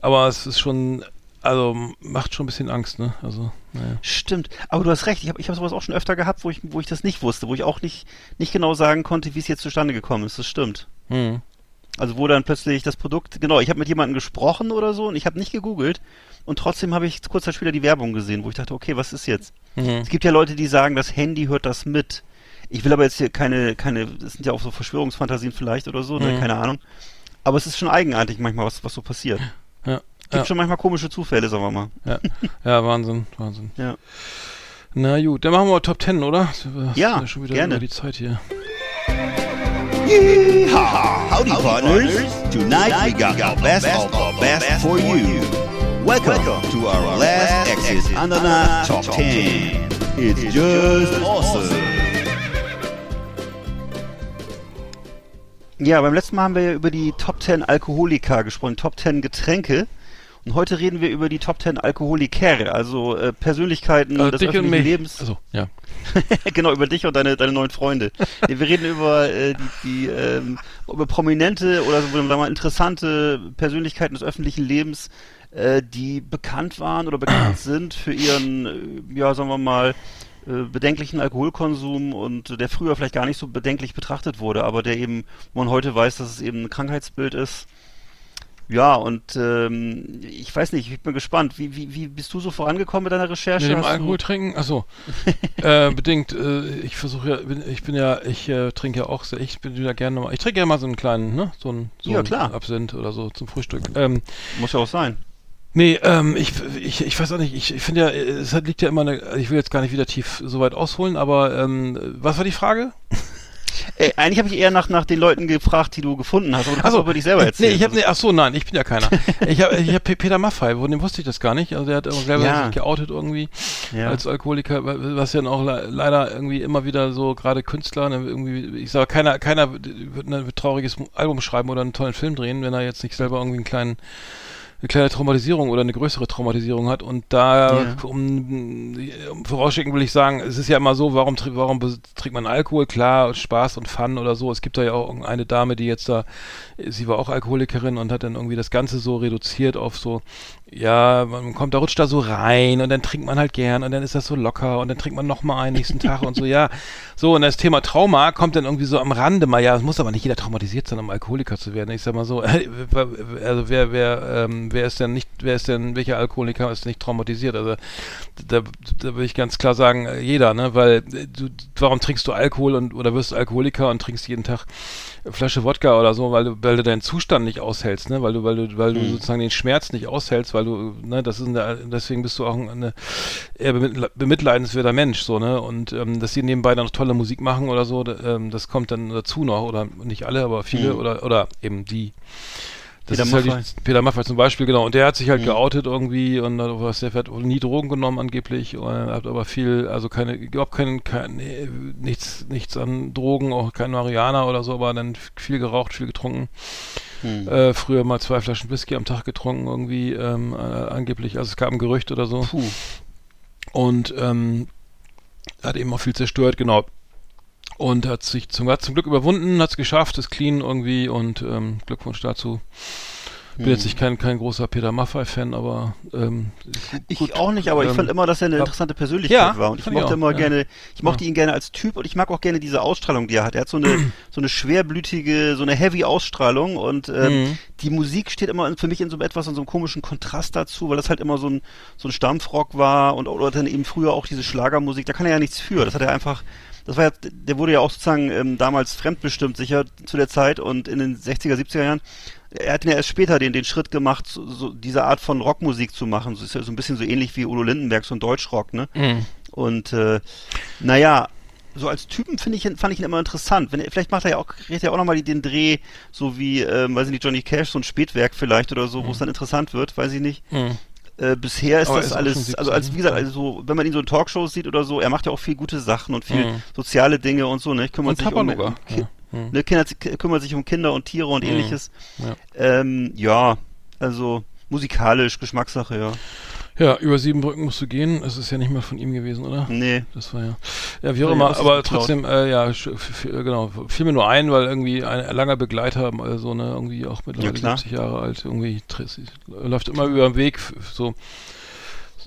Aber es ist schon, also macht schon ein bisschen Angst, ne? Also, naja. Stimmt, aber du hast recht, ich habe ich hab sowas auch schon öfter gehabt, wo ich, wo ich das nicht wusste, wo ich auch nicht, nicht genau sagen konnte, wie es jetzt zustande gekommen ist. Das stimmt. Hm. Also wo dann plötzlich das Produkt, genau, ich habe mit jemandem gesprochen oder so und ich habe nicht gegoogelt und trotzdem habe ich kurz Zeit später die Werbung gesehen, wo ich dachte, okay, was ist jetzt? Mhm. Es gibt ja Leute, die sagen, das Handy hört das mit. Ich will aber jetzt hier keine, keine, das sind ja auch so Verschwörungsfantasien vielleicht oder so, ne? Mhm. keine Ahnung. Aber es ist schon eigenartig manchmal, was, was so passiert. Ja. Gibt Ja. schon manchmal komische Zufälle, sagen wir mal. Ja. ja, Wahnsinn, Wahnsinn. Ja. Na gut, dann machen wir Top 10, oder? Wir Ja, schon wieder gerne. über die Zeit hier. Yeehaw! Howdy, partners. Tonight we got our best of our best for you. Welcome to our last Exit Ananas Top 10. It's just awesome. Ja, beim letzten Mal haben wir ja über die Top 10 Alkoholiker gesprochen, Top 10 Getränke. Und heute reden wir über die Top 10 Alkoholiker, also äh, Persönlichkeiten Also des öffentlichen. Lebens. Also, ja. genau, über dich und deine, deine neuen Freunde. nee, wir reden über äh, die, die ähm, über prominente oder so, sagen wir mal, interessante Persönlichkeiten des öffentlichen Lebens, äh, die bekannt waren oder bekannt sind für ihren, äh, ja, sagen wir mal, äh, bedenklichen Alkoholkonsum und der früher vielleicht gar nicht so bedenklich betrachtet wurde, aber der eben, wo man heute weiß, dass es eben ein Krankheitsbild ist. Ja, und ähm, ich weiß nicht, ich bin gespannt. Wie, wie, wie bist du so vorangekommen mit deiner Recherche? Mit dem Hast du- Alkohol trinken? Achso. äh, bedingt. Äh, ich versuche ja, bin, ich bin ja, ich äh, trinke ja auch sehr, ich bin ja gerne mal, ich trinke ja mal so einen kleinen, ne, so einen, so Ja, einen klar. Absinth oder so zum Frühstück. Ähm, Muss ja auch sein. Nee, ähm, ich, ich, ich weiß auch nicht, ich, ich finde ja, es hat, liegt ja immer eine, ich will jetzt gar nicht wieder tief so weit ausholen, aber ähm, was war die Frage? Ey, eigentlich habe ich eher nach, nach den Leuten gefragt, die du gefunden hast. Aber du auch über dich selber erzählen. Nee, ich habe nee, ach so, nein, ich bin ja keiner. ich habe ich hab Peter Maffei, von dem wusste ich das gar nicht. Also der hat auch selber Ja. sich geoutet irgendwie ja. als Alkoholiker, wa- was ja auch le leider irgendwie immer wieder so gerade Künstler, ne, irgendwie, ich sage, keiner, keiner wird ein trauriges Album schreiben oder einen tollen Film drehen, wenn er jetzt nicht selber irgendwie einen kleinen eine kleine Traumatisierung oder eine größere Traumatisierung hat und da Ja. um, um vorausschicken will ich sagen, es ist ja immer so, warum warum trinkt man Alkohol? Klar, Spaß und Fun oder so. Es gibt da ja auch eine Dame, die jetzt da, sie war auch Alkoholikerin und hat dann irgendwie das Ganze so reduziert auf so, ja, man kommt, da rutscht da so rein und dann trinkt man halt gern und dann ist das so locker und dann trinkt man noch mal einen nächsten Tag und so, ja. So, und das Thema Trauma kommt dann irgendwie so am Rande mal, ja, es muss aber nicht jeder traumatisiert sein, um Alkoholiker zu werden. Ich sag mal so, also wer, wer, ähm, wer ist denn nicht, wer ist denn, welcher Alkoholiker ist nicht traumatisiert? Also da, da will ich ganz klar sagen, äh, jeder, ne? Weil äh, du, warum trinkst du Alkohol und oder wirst Alkoholiker und trinkst jeden Tag Flasche Wodka oder so, weil du, weil du deinen Zustand nicht aushältst, ne? Weil du, weil du, weil du sozusagen den Schmerz nicht aushältst, weil du, ne, das ist eine, deswegen bist du auch ein eine, eher bemitl- bemitleidenswerter Mensch, so, ne? Und ähm, dass sie nebenbei dann noch tolle Musik machen oder so, ähm, das kommt dann dazu noch, oder nicht alle, aber viele, oder oder eben die. Das Peter ist halt Maffay. die, Peter Maffay zum Beispiel, genau. Und der hat sich halt Mhm. geoutet irgendwie und hat was, der hat nie Drogen genommen angeblich und hat aber viel, also keine, überhaupt kein, kein äh, nichts, nichts an Drogen, auch kein Marihuana oder so, aber dann viel geraucht, viel getrunken. Hm. Äh, früher mal zwei Flaschen Whisky am Tag getrunken irgendwie, ähm, äh, angeblich. Also es gab ein Gerücht oder so. Puh. Und ähm, hat eben auch viel zerstört, genau. Und hat sich zum, hat zum Glück überwunden, hat es geschafft, ist clean irgendwie und ähm, Glückwunsch dazu. Bin Hm. jetzt nicht kein, kein großer Peter Maffay-Fan, aber ähm, Ich gut, auch nicht, aber ich ähm, fand immer, dass er eine interessante Persönlichkeit Ja, war. Und ich ich mochte auch, immer ja. gerne, ich mochte Ja. ihn gerne als Typ und ich mag auch gerne diese Ausstrahlung, die er hat. Er hat so eine, so eine schwerblütige, so eine heavy Ausstrahlung und ähm, Mhm. die Musik steht immer für mich in so etwas, in so einem komischen Kontrast dazu, weil das halt immer so ein, so ein Stampfrock war und oder dann eben früher auch diese Schlagermusik, da kann er ja nichts für. Das hat er einfach, das war ja, der wurde ja auch sozusagen ähm, damals fremdbestimmt sicher zu der Zeit und in den 60er, 70er Jahren. Er hat ja erst später den, den Schritt gemacht, so, so diese Art von Rockmusik zu machen. So ist ja so ein bisschen so ähnlich wie Udo Lindenberg, so ein Deutschrock, ne? mh. Und äh, naja, so als Typen finde ich ihn- fand ich ihn immer interessant. Wenn vielleicht macht er ja auch, kriegt er auch nochmal den Dreh, so wie, ähm, weiß ich nicht, Johnny Cash, so ein Spätwerk vielleicht oder so, wo es dann interessant wird, weiß ich nicht. Mh. Äh, bisher ist Aber das ist alles, schon 17, also als wie gesagt, also so, wenn man ihn so in Talkshows sieht oder so, er macht ja auch viel gute Sachen und viel Mhm. soziale Dinge und so, ne? Kümmert und sich um, um Ja. Mhm. ne, Kinder, kümmert sich um Kinder und Tiere und Mhm. ähnliches. Ja. Ähm, ja, also musikalisch, Geschmackssache, ja. Ja, über sieben Brücken musst du gehen. Es ist ja nicht mal von ihm gewesen, oder? Nee. Das war ja. Ja, wie auch Ja, immer, das aber trotzdem, äh, ja, genau, fiel mir nur ein, weil irgendwie ein langer Begleiter, äh, so ne, irgendwie auch mittlerweile klar. 70 Jahre alt, irgendwie läuft immer über den Weg, so.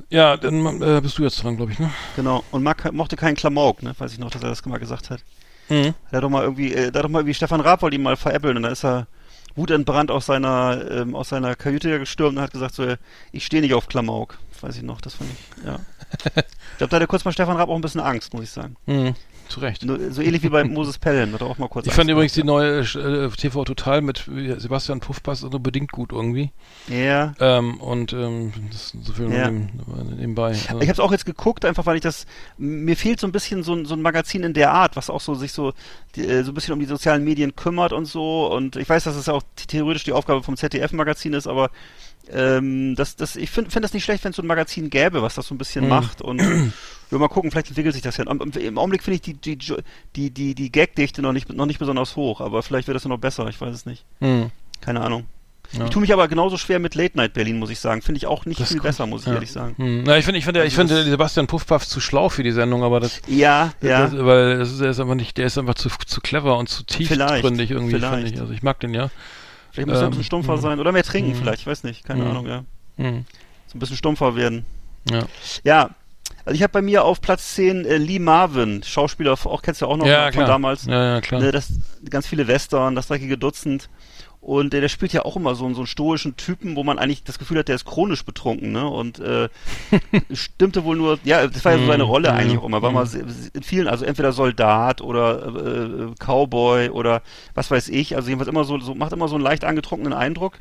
Ja, dann äh, bist du jetzt dran, glaube ich, ne? Genau. Und mag, mochte keinen Klamauk, ne? Weiß ich noch, dass er das mal gesagt hat. Mhm. Der hat doch mal irgendwie, äh, hat doch mal irgendwie Stefan Raab wollte ihn mal veräppeln und da ist er wutentbrannt aus seiner, ähm, aus seiner Kajüte gestürmt und hat gesagt so, ich stehe nicht auf Klamauk. Weiß ich noch, das fand ich, ja. ich glaube, da hatte kurz mal Stefan Raab auch ein bisschen Angst, muss ich sagen. Mhm. Zu Recht. So ähnlich wie bei Moses Pelham, hat er auch mal kurz Ich fand übrigens die neue äh, TV Total mit Sebastian Puffpass nur bedingt gut irgendwie. Ja. Ähm, und ähm, das ist so viel Ja. neben, nebenbei. Also, Ich habe es auch jetzt geguckt, einfach weil ich das mir fehlt so ein bisschen so ein, so ein Magazin in der Art, was auch so sich so die, äh, so ein bisschen um die sozialen Medien kümmert und so. Und ich weiß, dass es auch theoretisch die Aufgabe vom ZDF-Magazin ist, aber ähm, das, das, ich finde find das nicht schlecht, wenn es so ein Magazin gäbe, was das so ein bisschen Mhm. macht. Und wir mal gucken, vielleicht entwickelt sich das ja. Im, Augenblick finde ich die, die, die, die, die Gagdichte noch nicht, noch nicht besonders hoch, aber vielleicht wird das ja noch besser, ich weiß es nicht. mhm. Keine Ahnung. Ja. Ich tue mich aber genauso schwer mit Late Night Berlin, muss ich sagen. Finde ich auch nicht Das viel kommt- besser, muss ich ja. ehrlich sagen. Hm. Na, ich finde, ich finde, ich Also finde Sebastian Puffpaff zu schlau für die Sendung, aber das, Ja, ja. das weil das ist, er ist einfach nicht, der ist einfach zu, zu clever und zu tiefgründig irgendwie, vielleicht. finde ich. Also ich mag den ja. Vielleicht muss er ein bisschen Ähm, stumpfer mhm. sein. Oder mehr trinken Mhm. vielleicht, ich weiß nicht. Keine Mhm. Ahnung, ja. So ein bisschen stumpfer werden. Ja. Ja. Also ich habe bei mir auf Platz 10 äh, Lee Marvin, Schauspieler, auch kennst du ja auch noch ja, von klar. damals. Ja, ja, klar. Ne, das, ganz viele Western, das dreckige Dutzend. Und äh, der spielt ja auch immer so, einen- so einen stoischen Typen, wo man eigentlich das Gefühl hat, der ist chronisch betrunken, ne? Und äh, stimmte wohl nur, ja, das war ja so seine Mhm. Rolle Mhm. eigentlich auch immer. War mal in vielen, also entweder Soldat oder äh, Cowboy oder was weiß ich. Also jedenfalls immer so, so macht immer so einen leicht angetrunkenen Eindruck.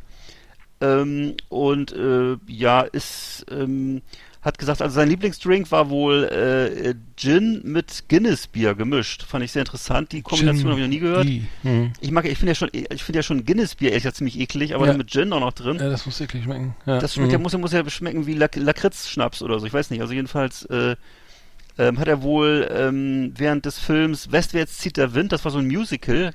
Ähm, und äh, ja, ist ähm, hat gesagt, also sein Lieblingsdrink war wohl äh, Gin mit Guinness-Bier gemischt. Fand ich sehr interessant. Die Kombination habe ich noch nie gehört. Hm. Ich mag, ich finde ja schon, ich finde ja schon Guinness-Bier ehrlich gesagt ziemlich eklig, aber Ja. dann mit Gin auch noch drin. Ja, das muss wirklich schmecken. Ja. Das schmeckt ja, Mhm. muss, ja- muss ja schmecken wie Lak Lakritz-Schnaps oder so. Ich weiß nicht. Also jedenfalls äh, ähm, hat er wohl ähm, während des Films Westwärts zieht der Wind, das war so ein Musical,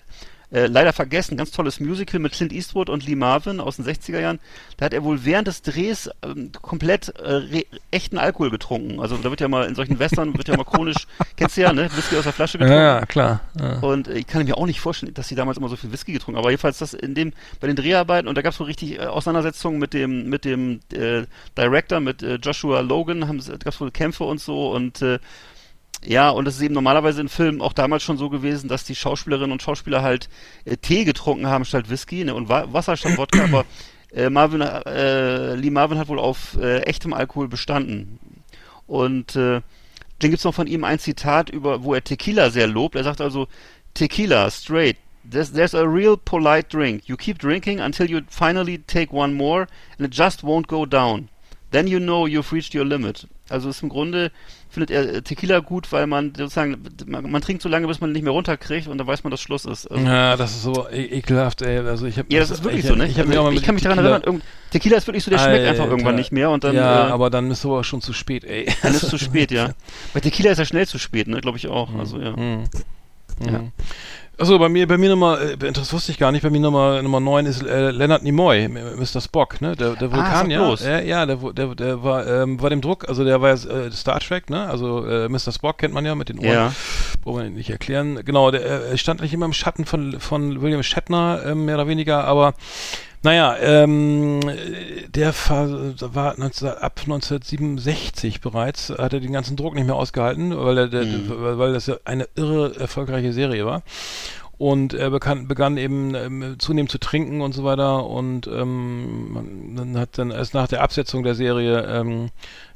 äh, leider vergessen, ganz tolles Musical mit Clint Eastwood und Lee Marvin aus den 60er Jahren. Da hat er wohl während des Drehs ähm, komplett äh, echten Alkohol getrunken. Also da wird ja mal in solchen Western wird ja mal chronisch, kennst du ja, ne? Whisky aus der Flasche getrunken. Ja, ja, klar. Ja. Und äh, ich kann mir auch nicht vorstellen, dass sie damals immer so viel Whisky getrunken haben. Aber jedenfalls das in dem, bei den Dreharbeiten, und da gab es wohl richtig äh, Auseinandersetzungen mit dem, mit dem äh, Director, mit äh, Joshua Logan, gab es wohl Kämpfe und so und äh, ja, und es ist eben normalerweise in Filmen auch damals schon so gewesen, dass die Schauspielerinnen und Schauspieler halt äh, Tee getrunken haben statt Whisky ne, und Wa Wasser statt Wodka, aber äh, Marvin, äh, Lee Marvin hat wohl auf äh, echtem Alkohol bestanden. Und äh, dann gibt's noch von ihm ein Zitat, über, wo er Tequila sehr lobt. Er sagt also, Tequila, straight, there's, there's a real polite drink. You keep drinking until you finally take one more and it just won't go down. Then you know you've reached your limit. Also ist im Grunde, findet er äh, Tequila gut, weil man sozusagen, man, man trinkt so lange, bis man nicht mehr runterkriegt und dann weiß man, dass Schluss ist. Also, Ja, das ist so e ekelhaft, ey. Also ich hab, ja, das ist wirklich ich, so, ne? Ich, mal ich mit kann mich daran Tequila- erinnern, irgend, Tequila ist wirklich so, der schmeckt einfach Alter. irgendwann nicht mehr und dann, ja, äh, aber dann ist aber schon zu spät, ey. dann ist es zu spät, ja. Bei Tequila ist er schnell zu spät, ne? Glaube ich auch. Also ja. Hm. Ja. Achso, bei mir, bei mir Nummer, äh, das wusste ich gar nicht, bei mir Nummer, Nummer 9 ist äh, Leonard Nimoy, Mr. Spock, ne? Der, der Ah, Vulkan, sag ja. bloß. ja. Ja, der, der, der war, ähm, war dem Druck, also der war ja äh, Star Trek, ne? Also äh, Mr. Spock kennt man ja mit den Ohren. Ja. Brauchen wir nicht erklären. Genau, der äh, stand nicht immer im Schatten von, von William Shatner, ähm, mehr oder weniger, aber naja, ähm, der war, war 19, ab 1967 bereits, hat er den ganzen Druck nicht mehr ausgehalten, weil, er, der, weil, weil das ja eine irre erfolgreiche Serie war. Und er begann, begann eben ähm, zunehmend zu trinken und so weiter und ähm, man, man hat dann erst nach der Absetzung der Serie ähm,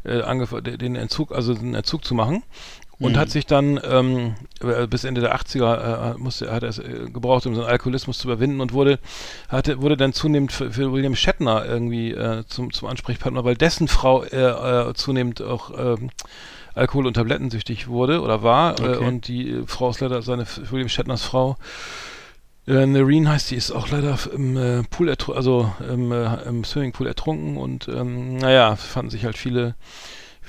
äh, angefangen, den Entzug, also den Entzug zu machen und Mhm. hat sich dann ähm, äh, bis Ende der 80er äh, musste, hat er es äh, gebraucht, um seinen Alkoholismus zu überwinden und wurde, hatte, wurde dann zunehmend für, für William Shatner irgendwie äh, zum, zum Ansprechpartner, weil dessen Frau äh, zunehmend auch ähm, Alkohol- und Tablettensüchtig wurde oder war Okay. und die Frau ist leider seine William Shatners Frau äh, Nerine heißt die, ist auch leider im äh, Pool ertrunken, also im, äh, im Swimmingpool ertrunken und ähm, naja, fanden sich halt viele,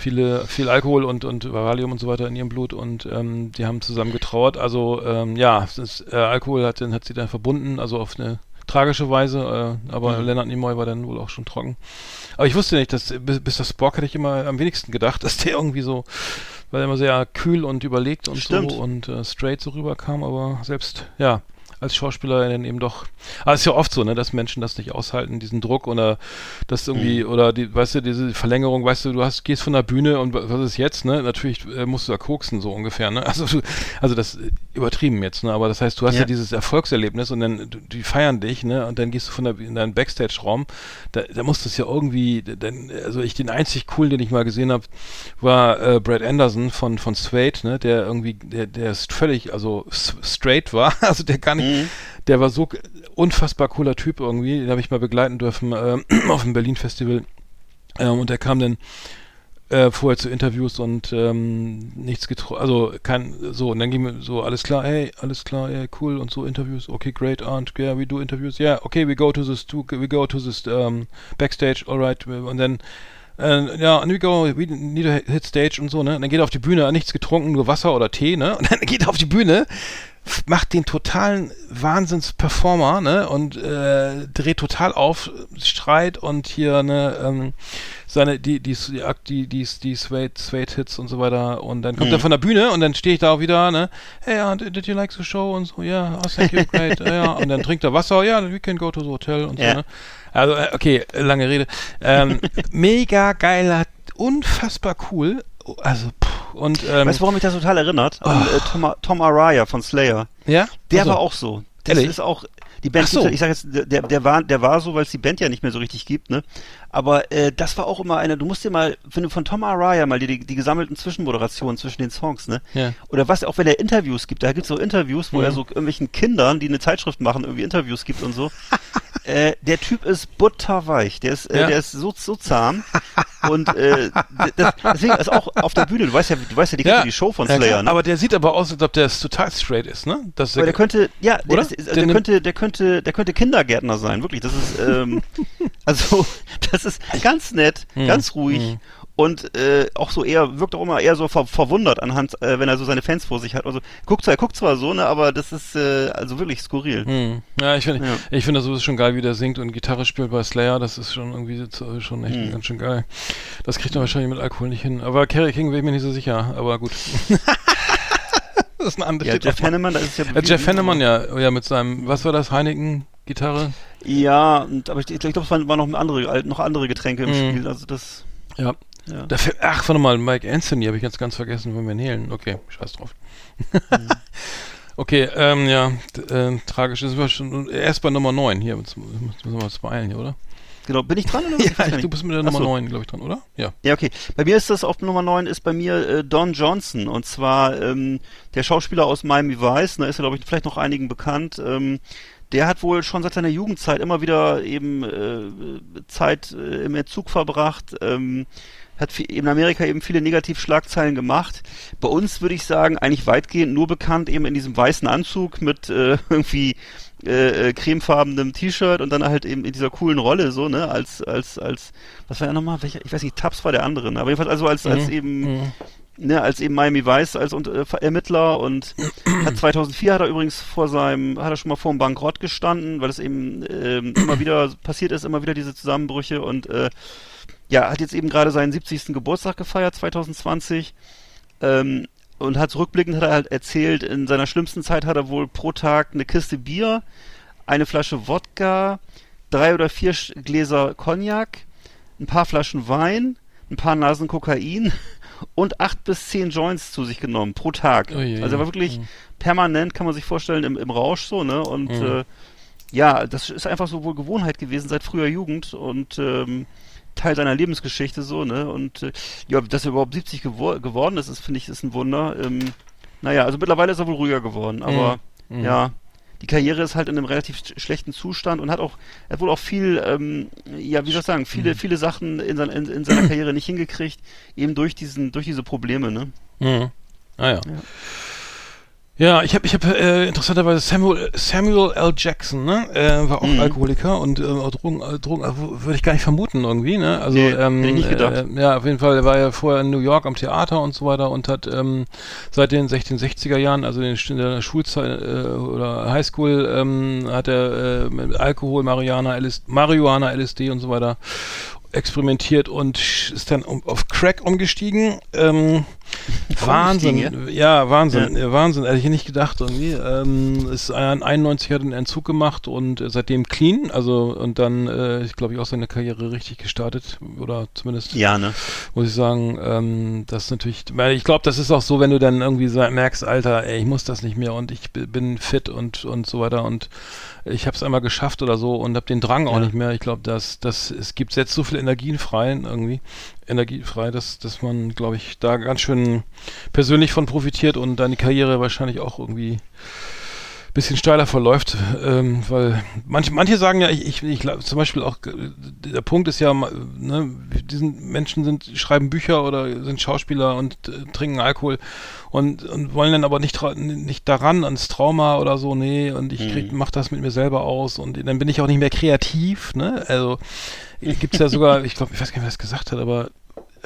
viele, viel Alkohol und, und Valium und so weiter in ihrem Blut und ähm, die haben zusammen getrauert. Also ähm, ja, ist, äh, Alkohol hat, hat sie dann verbunden, also auf eine tragische Weise, äh, aber Mhm. Leonard Nimoy war dann wohl auch schon trocken. Aber ich wusste nicht, dass bis, bis das Spock hätte ich immer am wenigsten gedacht, dass der irgendwie so, weil er immer sehr kühl und überlegt und Stimmt. so und äh, straight so rüberkam, aber selbst, ja, als Schauspieler dann eben doch. Aber es ist ja oft so, ne, dass Menschen das nicht aushalten, diesen Druck oder das irgendwie, oder die, weißt du, diese Verlängerung, weißt du, du hast, gehst von der Bühne und wa- was ist jetzt, ne? Natürlich äh, musst du da koksen, so ungefähr, ne? Also du, also das äh, übertrieben jetzt, ne? Aber das heißt, du hast ja, Ja. dieses Erfolgserlebnis und dann, du, die feiern dich, ne? Und dann gehst du von der in deinen Backstage-Raum, da, da musst du es ja irgendwie, dann, also ich den einzig coolen, den ich mal gesehen habe, war äh, Brad Anderson von von Suede, ne? Der irgendwie, der, der ist völlig, also straight war, also der gar nicht, Mhm. Der war so unfassbar cooler Typ irgendwie, den habe ich mal begleiten dürfen äh, auf dem Berlin Festival ähm, und der kam dann äh, vorher zu Interviews und ähm, nichts getroffen, also kein, so, und dann ging mir so, alles klar, hey, alles klar, yeah, cool, und so Interviews, okay, great, and yeah, we do interviews, yeah, okay, we go to this, to, we go to this um, backstage, alright, und dann äh, ja, and we go, we need to hit stage und so, ne? Und dann geht er auf die Bühne, nichts getrunken, nur Wasser oder Tee, ne? Und dann geht er auf die Bühne, macht den totalen Wahnsinns-Performer, ne? Und äh, dreht total auf, Streit und hier, ne, ähm, seine, die, die, die, die, die, die Suede, Suede Hits und so weiter. Und dann kommt Mhm. er von der Bühne und dann stehe ich da auch wieder, ne? Hey, uh, did, you like the show? Und so, ja, yeah, oh, thank you, great, ja, ja. Und dann trinkt er Wasser, ja, we can go to the hotel und Ja. so, ne? Also, äh, okay, lange Rede. Ähm, mega geiler, unfassbar cool. Also, pff, und, ähm, Weißt du, warum mich das total erinnert? An äh, Tom, Tom Araya von Slayer. ja? Der Also, war auch so. Das Ehrlich? ist auch die Band. So. Ich sag jetzt, der, der war, der war so, weil es die Band ja nicht mehr so richtig gibt, ne? Aber äh, das war auch immer einer. Du musst dir mal, wenn du von Tom Araya mal die, die, die gesammelten Zwischenmoderationen zwischen den Songs, ne? Ja. Oder was, auch wenn er Interviews gibt, da gibt's so Interviews, wo Mhm. er so irgendwelchen Kindern, die eine Zeitschrift machen, irgendwie Interviews gibt und so. äh, der Typ ist butterweich. Der ist, äh, Ja. der ist so, so zahm. und äh, das, deswegen ist auch auf der Bühne. Du weißt ja, du weißt ja die, die Show von ja, Slayer. ne? Aber der sieht aber aus, als ob der total straight ist, ne? Das Aber der könnte, ja, der, ist, also Der könnte, der könnte, der könnte Kindergärtner sein, wirklich. Das ist, ähm, also, das ist ganz nett, Hm, ganz ruhig. hm. und äh, auch so eher, wirkt auch immer eher so ver verwundert anhand, äh, wenn er so seine Fans vor sich hat. Also guckt zwar, er guckt zwar so, ne, aber das ist äh, also wirklich skurril. Hm. Ja, ich finde Ja. ich finde das sowieso schon geil, wie der singt und Gitarre spielt bei Slayer. Das ist schon irgendwie schon echt Hm. ganz schön geil. Das kriegt er wahrscheinlich mit Alkohol nicht hin. Aber Kerry King bin ich mir nicht so sicher. Aber gut. das ist ein anderes. Ja, Jeff Hanneman, das ist ja Äh, Jeff Hanneman, ja, ja, mit seinem, was war das, Heineken-Gitarre? Ja, und, aber ich, ich glaube, es waren, waren noch andere, noch andere Getränke im Mhm. Spiel. Also das, Ja. ja. Da fällt- Ach, warte mal, Mike Anthony habe ich jetzt ganz vergessen von Van Halen. Okay, scheiß drauf. Mhm. okay, ähm, ja, äh, tragisch. Das war schon erst bei Nummer 9 hier. Jetzt müssen wir uns beeilen hier, oder? Genau, bin ich dran oder? was? Ich du bist mit der Nummer so. 9, glaube ich, dran, oder? Ja. Ja, okay. Bei mir ist das auf Nummer 9 ist bei mir äh, Don Johnson und zwar ähm, der Schauspieler aus Miami Vice, da ist er glaube ich vielleicht noch einigen bekannt. Ähm, der hat wohl schon seit seiner Jugendzeit immer wieder eben äh, Zeit äh, im Entzug verbracht. Ähm, hat in Amerika eben viele Negativschlagzeilen gemacht. Bei uns würde ich sagen, eigentlich weitgehend nur bekannt eben in diesem weißen Anzug mit äh, irgendwie äh, äh, cremefarbenem T-Shirt und dann halt eben in dieser coolen Rolle so, ne, als, als, als, was war er nochmal, welcher, ich weiß nicht, Taps war der andere, ne? aber jedenfalls also als, als Mhm. eben, Mhm. Ne, als eben Miami Vice als und, äh, Ermittler und hat 2004 hat er übrigens vor seinem, hat er schon mal vor dem Bankrott gestanden, weil es eben ähm, immer wieder passiert ist, immer wieder diese Zusammenbrüche und äh, ja, hat jetzt eben gerade seinen 70. Geburtstag gefeiert, 2020. Ähm, und hat rückblickend hat er halt erzählt, in seiner schlimmsten Zeit hat er wohl pro Tag eine Kiste Bier, eine Flasche Wodka, drei oder vier Gläser Cognac, ein paar Flaschen Wein, ein paar Nasen Kokain und acht bis zehn Joints zu sich genommen pro Tag. Oh je, also er war wirklich mhm. permanent, kann man sich vorstellen, im, im Rausch so, ne? Und Mhm. äh, ja, das ist einfach so wohl Gewohnheit gewesen seit früher Jugend und ähm, Teil seiner Lebensgeschichte so, ne? Und äh, ja, dass er überhaupt 70 gewor geworden ist, ist finde ich, ist ein Wunder. Ähm, naja, also mittlerweile ist er wohl ruhiger geworden, aber Mhm. ja, die Karriere ist halt in einem relativ sch- schlechten Zustand und hat auch, er hat wohl auch viel, ähm, ja, wie soll ich sagen, Mhm. viele, viele Sachen in, sein, in, in seiner Karriere nicht hingekriegt, eben durch diesen, durch diese Probleme, ne? Mhm. Ah ja. Ja. Ja, ich habe ich hab, äh, interessanterweise Samuel, Samuel L. Jackson, ne? Äh, war auch Mhm. Alkoholiker und äh, auch Drogen, äh, Drogen würde ich gar nicht vermuten irgendwie, ne? Also Nee, ähm, ich nicht gedacht. Äh, ja, auf jeden Fall, er war ja vorher in New York am Theater und so weiter und hat ähm, seit den 1660er Jahren, also in der Schulzeit äh, oder Highschool, ähm, hat er äh, mit Alkohol, Marihuana, LSD, Marihuana, LSD und so weiter experimentiert und ist dann um, auf Crack umgestiegen. Ähm, Wahnsinn, ja, Wahnsinn, ja. Wahnsinn, hätte ich nicht gedacht irgendwie. Ähm, ist ein 91 hat einen Entzug gemacht und seitdem clean, also und dann, äh, ich glaube ich, auch seine Karriere richtig gestartet oder zumindest Ja, ne? muss ich sagen, ähm, das ist natürlich, weil ich glaube, das ist auch so, wenn du dann irgendwie merkst, Alter, ey, ich muss das nicht mehr und ich bin fit und und so weiter und ich habe es einmal geschafft oder so und habe den Drang auch Ja. nicht mehr. Ich glaube, dass dass es gibt jetzt so viel Energien frei irgendwie, Energie frei, dass dass man, glaube ich, da ganz schön persönlich von profitiert und deine Karriere wahrscheinlich auch irgendwie bisschen steiler verläuft, ähm, weil manche, manche sagen ja, ich, ich, ich zum Beispiel auch, äh, der Punkt ist ja, ne, diesen Menschen sind, schreiben Bücher oder sind Schauspieler und äh, trinken Alkohol und, und wollen dann aber nicht, nicht daran ans Trauma oder so, nee, und ich krieg, mach das mit mir selber aus und dann bin ich auch nicht mehr kreativ, ne, also gibt's ja sogar, ich glaube, ich weiß gar nicht, wer das gesagt hat, aber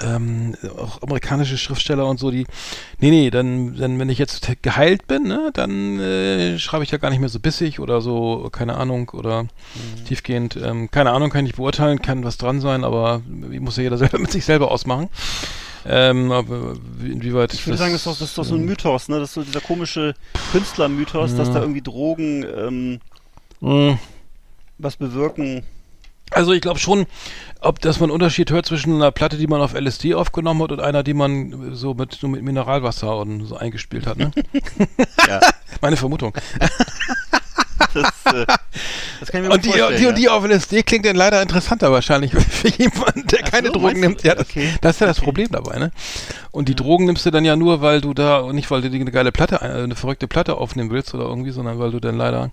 ähm, auch amerikanische Schriftsteller und so, die, nee, nee, dann, dann wenn ich jetzt geheilt bin, ne, dann äh, schreibe ich ja gar nicht mehr so bissig oder so, keine Ahnung, oder tiefgehend, ähm, keine Ahnung, kann ich nicht beurteilen, kann was dran sein, aber muss ja jeder selber mit sich selber ausmachen. Ähm, aber wie- inwieweit Ich würde sagen, das ist, doch, das ist doch so ein Mythos, ne? Das ist so dieser komische Künstlermythos, dass da irgendwie Drogen ähm, mh, was bewirken. Also ich glaube schon, ob dass man einen Unterschied hört zwischen einer Platte, die man auf LSD aufgenommen hat und einer, die man so mit, so mit Mineralwasser und so eingespielt hat, ne? Ja, Meine Vermutung. das, äh, das kann ich mir Und die, vorstellen, die, ja. und die auf LSD klingt dann leider interessanter wahrscheinlich für jemanden, der Ach keine so, Drogen nimmt. Ja, das, Okay. das ist ja das Problem dabei, ne? Und die Drogen nimmst du dann ja nur, weil du da, und nicht weil du eine geile Platte, äh, eine verrückte Platte aufnehmen willst oder irgendwie, sondern weil du dann leider,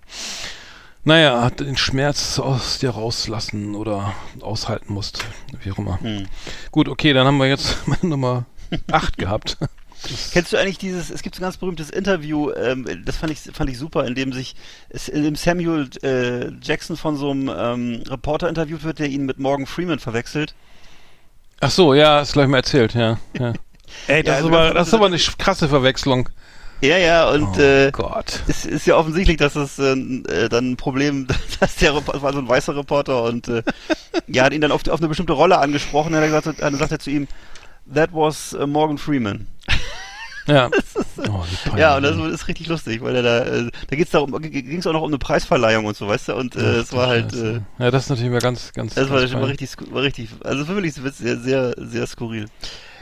naja, den Schmerz aus dir rauslassen oder aushalten musst. Wie auch immer. Hm. Gut, okay, dann haben wir jetzt meine Nummer 8 gehabt. Kennst du eigentlich dieses, es gibt so ein ganz berühmtes Interview, ähm, das fand ich, fand ich super, in dem sich, in dem Samuel äh, Jackson von so einem ähm, Reporter interviewt wird, der ihn mit Morgan Freeman verwechselt. Ach so, ja, hast du gleich mal erzählt, ja. ja. Ey, das, Ja, also ist aber, das- das ist aber eine krasse Verwechslung. Ja, ja, und Oh äh, Gott. es ist ja offensichtlich, dass es äh, äh, dann ein Problem, dass der Rep- war so ein weißer Reporter und äh, ja, hat ihn dann auf, auf eine bestimmte Rolle angesprochen, dann hat er gesagt, dann sagt er zu ihm, that was äh, Morgan Freeman. Ja. Oh, wie peinlich. Ja, und das ist richtig lustig, weil er da, äh, da geht's darum, ging es auch noch um eine Preisverleihung und so, weißt du, und äh, es war halt, äh, ja, das ist natürlich mal ganz, ganz. das war, ganz war peinlich. richtig, sku- war richtig, also wirklich sehr, sehr, sehr skurril.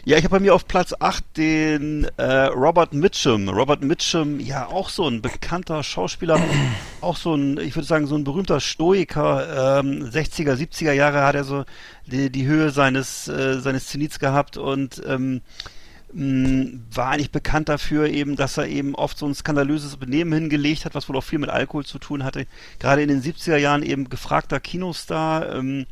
Ja, ich habe bei mir auf Platz 8 den äh, Robert Mitchum. Robert Mitchum, ja auch so ein bekannter Schauspieler, auch so ein, ich würde sagen, so ein berühmter Stoiker. Ähm, 60er, 70er Jahre hat er so die, die Höhe seines, äh, seines Zenits gehabt und ähm, mh, war eigentlich bekannt dafür eben, dass er eben oft so ein skandalöses Benehmen hingelegt hat, was wohl auch viel mit Alkohol zu tun hatte. Gerade in den 70er Jahren eben gefragter Kinostar, ähm,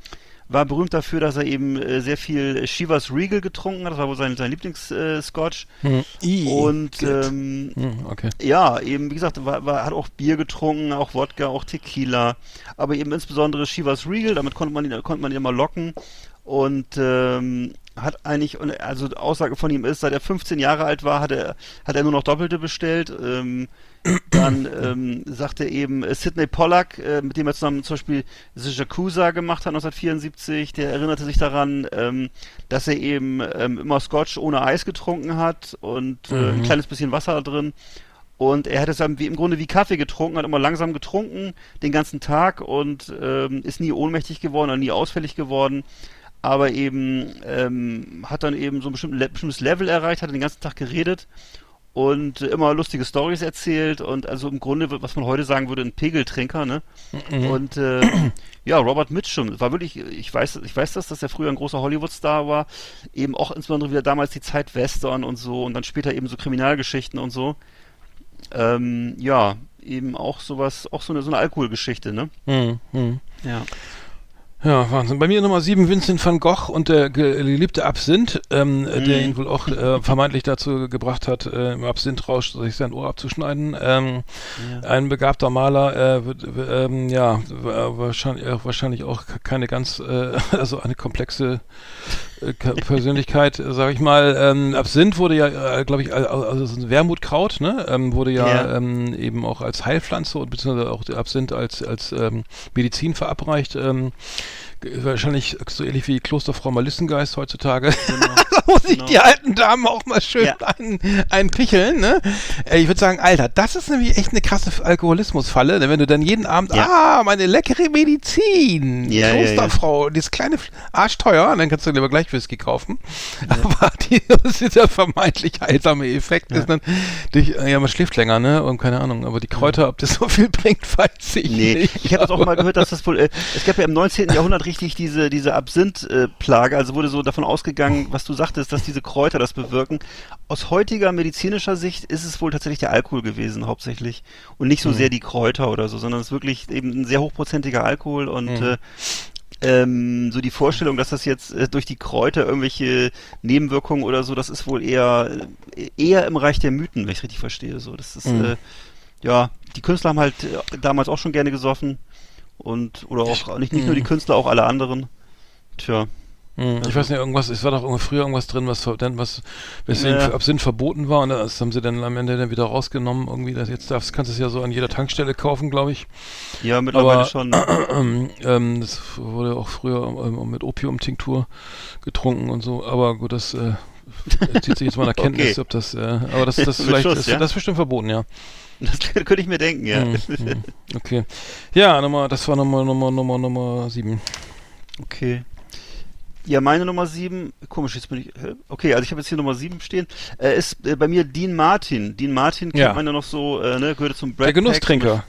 war berühmt dafür, dass er eben äh, sehr viel Shivas Regal getrunken hat, das war wohl sein, sein Lieblings-Scotch. Äh, Scotch. Hm. Und ähm, Hm, okay. ja, eben, wie gesagt, war, war, hat auch Bier getrunken, auch Wodka, auch Tequila, aber eben insbesondere Shivas Regal, damit konnte man ihn, konnte man ihn immer locken und ähm, hat eigentlich, und also die Aussage von ihm ist, seit er 15 Jahre alt war, hat er, hat er nur noch Doppelte bestellt. Ähm, dann ähm, sagt er eben äh, Sidney Pollack, äh, mit dem er zusammen zum Beispiel The Yakuza gemacht hat 1974, der erinnerte sich daran, ähm, dass er eben ähm, immer Scotch ohne Eis getrunken hat und äh, ein Mhm. kleines bisschen Wasser drin. Und er hat es dann wie, im Grunde wie Kaffee getrunken, hat immer langsam getrunken, den ganzen Tag und ähm, ist nie ohnmächtig geworden oder nie ausfällig geworden. Aber eben ähm, hat dann eben so ein bestimmtes Level erreicht, hat den ganzen Tag geredet und immer lustige Stories erzählt und also im Grunde, was man heute sagen würde, ein Pegeltrinker, ne? Und äh, ja, Robert Mitchum war wirklich, ich weiß, ich weiß das, dass er früher ein großer Hollywood-Star war, eben auch insbesondere wieder damals die Zeit Western und so und dann später eben so Kriminalgeschichten und so. Ähm, ja, eben auch sowas, auch so eine, so eine Alkoholgeschichte, ne? Hm, hm. Ja. Ja, Wahnsinn. Bei mir Nummer sieben Vincent van Gogh und der ge- geliebte Absinth, ähm, der Mhm. ihn wohl auch äh, vermeintlich dazu gebracht hat, äh, im Absinthrausch sich sein Ohr abzuschneiden. Ähm, Ein begabter Maler, äh, wird, ähm, ja, wa- wahrscheinlich, auch, wahrscheinlich auch keine ganz, äh, also eine komplexe äh, Persönlichkeit, äh, sag ich mal. Ähm, Absinth wurde ja, äh, glaube ich, al- al- also so ein Wermutkraut, ne, ähm, wurde ja, Ja. Ähm, eben auch als Heilpflanze und beziehungsweise auch Absinth als als ähm, Medizin verabreicht. Ähm, wahrscheinlich so ähnlich wie Klosterfrau Melissengeist heutzutage. da muss ich Genau. die alten Damen auch mal schön Ja. einen, einen picheln, ne? Ich würde sagen, Alter, das ist nämlich echt eine krasse Alkoholismusfalle, ne? wenn du dann jeden Abend, Ja. ah, meine leckere Medizin, Ja, ja, ja. Klosterfrau, dieses kleine arschteuer, dann kannst du lieber gleich Whisky kaufen. Aber die, das ist der vermeintlich heilsame Effekt ist dann, dich, äh, ja, man schläft länger, ne? Und keine Ahnung, aber die Kräuter, ob das so viel bringt, weiß ich Nee, nicht. ich habe jetzt auch mal gehört, dass das wohl, äh, es gab ja im 19. Jahrhundert richtig diese, diese Absinth-Plage, also wurde so davon ausgegangen, was du sagtest, dass diese Kräuter das bewirken. Aus heutiger medizinischer Sicht ist es wohl tatsächlich der Alkohol gewesen, hauptsächlich. Und nicht Mhm. so sehr die Kräuter oder so, sondern es ist wirklich eben ein sehr hochprozentiger Alkohol und Mhm. äh, ähm, so die Vorstellung, dass das jetzt äh, durch die Kräuter irgendwelche Nebenwirkungen oder so, das ist wohl eher äh, eher im Reich der Mythen, wenn ich richtig verstehe. So, das ist Mhm. äh, ja, die Künstler haben halt äh, damals auch schon gerne gesoffen und oder auch nicht nicht nur die Künstler, auch alle anderen. Tja, Hm, Ich weiß nicht, irgendwas, es war doch früher irgendwas drin, was was weswegen Ja. Absinth verboten war und das haben sie dann am Ende dann wieder rausgenommen. Irgendwie, das jetzt darfst, kannst du es ja so an jeder Tankstelle kaufen, glaube ich. ja mittlerweile Aber schon. ähm, das wurde auch früher ähm, mit Opiumtinktur getrunken und so. Aber gut, das äh, zieht sich jetzt mal eine Erkenntnis, Okay. ob das, äh, aber das, das vielleicht, Schuss, das, ja? das ist bestimmt verboten, ja. Das könnte ich mir denken, ja. Hm, hm, okay. Ja, Nummer, das war Nummer, Nummer, Nummer, Nummer sieben. Okay. Ja, meine Nummer 7, komisch, jetzt bin ich, okay, also ich habe jetzt hier Nummer 7 stehen, äh, ist äh, bei mir Dean Martin. Dean Martin kennt Ja. man ja noch so, äh, ne, gehörte zum Brad Der Genusstrinker.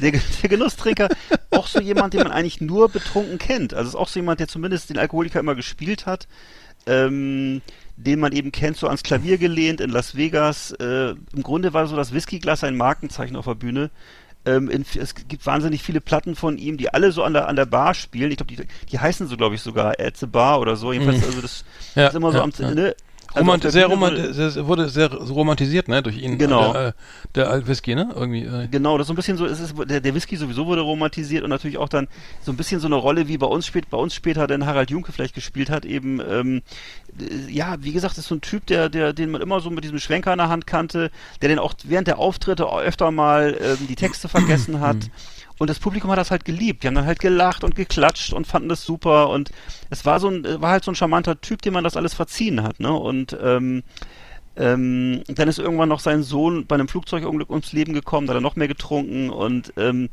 Der, der Genusstrinker, auch so jemand, den man eigentlich nur betrunken kennt. Also ist auch so jemand, der zumindest den Alkoholiker immer gespielt hat, ähm, den man eben kennt, so ans Klavier gelehnt in Las Vegas. Äh, Im Grunde war so das Whiskyglas ein Markenzeichen auf der Bühne. Ähm, in, es gibt wahnsinnig viele Platten von ihm, die alle so an der, an der Bar spielen. Ich glaube, die, die heißen so, glaube ich, sogar At the Bar oder so. Jedenfalls, Mhm. also das Ja, ist immer so ja, am, ja. ne? Also Romant der sehr romant wurde- sehr, wurde sehr romantisiert, ne, durch ihn. Genau. Der, äh, der Whisky, ne? Irgendwie. Äh, Genau, das ist so ein bisschen so, es ist, der, der Whisky sowieso wurde romantisiert und natürlich auch dann so ein bisschen so eine Rolle, wie bei uns spät, bei uns später denn Harald Junke vielleicht gespielt hat, eben, ähm, äh, ja, wie gesagt, ist so ein Typ, der, der, den man immer so mit diesem Schwenker in der Hand kannte, der den auch während der Auftritte öfter mal ähm, die Texte vergessen hat. Und das Publikum hat das halt geliebt. Die haben dann halt gelacht und geklatscht und fanden das super. Und es war so ein, war halt so ein charmanter Typ, dem man das alles verziehen hat, ne? Und ähm, ähm, dann ist irgendwann noch sein Sohn bei einem Flugzeugunglück ums Leben gekommen, da hat er noch mehr getrunken und ähm,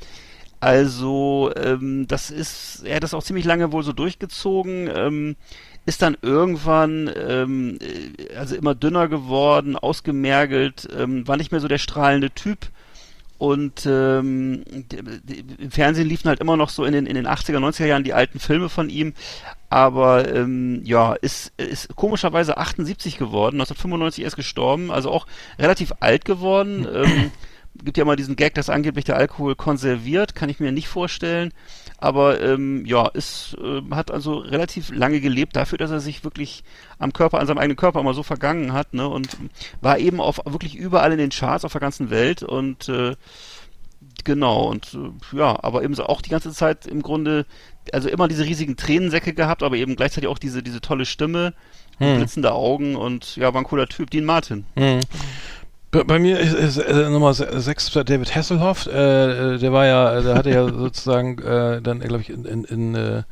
also ähm, das ist, er hat das auch ziemlich lange wohl so durchgezogen, ähm, ist dann irgendwann ähm, äh, also immer dünner geworden, ausgemergelt, ähm, war nicht mehr so der strahlende Typ. Und ähm, im Fernsehen liefen halt immer noch so in den, in den 80er, 90er Jahren die alten Filme von ihm. Aber ähm, ja, ist, ist komischerweise 78 geworden, 1995 erst gestorben, also auch relativ alt geworden. Ähm, gibt ja immer diesen Gag, dass angeblich der Alkohol konserviert, kann ich mir nicht vorstellen. Aber ähm, ja, ist, äh, hat also relativ lange gelebt dafür, dass er sich wirklich am Körper, an seinem eigenen Körper immer so vergangen hat, ne? Und war eben auf wirklich überall in den Charts auf der ganzen Welt und äh, Genau, und äh, ja, aber eben so auch die ganze Zeit im Grunde, also immer diese riesigen Tränensäcke gehabt, aber eben gleichzeitig auch diese, diese tolle Stimme, und blitzende Augen und ja, war ein cooler Typ, Dean Martin. Mhm. Bei, bei mir ist, ist äh, Nummer 6 David Hasselhoff, äh, äh, der war ja, der hatte ja sozusagen äh, dann, glaube ich, in, in, in äh,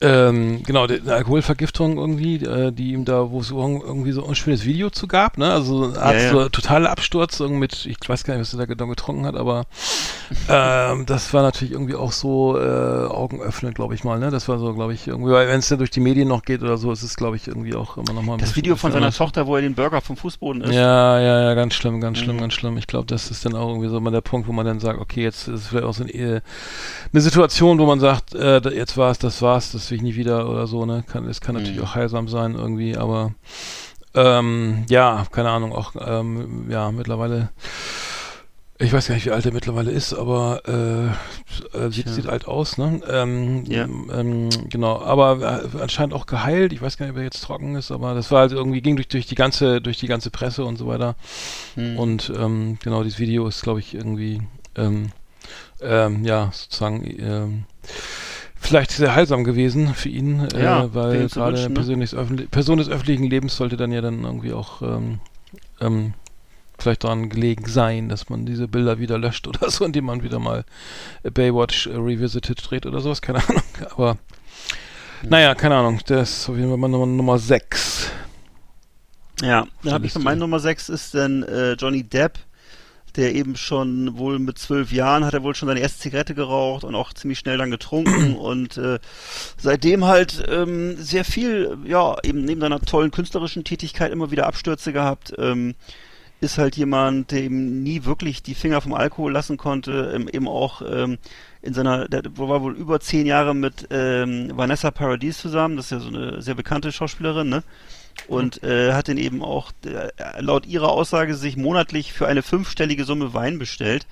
ähm, genau, die- eine Alkoholvergiftung irgendwie, äh, die ihm da, wo es irg- irgendwie so ein schönes Video zu gab, ne? Also Ja, ja. so totaler Absturz irgendwie mit, ich weiß gar nicht, was er da genau getrunken hat, aber ähm, das war natürlich irgendwie auch so äh, Augen öffnen, glaube ich mal, ne? Das war so, glaube ich, irgendwie, weil wenn es dann durch die Medien noch geht oder so, ist es, glaube ich, irgendwie auch immer noch mal ein Das Video von seiner. Tochter, wo er den Burger vom Fußboden isst. Ja, ja, ja, ganz schlimm, ganz schlimm, Mhm. ganz schlimm. Ich glaube, das ist dann auch irgendwie so mal der Punkt, wo man dann sagt, okay, jetzt ist vielleicht auch so eine, äh, eine Situation, wo man sagt, äh, jetzt war's, das war's, das will ich nie wieder oder so, ne? Kann, es kann natürlich Mhm. auch heilsam sein irgendwie, aber ähm, ja, keine Ahnung, auch ähm, ja, mittlerweile ich weiß gar nicht, wie alt er mittlerweile ist, aber äh, äh, sieht, Tja. sieht alt aus, ne? Ähm, Ja. ähm, genau, aber äh, anscheinend auch geheilt. Ich weiß gar nicht, ob er jetzt trocken ist, aber das war halt irgendwie ging durch, durch die ganze durch die ganze Presse und so weiter. Hm. Und ähm, genau, dieses Video ist, glaube ich, irgendwie ähm, ähm, ja sozusagen ähm, vielleicht sehr heilsam gewesen für ihn, Ja, äh, wäre weil gerade wünschen, ne? Person, des öffentlichen Lebens sollte dann ja dann irgendwie auch ähm, ähm, vielleicht daran gelegen sein, dass man diese Bilder wieder löscht oder so, indem man wieder mal Baywatch äh, Revisited dreht oder sowas, keine Ahnung. Aber naja, keine Ahnung, das ist auf jeden Fall mal Nummer, Nummer 6. Ja, dann habe ich von meinen Nummer 6 ist dann äh, Johnny Depp, der eben schon wohl mit zwölf Jahren hat er wohl schon seine erste Zigarette geraucht und auch ziemlich schnell dann getrunken und äh, seitdem halt ähm, sehr viel, ja, eben neben seiner tollen künstlerischen Tätigkeit immer wieder Abstürze gehabt. Ähm, ist halt jemand, der eben nie wirklich die Finger vom Alkohol lassen konnte, ähm, eben auch ähm, in seiner, der war wohl über zehn Jahre mit ähm, Vanessa Paradis zusammen, das ist ja so eine sehr bekannte Schauspielerin, ne? Und äh, hat den eben auch äh, laut ihrer Aussage sich monatlich für eine fünfstellige Summe Wein bestellt.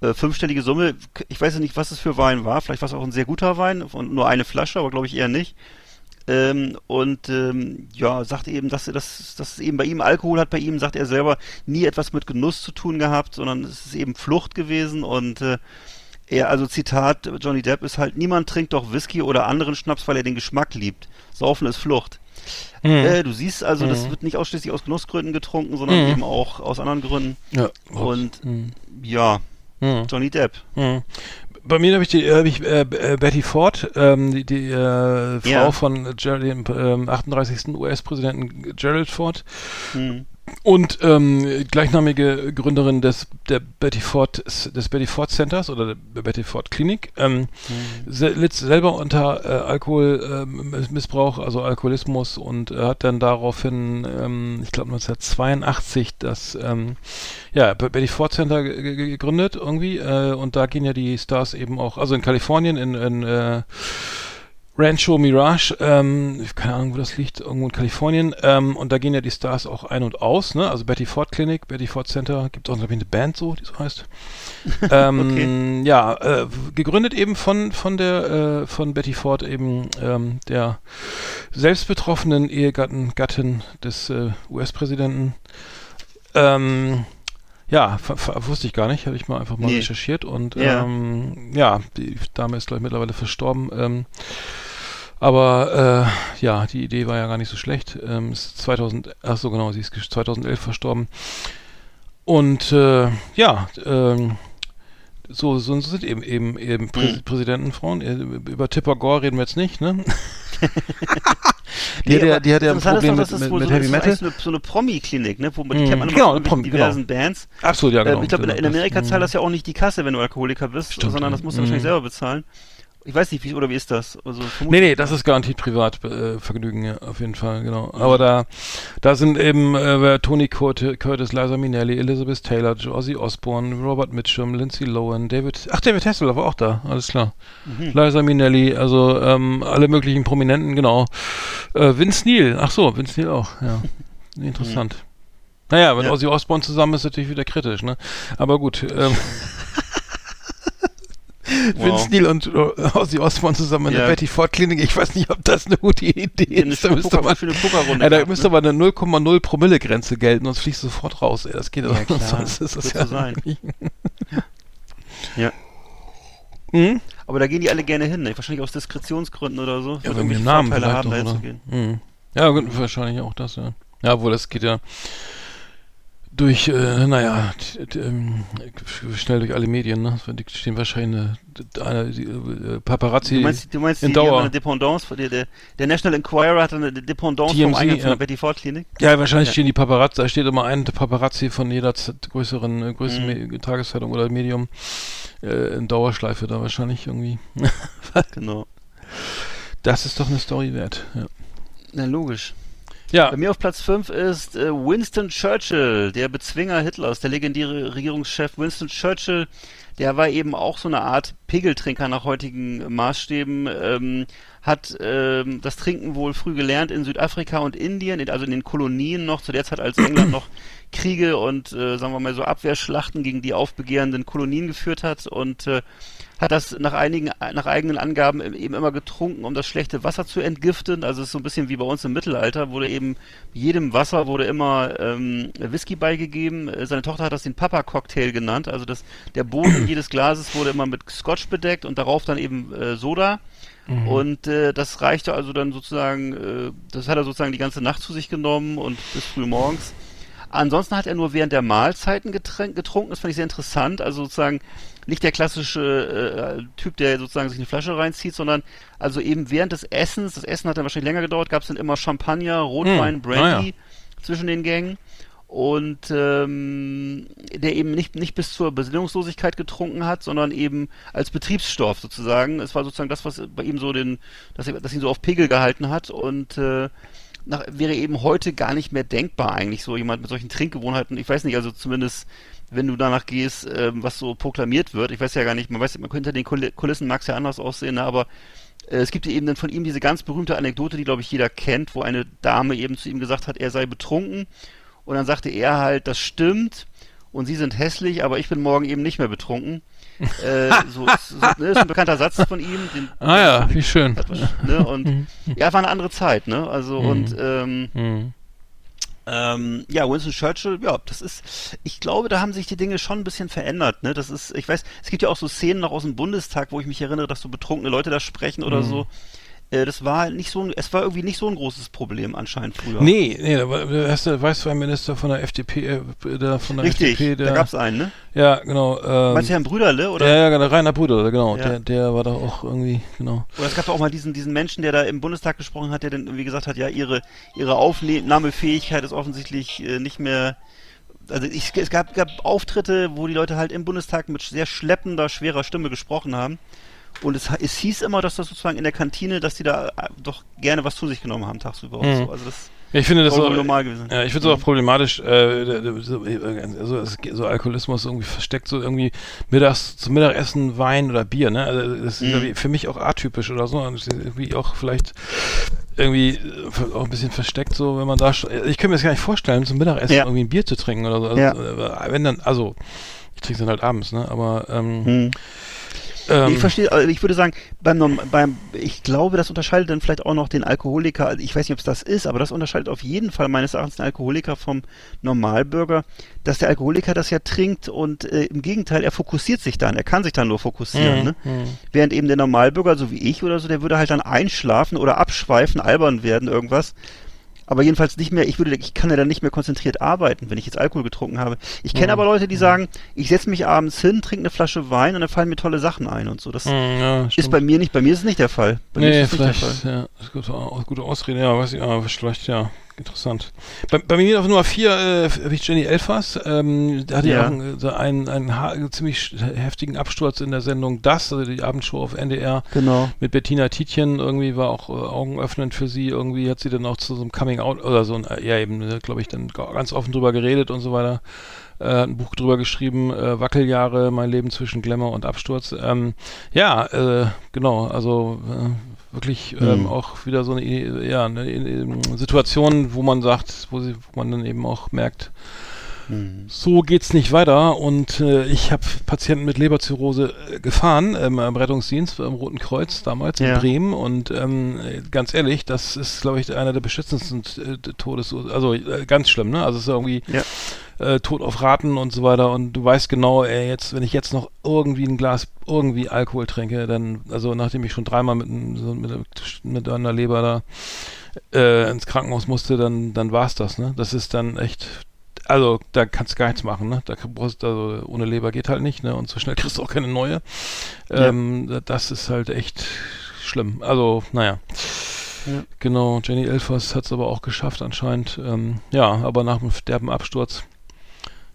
Äh, fünfstellige Summe, ich weiß ja nicht, was es für Wein war, vielleicht war es auch ein sehr guter Wein und nur eine Flasche, aber glaube ich eher nicht. Ähm, und ähm, ja, sagt eben, dass er das, dass es eben bei ihm Alkohol hat bei ihm, sagt er selber, nie etwas mit Genuss zu tun gehabt, sondern es ist eben Flucht gewesen und äh, er, also Zitat, Johnny Depp ist halt, niemand trinkt doch Whisky oder anderen Schnaps, weil er den Geschmack liebt. Saufen ist Flucht. Äh, du siehst also, das Mhm. wird nicht ausschließlich aus Genussgründen getrunken, sondern Mhm. eben auch aus anderen Gründen. Ja. Und Mhm. ja, Mhm. Johnny Depp. Mhm. Bei mir habe ich die, habe ich äh, äh, Betty Ford, ähm, die, die äh, Frau Ja. von Gerald, dem ähm, 38. US-Präsidenten Gerald Ford Hm. Und ähm, gleichnamige Gründerin des der Betty Ford des Betty Ford Centers oder der Betty Ford Klinik. Ähm, se litt selber unter äh, Alkoholmissbrauch, also Alkoholismus und äh, hat dann daraufhin, ähm, ich glaube 1982, das ähm, ja, Be- Betty Ford Center ge- ge- gegründet irgendwie äh, und da gehen ja die Stars eben auch, also in Kalifornien, in, in äh, Rancho Mirage, ähm, keine Ahnung, wo das liegt, irgendwo in Kalifornien. Ähm, und da gehen ja die Stars auch ein und aus, ne? Also Betty Ford Clinic, Betty Ford Center, gibt auch, eine Band so, die so heißt. ähm, Ja, äh, gegründet eben von, von der, äh, von Betty Ford eben, ähm, der selbst betroffenen Ehegatten, Gattin des äh, US-Präsidenten. Ähm, ja, wusste ich gar nicht, habe ich mal einfach mal Nee. recherchiert und Ja. ähm, ja, die Dame ist glaube ich mittlerweile verstorben. Ähm, aber äh, ja, die Idee war ja gar nicht so schlecht. Ähm, ist 2000, ach so genau, sie ist gesch- 2011 verstorben. Und äh, ja, ähm, so, so sind eben eben eben Prä Mhm. Präsidentenfrauen. Äh, Über Tipper Gore reden wir jetzt nicht, ne? die, Nee, hat ja, die hat ja ein Problem doch, mit, mit, wohl mit so, Heavy Metal. So eine, so eine Promi-Klinik, ne? Wo man die Mhm, kennt man genau, eine Promi- diversen Bands. Absolut, ja, genau. Äh, ich glaube, in, in Das- Amerika zahlt das ja auch nicht die Kasse, wenn du Alkoholiker bist, Stimmt, sondern das musst du wahrscheinlich Mhm. selber bezahlen. Ich weiß nicht, wie, oder wie ist das? Also, Nee, nee, das ist garantiert Privatvergnügen, äh, ja, auf jeden Fall, genau. Aber da, da sind eben äh, Tony Curtis, Curtis, Liza Minnelli, Elizabeth Taylor, Ozzy Osbourne, Robert Mitchum, Lindsay Lohan, David, ach, David Hasselhoff war auch da, alles klar. Mhm. Liza Minnelli, also ähm, alle möglichen Prominenten, genau. Äh, Vince Neil, ach so, Vince Neil auch, ja. Interessant. Naja, wenn Ja. Ozzy Osbourne zusammen ist, natürlich wieder kritisch, ne? Aber gut, ähm, Vince Neil und äh, Ozzy Osbourne zusammen in Ja. der Betty Ford Klinik. Ich weiß nicht, ob das eine gute Idee Die eine ist. Da müsste man, ja, da müsste ne? aber eine 0,0 Promille Grenze gelten, sonst fliegst du sofort raus. Ey. Das geht Ja, klar. sonst ist das Wird ja so sein. Ja. Hm? Aber da gehen die alle gerne hin, ne? Wahrscheinlich aus Diskretionsgründen oder so. Ja, wegen dem Namen Vorteile vielleicht haben, da oder? hinzugehen. Hm. Ja, wahrscheinlich auch das, ja. Ja, obwohl das geht ja durch, äh, naja, ähm, schnell durch alle Medien, ne? Die stehen wahrscheinlich eine, eine, die, äh, Paparazzi. Du meinst, du meinst in die, die haben Dauer. eine Dependance, der, der, der National Enquirer hatte eine Dependance vom TMZ, Eingang von ja. der Betty Ford Klinik? Ja, wahrscheinlich Ja. stehen die Paparazzi, da steht immer ein Paparazzi von jeder größeren, äh, größeren Mhm. Tageszeitung oder Medium äh, in Dauerschleife da wahrscheinlich irgendwie. Genau. Das ist doch eine Story wert. Ja. Na, logisch. Ja, Bei mir auf Platz 5 ist äh, Winston Churchill, der Bezwinger Hitlers, der legendäre Regierungschef Winston Churchill. Der war eben auch so eine Art Pegeltrinker nach heutigen Maßstäben, ähm, hat ähm, das Trinken wohl früh gelernt in Südafrika und Indien, in, also in den Kolonien noch, zu der Zeit, als England noch Kriege und, äh, sagen wir mal so, Abwehrschlachten gegen die aufbegehrenden Kolonien geführt hat und äh, hat das nach einigen, nach eigenen Angaben eben immer getrunken, um das schlechte Wasser zu entgiften. Also es ist so ein bisschen wie bei uns im Mittelalter, wurde eben jedem Wasser wurde immer ähm, Whisky beigegeben. Seine Tochter hat das den Papa-Cocktail genannt. Also das, der Boden jedes Glases wurde immer mit Scotch bedeckt und darauf dann eben äh, Soda. Und äh, das reichte also dann sozusagen, äh, das hat er sozusagen die ganze Nacht zu sich genommen und bis früh morgens. Ansonsten hat er nur während der Mahlzeiten getrunken. Das fand ich sehr interessant. Also sozusagen nicht der klassische äh, Typ, der sozusagen sich eine Flasche reinzieht, sondern also eben während des Essens, das Essen hat dann wahrscheinlich länger gedauert, gab es dann immer Champagner, Rotwein, Hm, Brandy ah zwischen den Gängen. Und ähm, der eben nicht, nicht bis zur Besinnungslosigkeit getrunken hat, sondern eben als Betriebsstoff sozusagen. Es war sozusagen das, was bei ihm so den, dass, er, dass ihn so auf Pegel gehalten hat und äh, nach, wäre eben heute gar nicht mehr denkbar eigentlich, so jemand mit solchen Trinkgewohnheiten. Ich weiß nicht, also zumindest wenn du danach gehst, ähm, was so proklamiert wird. Ich weiß ja gar nicht, man weiß, man könnte den Kul- Kulissen mag es ja anders aussehen, ne, aber äh, es gibt eben dann von ihm diese ganz berühmte Anekdote, die glaube ich jeder kennt, wo eine Dame eben zu ihm gesagt hat, er sei betrunken und dann sagte er halt, das stimmt und sie sind hässlich, aber ich bin morgen eben nicht mehr betrunken. äh, so, so ne, ist ein bekannter Satz von ihm. Den, ah ja, wie schön. ne, und ja, war eine andere Zeit, ne? Also Mhm. und ähm, Hm. Ähm, ja, Winston Churchill, ja, das ist, ich glaube, da haben sich die Dinge schon ein bisschen verändert, ne? Das ist, ich weiß, es gibt ja auch so Szenen noch aus dem Bundestag, wo ich mich erinnere, dass so betrunkene Leute da sprechen oder Mhm. so. Äh, das war nicht so, ein, es war irgendwie nicht so ein großes Problem anscheinend früher. Nee, nee, da war der erste Weißweinminister von der FDP, äh, der von der Richtig, FDP, der, da gab's einen, ne? ja, genau, ähm, Meinst du Herrn Brüderle, oder? ja, ja, genau, Rainer Bruder, genau, Ja. der, der war da auch irgendwie, genau. Oder es gab auch mal diesen, diesen Menschen, der da im Bundestag gesprochen hat, der dann irgendwie gesagt hat, ja, ihre, ihre Aufnahmefähigkeit ist offensichtlich äh, nicht mehr. Also ich, es gab, gab Auftritte, wo die Leute halt im Bundestag mit sehr schleppender, schwerer Stimme gesprochen haben. Und es, es hieß immer, dass das sozusagen in der Kantine, dass die da äh, doch gerne was zu sich genommen haben tagsüber und Mhm. so. Also das Ja, ich finde das so, wohl normal gewesen. Ja, ich finde es auch problematisch, äh, so, so, es geht- so Alkoholismus irgendwie versteckt, so irgendwie mittags zum Mittagessen Wein oder Bier, ne? Also das ist Mhm. für mich auch atypisch oder so. Und irgendwie auch vielleicht irgendwie äh, auch ein bisschen versteckt, so wenn man da ich könnte mir das gar nicht vorstellen, zum Mittagessen Ja. irgendwie ein Bier zu trinken oder so. Also, Ja. äh, wenn dann, also ich trinke es dann halt abends, ne? Aber ähm, Hm. Ähm, ich verstehe, also ich würde sagen, beim, beim, ich glaube, das unterscheidet dann vielleicht auch noch den Alkoholiker, also ich weiß nicht, ob es das ist, aber das unterscheidet auf jeden Fall meines Erachtens den Alkoholiker vom Normalbürger, dass der Alkoholiker das ja trinkt und äh, im Gegenteil, er fokussiert sich dann, er kann sich dann nur fokussieren, Mhm, ne? mhm. Während eben der Normalbürger, so wie ich oder so, der würde halt dann einschlafen oder abschweifen, albern werden, irgendwas. Aber jedenfalls nicht mehr, ich würde, ich kann ja dann nicht mehr konzentriert arbeiten, wenn ich jetzt Alkohol getrunken habe. Ich kenne aber Leute, die sagen, ich setze mich abends hin, trinke eine Flasche Wein und dann fallen mir tolle Sachen ein und so. Das Mhm, ja, ist bei mir nicht, bei mir ist es nicht der Fall. Bei mir Nee, ist es nicht der vielleicht, Fall. ja, das ist gute, Au- gute Ausrede, ja, weiß ich, ja, vielleicht, ja, interessant. Bei, bei mir auf Nummer 4 äh, habe ich Jenny Elfers, ähm, da hatte Ja. ja auch einen, so einen, einen ha ziemlich heftigen Absturz in der Sendung Das, also die Abendshow auf NDR Genau. mit Bettina Tietjen, irgendwie war auch äh, augenöffnend für sie, irgendwie hat sie dann auch zu so einem Coming-out oder so, ein, äh, ja eben, glaube ich, dann ga- ganz offen drüber geredet und so weiter. Äh, hat ein Buch drüber geschrieben, äh, Wackeljahre, mein Leben zwischen Glamour und Absturz. Ähm, ja, äh, genau, also wirklich ähm, Hm. auch wieder so eine, ja, eine, Situation, wo man sagt, wo, sie, wo man dann eben auch merkt, Hm. so geht's nicht weiter und äh, ich habe Patienten mit Leberzirrhose äh, gefahren ähm, im Rettungsdienst beim Roten Kreuz damals in Ja. Bremen und ähm, äh, ganz ehrlich, das ist glaube ich einer der beschissensten äh, Todes also äh, ganz schlimm, ne? Also es ist irgendwie Ja. Äh, Tod auf Raten und so weiter und du weißt genau, ey, jetzt wenn ich jetzt noch irgendwie ein Glas irgendwie Alkohol trinke, dann also nachdem ich schon dreimal mit, einem- mit, mit einer Leber da äh, ins Krankenhaus musste, dann dann war's das, ne? Das ist dann echt also da kannst du gar nichts machen, ne? Da brauchst also ohne Leber geht halt nicht, ne? Und so schnell kriegst du auch keine neue. Ja. Ähm, da- Das ist halt echt schlimm. Also, naja. Ja. Genau, Jenny Elfers hat es aber auch geschafft anscheinend. Ähm, ja, aber nach dem derben Absturz,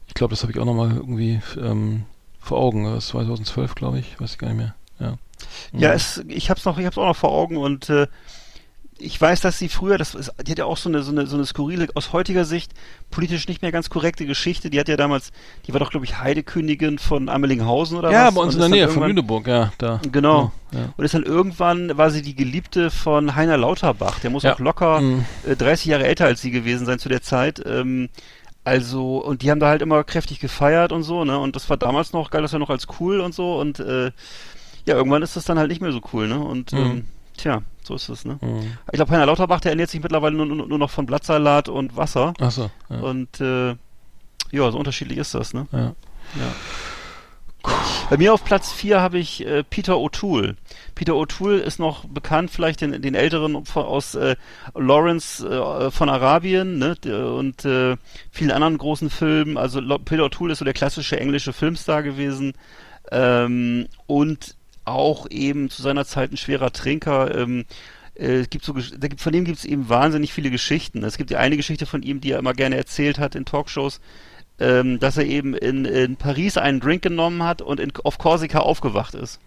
ich glaube, das habe ich auch nochmal irgendwie ähm, vor Augen. Das ist 2012, glaube ich, weiß ich gar nicht mehr. Ja, Ja, es, ich noch, ich hab's auch noch vor Augen und äh, ich weiß, dass sie früher, das ist, die hat ja auch so eine, so eine, so eine skurrile, aus heutiger Sicht politisch nicht mehr ganz korrekte Geschichte. Die hat ja damals, die war doch, glaube ich, Heidekönigin von Amelinghausen oder ja was? bei uns in der Nähe von Lüneburg, ja, da. Genau. Ja, Und ist dann irgendwann, war sie die Geliebte von Heiner Lauterbach. Der muss Ja. auch locker Mhm. äh, 30 Jahre älter als sie gewesen sein zu der Zeit. Ähm, also, und die haben da halt immer kräftig gefeiert und so, ne? Und das war damals noch, geil, das war noch als cool und so. Und äh, ja, irgendwann ist das dann halt nicht mehr so cool, ne? Und Mhm. ähm, tja, so ist es, ne? Mhm. Ich glaube, Heiner Lauterbach, der ernährt sich mittlerweile nur, nur, nur noch von Blattsalat und Wasser. Ach so, ja. Und äh, ja, so unterschiedlich ist das, ne? ja. Ja. Bei mir auf Platz 4 habe ich äh, Peter O'Toole. Peter O'Toole ist noch bekannt, vielleicht den, den Älteren aus äh, Lawrence äh, von Arabien ne, und äh, vielen anderen großen Filmen. Also Peter O'Toole ist so der klassische englische Filmstar gewesen ähm, und auch eben zu seiner Zeit ein schwerer Trinker. Ähm, äh, es gibt so, da gibt, von dem gibt es eben wahnsinnig viele Geschichten. Es gibt ja eine Geschichte von ihm, die er immer gerne erzählt hat in Talkshows, ähm, dass er eben in, in Paris einen Drink genommen hat und in, auf Korsika aufgewacht ist.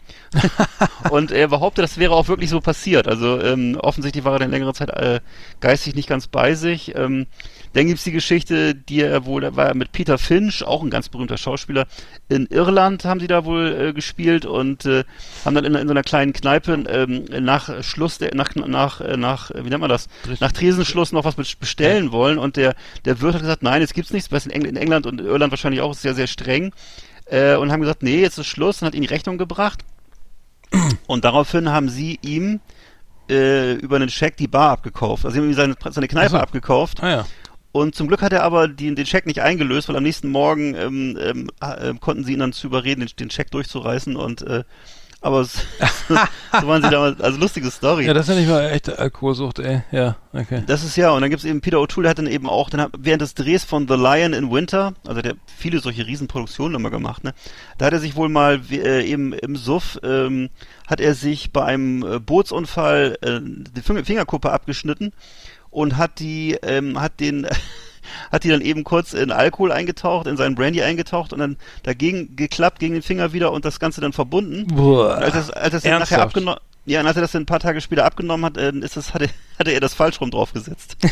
und er behauptet, das wäre auch wirklich so passiert. Also ähm, offensichtlich war er dann längere Zeit äh, geistig nicht ganz bei sich. Ähm, dann gibt's die Geschichte, die er wohl, da war er mit Peter Finch, auch ein ganz berühmter Schauspieler, in Irland haben sie da wohl äh, gespielt und äh, haben dann in, in so einer kleinen Kneipe ähm, nach Schluss, der, nach, nach, äh, nach, äh, wie nennt man das, nach Tresenschluss noch was bes- bestellen wollen und der, der Wirt hat gesagt, nein, jetzt gibt's nichts, was in, Engl in England und Irland wahrscheinlich auch sehr, sehr streng äh, und haben gesagt, nee, jetzt ist Schluss und hat ihm die Rechnung gebracht und daraufhin haben sie ihm äh, über einen Scheck die Bar abgekauft. Also sie haben ihm seine, seine Kneipe Ach so. abgekauft. Ah ja. Und zum Glück hat er aber die, den Scheck nicht eingelöst, weil am nächsten Morgen ähm, ähm, äh, konnten sie ihn dann zu überreden, den, den Scheck durchzureißen und äh, aber es, so waren sie damals, also lustige Story. Ja, das ist ja nicht mal echte Alkoholsucht, ey. Ja, okay. Das ist ja, und dann gibt's eben Peter O'Toole, der hat dann eben auch, dann hat, während des Drehs von The Lion in Winter, also der hat viele solche Riesenproduktionen immer gemacht, ne, da hat er sich wohl mal äh, eben im Suff, ähm, hat er sich bei einem äh, Bootsunfall äh, die Finger Fingerkuppe abgeschnitten und hat die, ähm, hat den, hat die dann eben kurz in Alkohol eingetaucht, in seinen Brandy eingetaucht und dann dagegen geklappt gegen den Finger wieder und das Ganze dann verbunden. Boah. Als das, als das dann nachher abgenommen Ja, und als er das ein paar Tage später abgenommen hat, äh, ist das, hatte, hatte er das falsch rum draufgesetzt.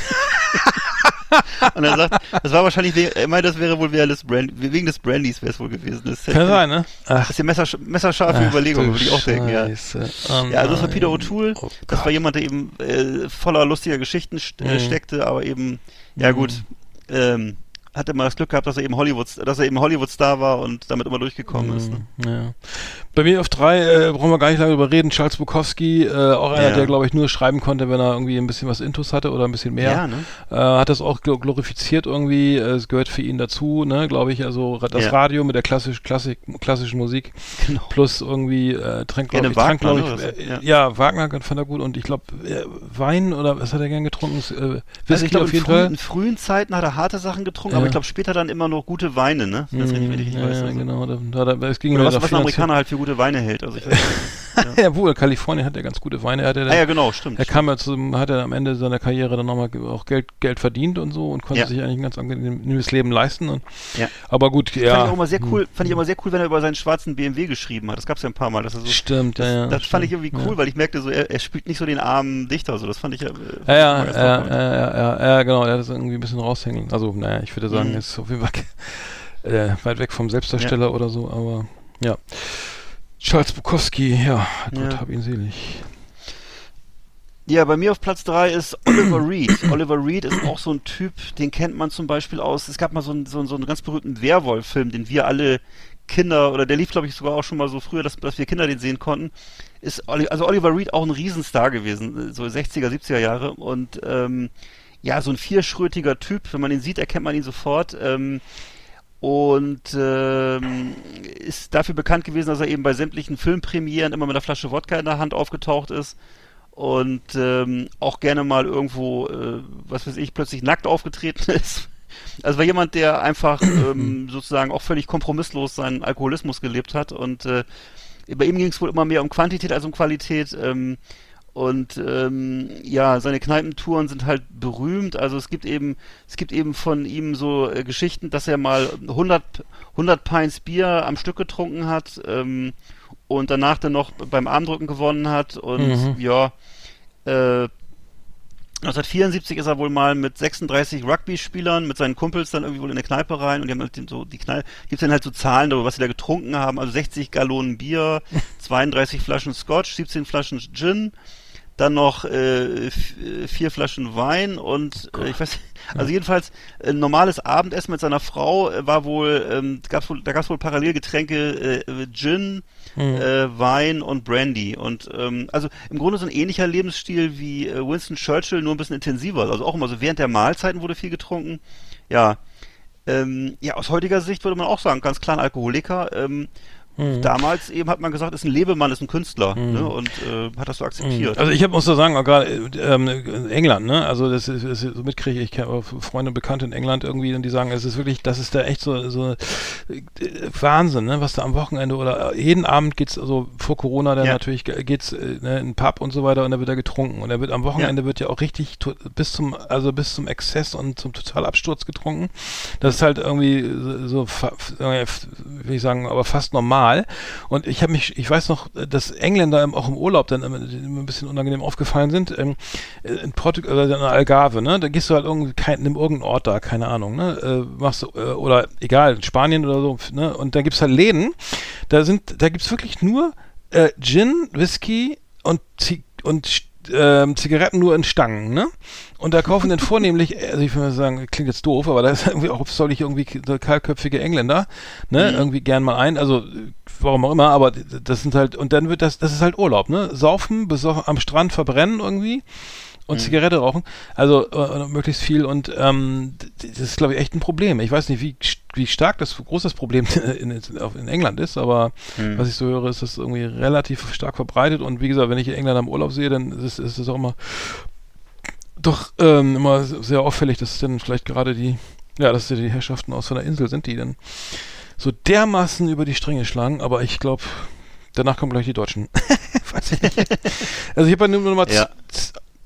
und er sagt, das war wahrscheinlich, wegen, er meinte, das wäre wohl wegen des, Brand, wegen des Brandys wäre es wohl gewesen. Das Kann sein, ne? Das ist die messersch messerscharfe Ach, Überlegung, würde ich auch denken, ja. Oh Ja, also das war. Peter O'Toole. Oh das war jemand, der eben äh, voller lustiger Geschichten st äh, Mhm. steckte, aber eben, ja gut, ähm, hatte mal das Glück gehabt, dass er eben Hollywood, dass er eben Hollywood-Star war und damit immer durchgekommen ist. Ne? Ja. Bei mir auf drei äh, brauchen wir gar nicht lange drüber reden. Charles Bukowski, äh, auch einer, Ja. der glaube ich nur schreiben konnte, wenn er irgendwie ein bisschen was Intus hatte oder ein bisschen mehr. Ja, ne? äh, hat das auch gl- glorifiziert irgendwie. Äh, Es gehört für ihn dazu, ne, glaube ich. Also das Ja. Radio mit der klassisch, Klassik, klassischen Musik Genau. plus irgendwie äh, trank, glaube ich, trank, Wagner, glaub ne, ich, äh, ja. Wagner fand er gut und ich glaube äh, Wein oder was hat er gern getrunken? Äh, Whisky Also ich glaube, auf in, jeden früh, Fall. in frühen Zeiten hat er harte Sachen getrunken, Ja. aber ich glaube später dann immer noch gute Weine, ne? Ich Mhm, richtig ja, weiß. ja, also. genau. Da, da, da, es ging Oder was, was ein Amerikaner halt für gute Weine hält. Also ich weiß, nicht. Ja, wohl, Kalifornien hat ja ganz gute Weine. Er hat ja, ah ja, genau, stimmt. er kam ja zum, hat er am Ende seiner Karriere dann nochmal auch Geld, Geld verdient und so und konnte Ja. sich eigentlich ein ganz angenehmes Leben leisten. Und, Ja. Aber gut, Fand ja. ich auch immer sehr cool, fand ich immer sehr cool, wenn er über seinen schwarzen BMW geschrieben hat. Das gab es ja ein paar Mal. Dass er so, Stimmt, das, ja, ja. das fand ich stimmt, irgendwie cool, ja. weil ich merkte so, er, er spielt nicht so den armen Dichter, so das fand ich ja. äh, Ja, ja, fand ja, ja, ja, ja, ja, genau, er hat das irgendwie ein bisschen raushängen. Also, naja, ich würde sagen, Mhm. ist auf jeden Fall äh, weit weg vom Selbstdarsteller oder so, aber ja. Charles Bukowski, ja, Gott Ja. hab ihn selig. Ja, bei mir auf Platz 3 ist Oliver Reed. Oliver Reed ist auch so ein Typ, den kennt man zum Beispiel aus, es gab mal so einen, so einen, so einen ganz berühmten Werwolf-Film, den wir alle Kinder, oder der lief glaube ich sogar auch schon mal so früher, dass, dass wir Kinder den sehen konnten. Ist, also Oliver Reed auch ein Riesenstar gewesen, so 60er, 70er Jahre und ähm, ja, so ein vierschrötiger Typ, wenn man ihn sieht, erkennt man ihn sofort. Ähm, und ähm, ist dafür bekannt gewesen, dass er eben bei sämtlichen Filmpremieren immer mit einer Flasche Wodka in der Hand aufgetaucht ist und ähm, auch gerne mal irgendwo, äh, was weiß ich, plötzlich nackt aufgetreten ist. Also war jemand, der einfach ähm, sozusagen auch völlig kompromisslos seinen Alkoholismus gelebt hat und äh, bei ihm ging es wohl immer mehr um Quantität als um Qualität. Ähm, und ähm, ja, seine Kneipentouren sind halt berühmt. Also es gibt eben, es gibt eben von ihm so äh, Geschichten, dass er mal 100, 100 Pints Bier am Stück getrunken hat ähm, und danach dann noch beim Armdrücken gewonnen hat. Und Mhm. ja, äh, 1974 ist er wohl mal mit 36 Rugby-Spielern, mit seinen Kumpels dann irgendwie wohl in eine Kneipe rein und die haben halt so die Kneipe, gibt's dann halt so Zahlen darüber, was sie da getrunken haben, also 60 Gallonen Bier, 32 Flaschen Scotch, 17 Flaschen Gin, dann noch äh, äh, vier Flaschen Wein und äh, ich weiß, also jedenfalls ein normales Abendessen mit seiner Frau äh, war wohl, ähm, gab's wohl, da gab's wohl parallel Getränke äh, Gin, äh, Wein und Brandy und ähm, also im Grunde so ein ähnlicher Lebensstil wie äh, Winston Churchill, nur ein bisschen intensiver, also auch immer so während der Mahlzeiten wurde viel getrunken, ja. Ähm, ja, aus heutiger Sicht würde man auch sagen, ganz klar ein Alkoholiker. Ähm, Damals eben hat man gesagt, ist ein Lebemann, ist ein Künstler ne, und äh, hat das so akzeptiert. Also ich hab, muss da sagen, auch gerade äh, ähm, in England, ne? Also das ist, ist so mitkriege ich Freunde und Bekannte in England irgendwie und die sagen, es ist wirklich, das ist da echt so so äh, Wahnsinn, ne? Was da am Wochenende oder äh, jeden Abend geht's also vor Corona dann Ja. natürlich ge- geht's ne, in einen Pub und so weiter und da wird da getrunken und da wird am Wochenende wird ja auch richtig bis zum also bis zum Exzess und zum Totalabsturz getrunken. Das ist halt irgendwie so, so will ich sagen, aber fast normal. Und ich habe mich, ich weiß noch, dass Engländer auch im Urlaub dann immer, ein bisschen unangenehm aufgefallen sind. Ähm, in Portugal oder in Algarve, ne? Da gehst du halt irgendwie kein, nimm irgendeinen Ort da, keine Ahnung, ne? Äh, machst du, äh, oder egal, in Spanien oder so, ne? Und da gibt's halt Läden, da sind, da gibt's wirklich nur äh, Gin, Whisky und und ähm, Zigaretten nur in Stangen, ne? Und da kaufen dann vornehmlich, also ich würde sagen, klingt jetzt doof, aber da ist irgendwie auch soll ich irgendwie so kahlköpfige Engländer, ne? Irgendwie gern mal ein, also äh, warum auch immer, aber das sind halt, und dann wird das, das ist halt Urlaub, ne? Saufen, besoffen, am Strand verbrennen irgendwie und Zigarette rauchen, also äh, möglichst viel und ähm, das ist glaube ich echt ein Problem. Ich weiß nicht, wie, wie stark das groß das Problem in, in, England ist, aber was ich so höre, ist das irgendwie relativ stark verbreitet und wie gesagt, wenn ich in England am Urlaub sehe, dann ist, es auch immer doch ähm, immer sehr auffällig, dass dann vielleicht gerade die, ja, dass die Herrschaften aus so einer Insel sind, die dann so dermaßen über die Stränge schlagen, aber ich glaube, danach kommen gleich die Deutschen. Also ich habe nur noch mal Ja.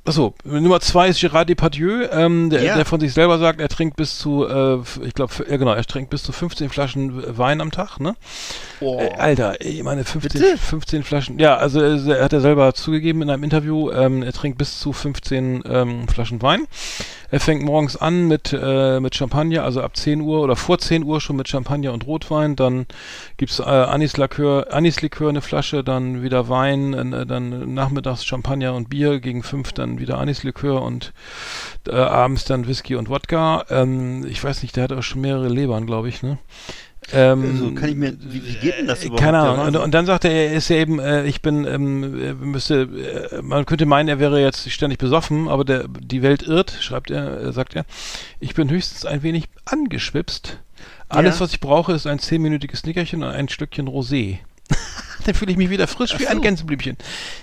Achso, Nummer zwei ist Gérard Depardieu, ähm, der, Ja. der von sich selber sagt, er trinkt bis zu, äh, ich glaube, ja genau, er trinkt bis zu 15 Flaschen Wein am Tag, ne? Oh. Äh, Alter, ich meine 15, Bitte? 15 Flaschen. Ja, also er, er hat er selber zugegeben in einem Interview, ähm, er trinkt bis zu 15 ähm, Flaschen Wein. Er fängt morgens an mit, äh, mit Champagner, also ab 10 Uhr oder vor 10 Uhr schon mit Champagner und Rotwein. Dann gibt's äh, Anislikör, Anislikör eine Flasche, dann wieder Wein, äh, dann nachmittags Champagner und Bier, gegen 5 dann wieder Anislikör und äh, abends dann Whisky und Wodka. Ähm, ich weiß nicht, der hat auch schon mehrere Lebern, glaube ich, ne? Ähm, Also kann ich mir, wie, wie geht denn das äh, überhaupt? Keine Ahnung. Und, und dann sagte er, er ist ja eben, äh, ich bin, ähm, äh, müsste, äh, man könnte meinen, er wäre jetzt ständig besoffen, aber der, die Welt irrt, schreibt er, äh, sagt er. Ich bin höchstens ein wenig angeschwipst. Alles, Ja. was ich brauche, ist ein zehnminütiges Nickerchen und ein Stückchen Rosé. dann fühle ich mich wieder frisch wie ein Gänseblümchen.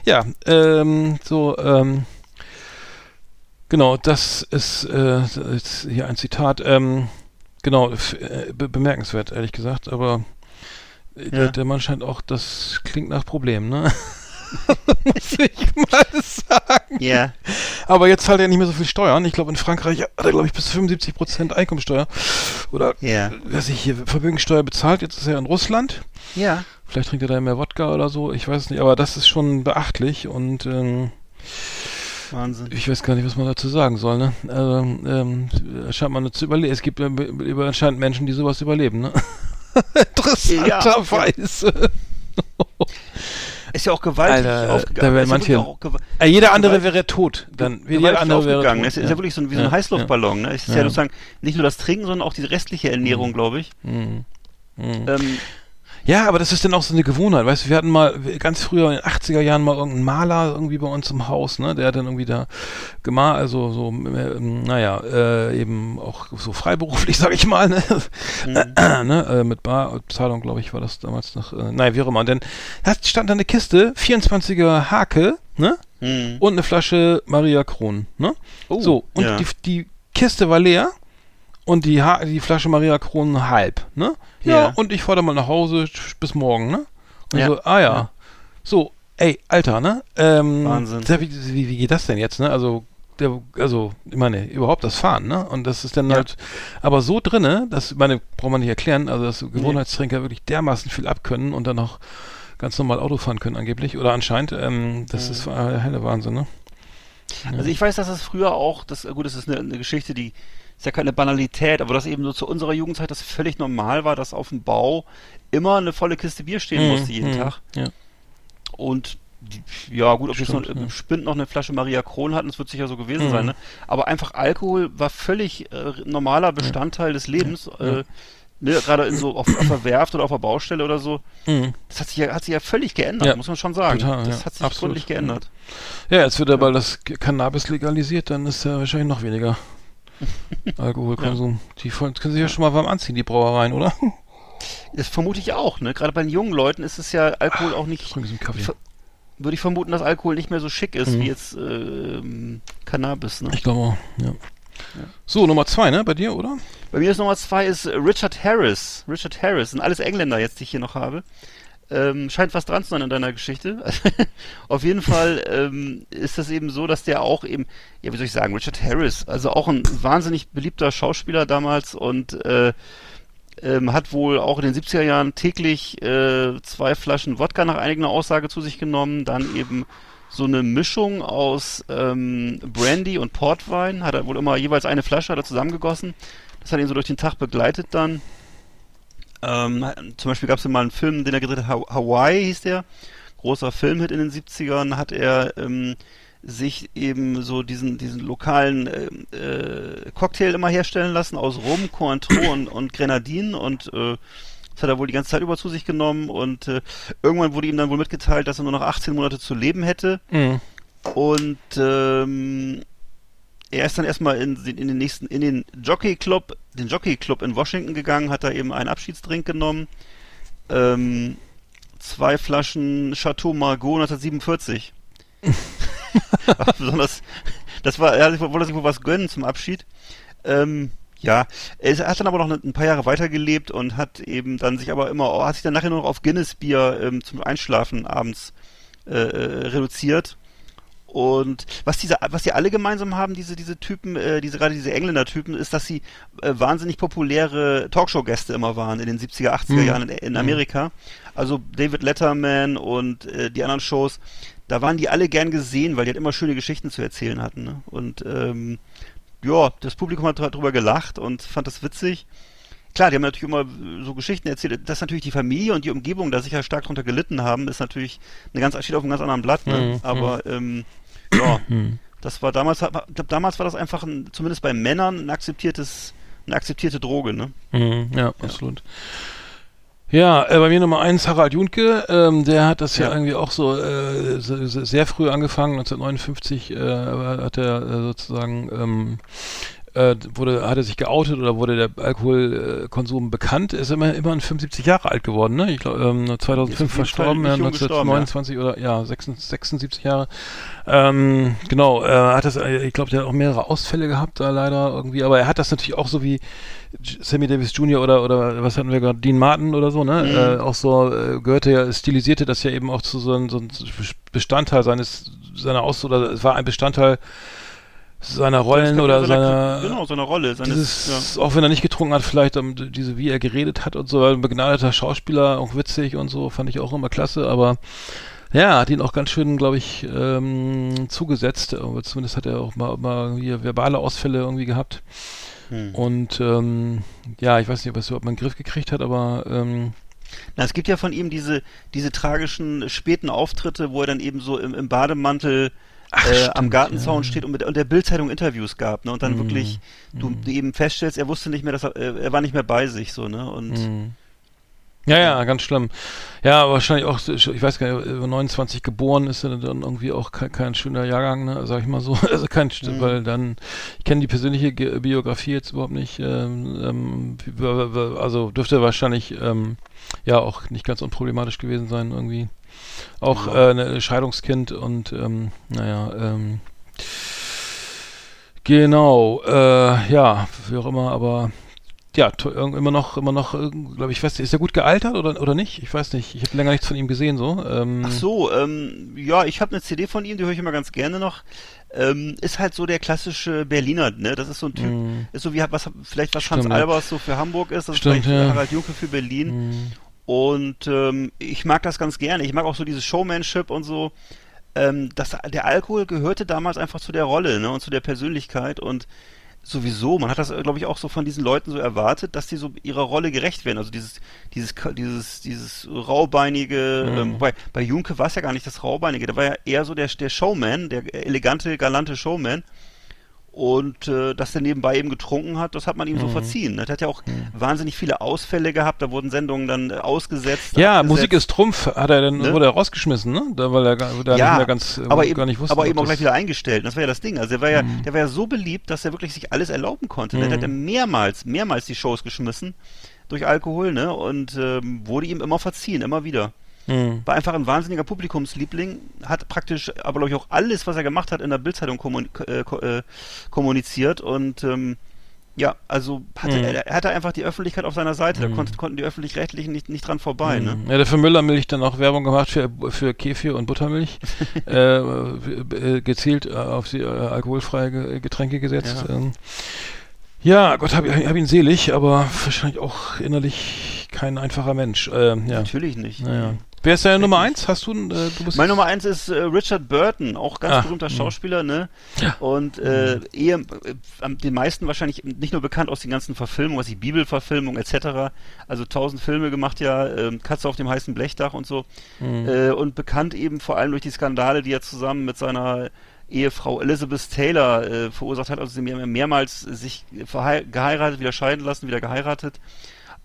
Ja, ähm, so, ähm, genau, das ist, äh, ist hier ein Zitat. Ähm, genau, f- äh, be bemerkenswert, ehrlich gesagt, aber äh, Ja. der, Mann scheint auch, das klingt nach Problem, ne? Muss ich mal sagen. Ja. Aber jetzt zahlt er nicht mehr so viel Steuern. Ich glaube, in Frankreich hat er, glaube ich, bis zu 75 Prozent Einkommensteuer. Oder, Ja. weiß ich, hier Vermögensteuer bezahlt. Jetzt ist er in Russland. Ja. Vielleicht trinkt er da mehr Wodka oder so. Ich weiß es nicht. Aber das ist schon beachtlich und, ähm, Wahnsinn. ich weiß gar nicht, was man dazu sagen soll, ne? Also, ähm, scheint man zu überleben. Es gibt über anscheinend Menschen, die sowas überleben, ne? Interessanterweise. Ist ja auch gewaltig Alter, aufgegangen. da ja manche- auch Äh, jeder andere wäre tot. Dann jeder andere wäre tot. Es ist ja, wirklich so ein, wie so ein Ja, Heißluftballon. Ne? Es ist ja. Ja. sozusagen nicht nur das Trinken, sondern auch die restliche Ernährung, glaube ich. Mhm. Mhm. Ähm, Ja, aber das ist dann auch so eine Gewohnheit, weißt du, wir hatten mal ganz früher in den 80er Jahren mal irgendeinen Maler irgendwie bei uns im Haus, ne, der hat dann irgendwie da gemalt, also so, äh, naja, äh, eben auch so freiberuflich, sag ich mal, ne, ne äh, mit Barzahlung, glaube ich, war das damals noch, äh, naja, wie auch immer, und dann stand da eine Kiste, 24er Hake, ne, hm. und eine Flasche Maria Kron, ne, Oh, so, und ja. die, die Kiste war leer und die, ha die Flasche Maria Kron halb, ne? Ja, Ja. und ich fahre dann mal nach Hause bis morgen, ne? Und Ja. so, ah ja. Ja. So, ey, Alter, ne? Ähm, Wahnsinn. Wie, wie, wie geht das denn jetzt, ne? Also, der, also, ich meine, überhaupt das Fahren, ne? Und das ist dann Ja. halt, aber so drinne, das, meine, braucht man nicht erklären, also, dass Gewohnheitstrinker wirklich dermaßen viel abkönnen und dann auch ganz normal Auto fahren können angeblich, oder anscheinend, ähm, das ist äh, helle Wahnsinn, ne? Also ich weiß, dass das früher auch, das, gut, das ist eine, eine Geschichte, die ist ja keine Banalität, aber das eben so zu unserer Jugendzeit das völlig normal war, dass auf dem Bau immer eine volle Kiste Bier stehen Mhm, musste jeden mhm, Tag. Ja. Und die, ja gut, ob wir Stimmt, jetzt noch, ja. im Spind noch eine Flasche Maria Kron hatten, das wird sicher so gewesen Mhm. sein, ne? Aber einfach Alkohol war völlig äh, normaler Bestandteil des Lebens. Äh, ne, gerade in so auf, auf der Werft oder auf der Baustelle oder so. Mhm. Das hat sich ja, hat sich ja völlig geändert, Ja, muss man schon sagen. total, das ja, hat sich absolut, gründlich geändert. Ja, jetzt wird aber das Cannabis legalisiert, dann ist ja wahrscheinlich noch weniger Alkoholkonsum. Die wollen- können sich ja schon mal warm anziehen, die Brauereien, oder? Das vermute ich auch, ne? Gerade bei den jungen Leuten ist es ja Alkohol auch nicht. Ver- Würde ich vermuten, dass Alkohol nicht mehr so schick ist Mhm. wie jetzt ähm, Cannabis, ne? Ich glaube auch, ja. So, Nummer zwei, ne, bei dir, oder? Bei mir ist Nummer zwei ist Richard Harris. Richard Harris, sind alles Engländer jetzt, die ich hier noch habe. Ähm, scheint was dran zu sein in deiner Geschichte. Auf jeden Fall ähm, ist das eben so, dass der auch eben, ja, wie soll ich sagen, Richard Harris, also auch ein wahnsinnig beliebter Schauspieler damals und äh, ähm, hat wohl auch in den 70er Jahren täglich äh, zwei Flaschen Wodka nach eigener Aussage zu sich genommen, dann eben so eine Mischung aus ähm, Brandy und Portwein, hat er wohl immer jeweils eine Flasche hat zusammengegossen. Das hat ihn so durch den Tag begleitet dann. Ähm, zum Beispiel gab es mal einen Film, den er gedreht hat, Ha- Hawaii hieß der. Großer Filmhit in den 70ern, hat er ähm, sich eben so diesen, diesen lokalen ähm, äh, Cocktail immer herstellen lassen aus Rum, Cointreau und, und Grenadinen und äh, das hat er wohl die ganze Zeit über zu sich genommen und äh, irgendwann wurde ihm dann wohl mitgeteilt, dass er nur noch 18 Monate zu leben hätte Mhm. und ähm, er ist dann erstmal in, in den nächsten, in den Jockey Club, den Jockey Club in Washington gegangen, hat da eben einen Abschiedsdrink genommen. Ähm, zwei Flaschen Chateau Margaux 1947. War besonders, das war, er wollte sich wohl was gönnen zum Abschied. Ähm, ja, er hat dann aber noch ein paar Jahre weitergelebt und hat eben dann sich aber immer, hat sich dann nachher nur noch auf Guinness Bier ähm, zum Einschlafen abends äh, äh, reduziert. Und was diese, was die alle gemeinsam haben, diese, diese Typen, äh, diese, gerade diese Engländer-Typen, ist, dass sie äh, wahnsinnig populäre Talkshow-Gäste immer waren in den 70er, 80er Jahren in, in Amerika. Also David Letterman und äh, die anderen Shows, da waren die alle gern gesehen, weil die halt immer schöne Geschichten zu erzählen hatten. Ne? Und ähm, ja, das Publikum hat darüber gelacht und fand das witzig. Klar, die haben natürlich immer so Geschichten erzählt, dass natürlich die Familie und die Umgebung da sicher stark drunter gelitten haben, ist natürlich eine ganz, steht auf einem ganz anderen Blatt, ne? Mhm, Aber ähm, ja, das war damals, ich glaube, damals war das einfach ein, zumindest bei Männern ein akzeptiertes, eine akzeptierte Droge, ne? Mhm, ja, absolut. Ja, äh, bei mir Nummer eins Harald Junke, ähm, der hat das ja, Ja. irgendwie auch so äh, se- sehr früh angefangen, 1959 äh, hat er äh, sozusagen ähm, äh, wurde, hat er sich geoutet oder wurde der Alkoholkonsum bekannt, ist immer immerhin 75 Jahre alt geworden, ne? Ich glaube ähm, Ist auf 2005 jeden verstorben, ja, nicht jung gestorben, 1929 oder ja 76, 76 Jahre. Ähm, genau, äh, hat das, äh, ich glaube, der hat auch mehrere Ausfälle gehabt da leider irgendwie, aber er hat das natürlich auch so wie Sammy Davis Jr. oder oder was hatten wir gerade, Dean Martin oder so, ne? Äh, auch so äh, gehörte ja, stilisierte das ja eben auch zu so einem so ein Bestandteil seines seiner Aus oder es war ein Bestandteil seiner Rollen oder seiner genau, seiner Rolle, seines, dieses, auch wenn er nicht getrunken hat, vielleicht um, diese, wie er geredet hat und so, ein begnadeter Schauspieler, auch witzig und so, fand ich auch immer klasse, aber ja, hat ihn auch ganz schön, glaube ich, ähm, zugesetzt. Aber zumindest hat er auch mal, mal hier verbale Ausfälle irgendwie gehabt. Hm. Und ähm, ja, ich weiß nicht, ob er es überhaupt mal in den Griff gekriegt hat, aber ähm, Na, es gibt ja von ihm diese, diese tragischen späten Auftritte, wo er dann eben so im, im Bademantel Ach, äh, stimmt, am Gartenzaun ja. steht und mit und der Bildzeitung Interviews gab, ne? Und dann Mhm. wirklich du, du eben feststellst, er wusste nicht mehr, dass er, äh, er war nicht mehr bei sich, so, ne? Und Mhm. Ja, ja, ganz schlimm. Ja, wahrscheinlich auch, ich weiß gar nicht, über 29 geboren ist er dann irgendwie auch kein, kein schöner Jahrgang, ne, sag ich mal so. Also kein, Mhm. weil dann, ich kenne die persönliche Ge Biografie jetzt überhaupt nicht, ähm, ähm, also dürfte wahrscheinlich, ähm, ja, auch nicht ganz unproblematisch gewesen sein irgendwie. Auch Ja. äh, ein Scheidungskind und, ähm, naja, ähm, genau, äh, ja, wie auch immer, aber ja, immer noch, immer noch, glaube ich, weiß ist er gut gealtert oder, oder nicht? Ich weiß nicht. Ich habe länger nichts von ihm gesehen, so. Ähm, Ach so, ähm, ja, ich habe eine CD von ihm, die höre ich immer ganz gerne noch. Ähm, ist halt so der klassische Berliner, ne? Das ist so ein Typ, Mm. ist so wie was vielleicht was Stimmt, Hans. Albers so für Hamburg ist, das Stimmt, ist vielleicht ja. Harald Junke für Berlin. mh, Und ähm, ich mag das ganz gerne. Ich mag auch so dieses Showmanship und so. Ähm, das, der Alkohol gehörte damals einfach zu der Rolle ne, und zu der Persönlichkeit und sowieso, man hat das, glaube ich, auch so von diesen Leuten so erwartet, dass die so ihrer Rolle gerecht werden. Also dieses, dieses, dieses, dieses raubeinige, Mhm. ähm, wobei bei Junke war es ja gar nicht das raubeinige, da war ja eher so der, der Showman, der elegante, galante Showman. Und äh, dass der nebenbei eben getrunken hat, das hat man ihm so Mhm. verziehen. ne? Der hat ja auch wahnsinnig viele Ausfälle gehabt, da wurden Sendungen dann äh, ausgesetzt. ja, abgesetzt. Musik ist Trumpf, hat er dann, Ne? wurde er rausgeschmissen, ne? Da, weil er da ja, nicht mehr ganz, äh, aber eben, gar nicht wusste. aber eben auch gleich wieder eingestellt. Das war ja das Ding. Also der war ja, Mhm. der war ja so beliebt, dass er wirklich sich alles erlauben konnte. ne? Der hat ja mehrmals, mehrmals die Shows geschmissen durch Alkohol, ne? Und ähm, wurde ihm immer verziehen, immer wieder. Mhm. War einfach ein wahnsinniger Publikumsliebling, hat praktisch, aber glaube ich auch alles, was er gemacht hat, in der Bildzeitung kommun äh, äh, kommuniziert und ähm, ja, also hatte, Mhm. er, hatte einfach die Öffentlichkeit auf seiner Seite. Da konnte, konnten die Öffentlich-Rechtlichen nicht, nicht dran vorbei. Ne? Ja, der für Müllermilch dann auch Werbung gemacht für, für Kefir und Buttermilch. äh, äh, gezielt äh, auf die äh, alkoholfreie Ge- Getränke gesetzt. Ja. Ähm, ja, Gott hab, hab ihn selig, aber wahrscheinlich auch innerlich kein einfacher Mensch. Ähm, ja. Natürlich nicht. Naja. Wer ist deine Nummer eins? Hast du, äh, du bist Mein Nummer eins ist äh, Richard Burton, auch ganz Ah, berühmter mh. Schauspieler, ne? Ja. Und äh, eher äh, den meisten wahrscheinlich nicht nur bekannt aus den ganzen Verfilmungen, was die Bibelverfilmung etc. Also tausend Filme gemacht ja, ähm, Katze auf dem heißen Blechdach und so. Mhm. Äh, und bekannt eben vor allem durch die Skandale, die er zusammen mit seiner Ehefrau Elizabeth Taylor äh, verursacht hat. Also sie haben mehrmals sich geheiratet, wieder scheiden lassen, wieder geheiratet.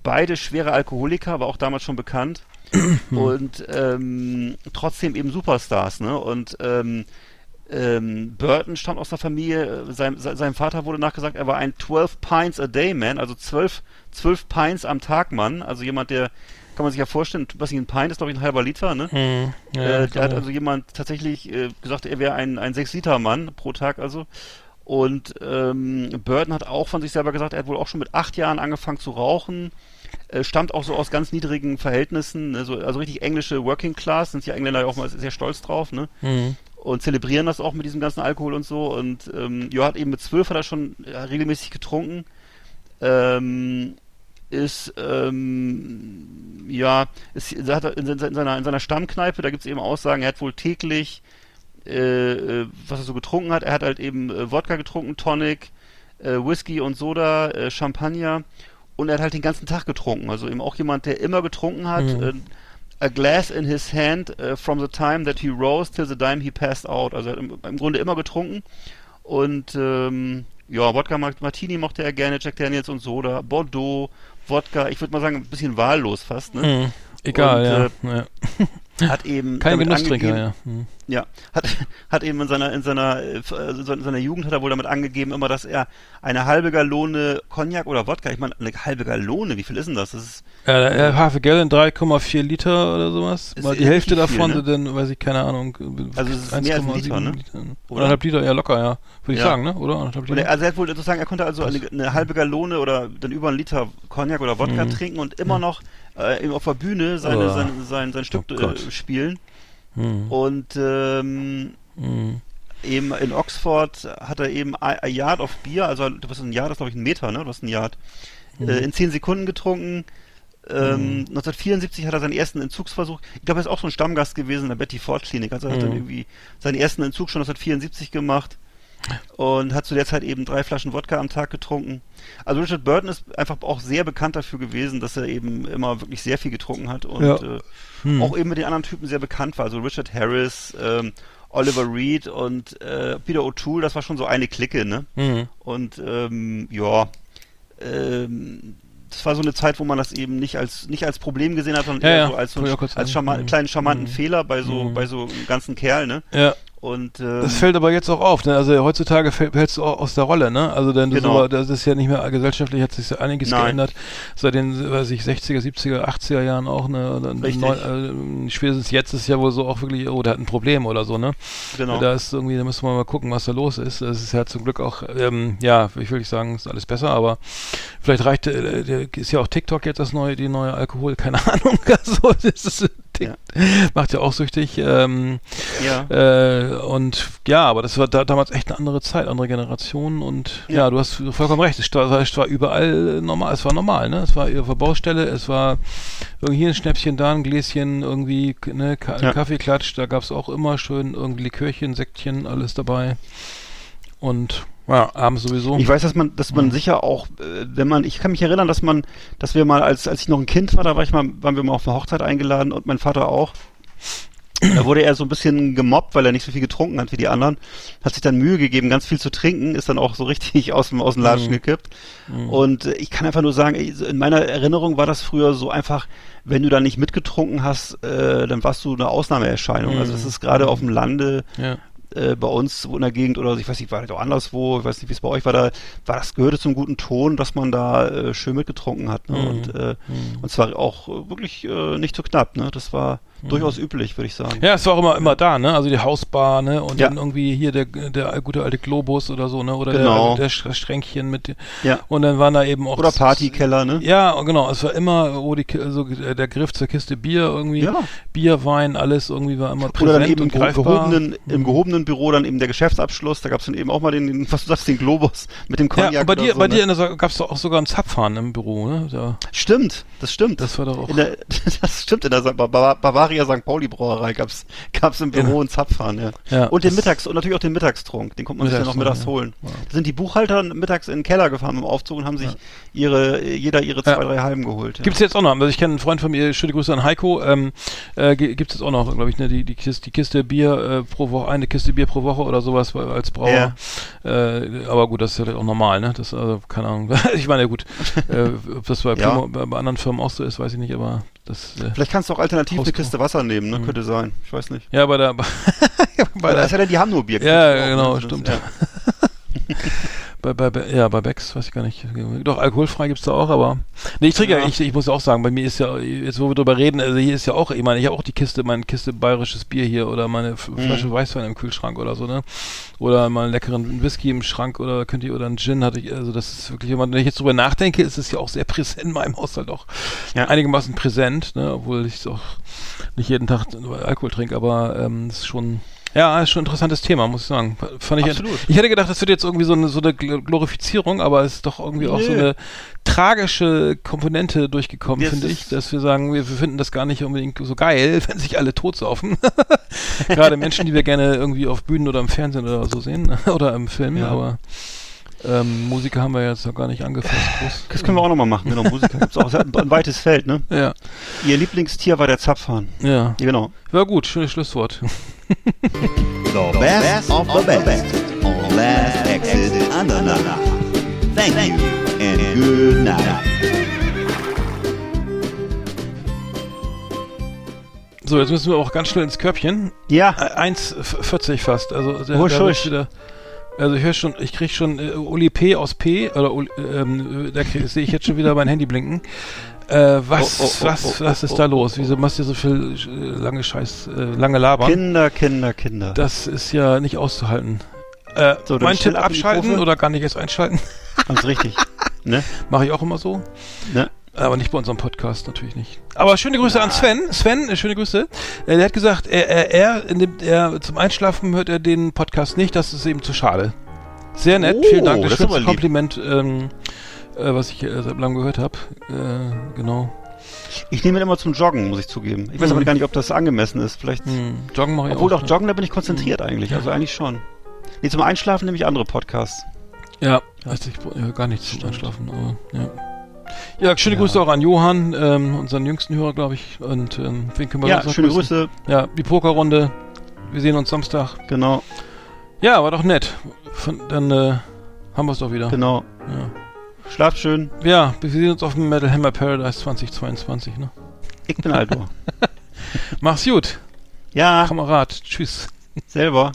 Beide schwere Alkoholiker, aber auch damals schon bekannt. Und ähm, trotzdem eben Superstars, ne? Und ähm, ähm, Burton stammt aus der Familie, äh, sein, se- seinem Vater wurde nachgesagt, er war ein 12 Pints a Day Man, also 12, 12 Pints am Tag Mann, also jemand, der, kann man sich ja vorstellen, was ich ein Pint ist, glaube ich, ein halber Liter, ne? Mhm. Ja, äh, der klar. hat also jemand tatsächlich äh, gesagt, er wäre ein, ein 6-Liter-Mann pro Tag also. Und ähm, Burton hat auch von sich selber gesagt, er hat wohl auch schon mit acht Jahren angefangen zu rauchen. Äh, stammt auch so aus ganz niedrigen Verhältnissen, ne, so, also richtig englische Working Class, sind die Engländer ja auch mal sehr stolz drauf, ne? Mhm. und zelebrieren das auch mit diesem ganzen Alkohol und so. Und ähm, ja, hat eben mit zwölf hat er schon ja, regelmäßig getrunken. Ähm, ist ähm, ja, ist, hat er in, in, seiner, in seiner Stammkneipe, da gibt es eben Aussagen, er hat wohl täglich äh, äh, was er so getrunken hat. Er hat halt eben äh, Wodka getrunken, Tonic, äh, Whisky und Soda, äh, Champagner und er hat halt den ganzen Tag getrunken. Also eben auch jemand, der immer getrunken hat. Mhm. Äh, a glass in his hand äh, from the time that he rose till the time he passed out. Also er hat im, im Grunde immer getrunken. Und ähm, ja, Wodka Mart- Martini mochte er gerne, Jack Daniels und Soda, Bordeaux, Wodka, ich würde mal sagen, ein bisschen wahllos fast, ne? Hm. Egal, Und, ja. ja. Hat eben Kein Genusstrinker, ja. Hm. Ja, hat, hat eben in seiner, in seiner, äh, äh, in seiner Jugend hat er wohl damit angegeben, immer, dass er eine halbe Gallone Cognac oder Wodka, ich meine, eine halbe Gallone, wie viel ist denn das? Das ist, Ja, er Half a Gallon 3,4 Liter oder sowas. Ist Mal die Hälfte nicht viel, davon ne? sind dann, weiß ich, keine Ahnung. Also es ist mehr als ein Liter, ne? Oder anderthalb Liter, ja locker, ja. Würde ich Ja. sagen, ne? Oder? Anderthalb Liter. er, also er hat wohl sozusagen, er konnte also eine, eine halbe Gallone oder dann über einen Liter Cognac oder Wodka Mhm. trinken und immer noch äh, eben auf der Bühne seine, Oh. sein, sein, sein Stück Oh äh, spielen. Hm. Und ähm, Hm. eben in Oxford hat er eben a, a Yard of Bier, also du hast ein Yard, das ist glaube ich ein Meter, ne? Du hast ein Yard. Mhm. Äh, in 10 Sekunden getrunken. Ähm, 1974 hat er seinen ersten Entzugsversuch. Ich glaube, er ist auch so ein Stammgast gewesen in der Betty Ford Klinik. Also er hat dann Mhm. irgendwie seinen ersten Entzug schon 1974 gemacht und hat zu der Zeit eben drei Flaschen Wodka am Tag getrunken. Also Richard Burton ist einfach auch sehr bekannt dafür gewesen, dass er eben immer wirklich sehr viel getrunken hat und Ja. äh, Hm. auch eben mit den anderen Typen sehr bekannt war. Also Richard Harris, ähm, Oliver Reed und äh, Peter O'Toole, das war schon so eine Clique, ne? Hm. Und ähm, ja, ähm, das war so eine Zeit, wo man das eben nicht als nicht als Problem gesehen hat, sondern Ja, eher ja, so als so einen, als charma Mhm. kleinen charmanten Mhm. Fehler bei so Mhm. bei so einem ganzen Kerl, ne? Ja. Und ähm, Das fällt aber jetzt auch auf, ne? Also heutzutage fällt fällst du auch aus der Rolle, ne? Also denn Genau. so, das ist ja nicht mehr gesellschaftlich hat sich einiges Nein. geändert. Seit den, weiß ich, 60er, 70er, 80er Jahren auch, ne? Oder Richtig. neu, äh, spätestens jetzt ist ja wohl so auch wirklich, oh, der hat ein Problem oder so, ne? genau. Da ist irgendwie, da müssen wir mal gucken, was da los ist. Das ist ja zum Glück auch, ähm, ja, ich will nicht sagen, ist alles besser, aber vielleicht reicht, äh, ist ja auch TikTok jetzt das neue, die neue Alkohol, keine Ahnung. Also, das ist, Tik- macht ja auch süchtig. Ähm, ja. äh, und ja, aber das war da, damals echt eine andere Zeit, andere Generation und ja, Ja. du hast vollkommen recht. Es war, es war überall normal, es war normal, ne? Es war auf der Baustelle, es war irgendwie hier ein Schnäppchen, da ein Gläschen, irgendwie ne, Ka Ja. Kaffeeklatsch, da gab es auch immer schön irgendwie Likörchen, Sektchen, alles dabei. Und ja, abends sowieso. Ich weiß, dass man, dass man sicher auch, äh, wenn man, ich kann mich erinnern, dass man, dass wir mal, als, als ich noch ein Kind war, da war ich mal, waren wir mal auf eine Hochzeit eingeladen und mein Vater auch. Da wurde er so ein bisschen gemobbt, weil er nicht so viel getrunken hat wie die anderen. Hat sich dann Mühe gegeben, ganz viel zu trinken, ist dann auch so richtig aus dem, aus dem Latschen Mhm. gekippt. Und äh, ich kann einfach nur sagen, in meiner Erinnerung war das früher so einfach, wenn du da nicht mitgetrunken hast, äh, dann warst du eine Ausnahmeerscheinung. Mhm. Also das ist gerade auf dem Lande, ja. Äh, bei uns wo in der Gegend oder ich weiß nicht, war das auch anderswo, ich weiß nicht, wie es bei euch war, da war das gehörte zum guten Ton, dass man da äh, schön mitgetrunken hat. Ne? Mhm. Und, äh, Mhm. und zwar auch wirklich äh, nicht zu knapp, ne? Das war durchaus üblich, würde ich sagen. Ja, es war auch immer, immer da, ne? Also die Hausbar, ne? Und Ja. dann irgendwie hier der, der gute alte Globus oder so, ne? Oder Genau. der, der Stränkchen mit. Ja. Und dann waren da eben auch. Oder Partykeller, ne? Ja, genau. Es war immer, wo die, Ki- so äh, der Griff zur Kiste Bier irgendwie. Ja. Bier, Wein, alles irgendwie war immer präsent Oder dann eben im, gehobenen, im gehobenen Büro dann eben der Geschäftsabschluss, da gab es dann eben auch mal den, was du sagst, den Globus mit dem Cognac. Ja, bei dir, so, bei ne? dir der gab es doch auch sogar einen Zapfhahn im Büro, ne? Da, Stimmt, das stimmt. das war doch auch. der, das stimmt, in der Sa- Bavaria St. Pauli Brauerei gab's gab's im Büro Ja. einen Zapfhahn, ja. Ja, und den Mittags und natürlich auch den Mittagstrunk, den konnte man sich dann noch mittags Mittagstrunk, holen. ja. Ja. Da sind die Buchhalter mittags in den Keller gefahren im Aufzug und haben sich ihre jeder ihre zwei, Ja. drei Halben geholt. Ja. Gibt's jetzt auch noch, also ich kenne einen Freund von mir, schöne Grüße an Heiko, ähm, äh, gi- gibt's jetzt auch noch, glaube ich, ne, die, die, Kiste, die Kiste Bier äh, pro Woche, eine Kiste Bier pro Woche oder sowas als Brauer. Äh, aber gut, das ist ja halt auch normal, ne? Das, also, keine Ahnung. ich meine, gut, äh, ob das bei, Ja. Primo, bei anderen Firmen auch so ist, weiß ich nicht, aber das, äh, Vielleicht kannst du auch alternativ eine Costco. Kiste Wasser nehmen, ne? Mhm. Könnte sein. Ich weiß nicht. ja, bei der, bei der das ist ja dann, die haben nur Bier. Ja, genau, ne? stimmt. Ja. Bei, bei, ja, bei Becks, weiß ich gar nicht. Doch, alkoholfrei gibt's da auch, aber. Nee, ich trinke ja, Ja. ich, ich muss ja auch sagen, bei mir ist ja, jetzt wo wir drüber reden, also hier ist ja auch, ich meine, ich habe auch die Kiste, meine Kiste bayerisches Bier hier oder meine Mhm. Flasche Weißwein im Kühlschrank oder so, ne? Oder mal einen leckeren Whisky im Schrank oder könnt ihr, oder einen Gin hatte ich, also das ist wirklich, wenn ich jetzt drüber nachdenke, ist es ja auch sehr präsent in meinem Haushalt auch. Ja. Einigermaßen präsent, ne? Obwohl ich auch nicht jeden Tag Alkohol trinke, aber ähm, es ist schon, Ja, ist schon ein interessantes Thema, muss ich sagen. Fand ich, Absolut. ich hätte gedacht, das wird jetzt irgendwie so eine, so eine Gl- Glorifizierung, aber es ist doch irgendwie auch so eine tragische Komponente durchgekommen, finde ich, dass wir sagen, wir, wir finden das gar nicht unbedingt so geil, wenn sich alle totsaufen. Gerade Menschen, die wir gerne irgendwie auf Bühnen oder im Fernsehen oder so sehen oder im Film, Ja. aber ähm, Musiker haben wir jetzt noch gar nicht angefasst. Groß. Das können wir auch nochmal machen. Genau, Musiker auch. Es hat ein, ein weites Feld, ne? Ja, Ihr Lieblingstier war der Zapfhahn. ja. Ja, genau. War gut, schönes Schlusswort. The best of the best on Last Exit Andernach. Thank you and good night. So, jetzt müssen wir auch ganz schnell ins Körbchen. Ja, Äh, 1,40 fast. Also, der, Husch, husch. wieder. Also ich höre schon, ich krieg schon äh, Uli P aus P oder ähm, äh, da sehe ich jetzt schon wieder mein Handy blinken. Äh, was, Oh, oh, oh, was, oh, was oh, ist da los? Wieso machst du so viel äh, lange Scheiß, äh, lange labern? Kinder, Kinder, Kinder. Das ist ja nicht auszuhalten. Äh, So, mein Tipp abschalten oder gar nicht erst einschalten? Ganz richtig. ne? Mache ich auch immer so. Ne? Aber nicht bei unserem Podcast, natürlich nicht. Aber schöne Grüße an Sven. Sven, äh, schöne Grüße. Äh, der hat gesagt, er, er, er, dem, er zum Einschlafen hört er den Podcast nicht, das ist ihm zu schade. Sehr nett, Oh, vielen Dank. Das, das aber schönste lieb. Kompliment, ähm, äh, was ich äh, seit langem gehört habe. Äh, genau. Ich nehme ihn immer zum Joggen, muss ich zugeben. Ich weiß aber Mhm. gar nicht, ob das angemessen ist. Vielleicht. Hm, Joggen mache ich Obwohl auch. doch Joggen, da bin ich konzentriert eigentlich. Also eigentlich schon. Nee, zum Einschlafen nehme ich andere Podcasts. Ja, also ich ja, gar nichts zum Einschlafen, aber ja. Ja, schöne Grüße auch an Johann, ähm, unseren jüngsten Hörer, glaube ich. Und ähm, wen können wir Ja, schöne grüßen? Grüße. Ja, die Pokerrunde. Wir sehen uns Samstag. Genau, Ja, war doch nett. Von, dann äh, haben wir es doch wieder. genau. Ja. Schlaft schön. ja, wir sehen uns auf dem Metal Hammer Paradise 2022. Ne? Ich bin Aldo. Mach's gut, ja, Kamerad. Tschüss. selber.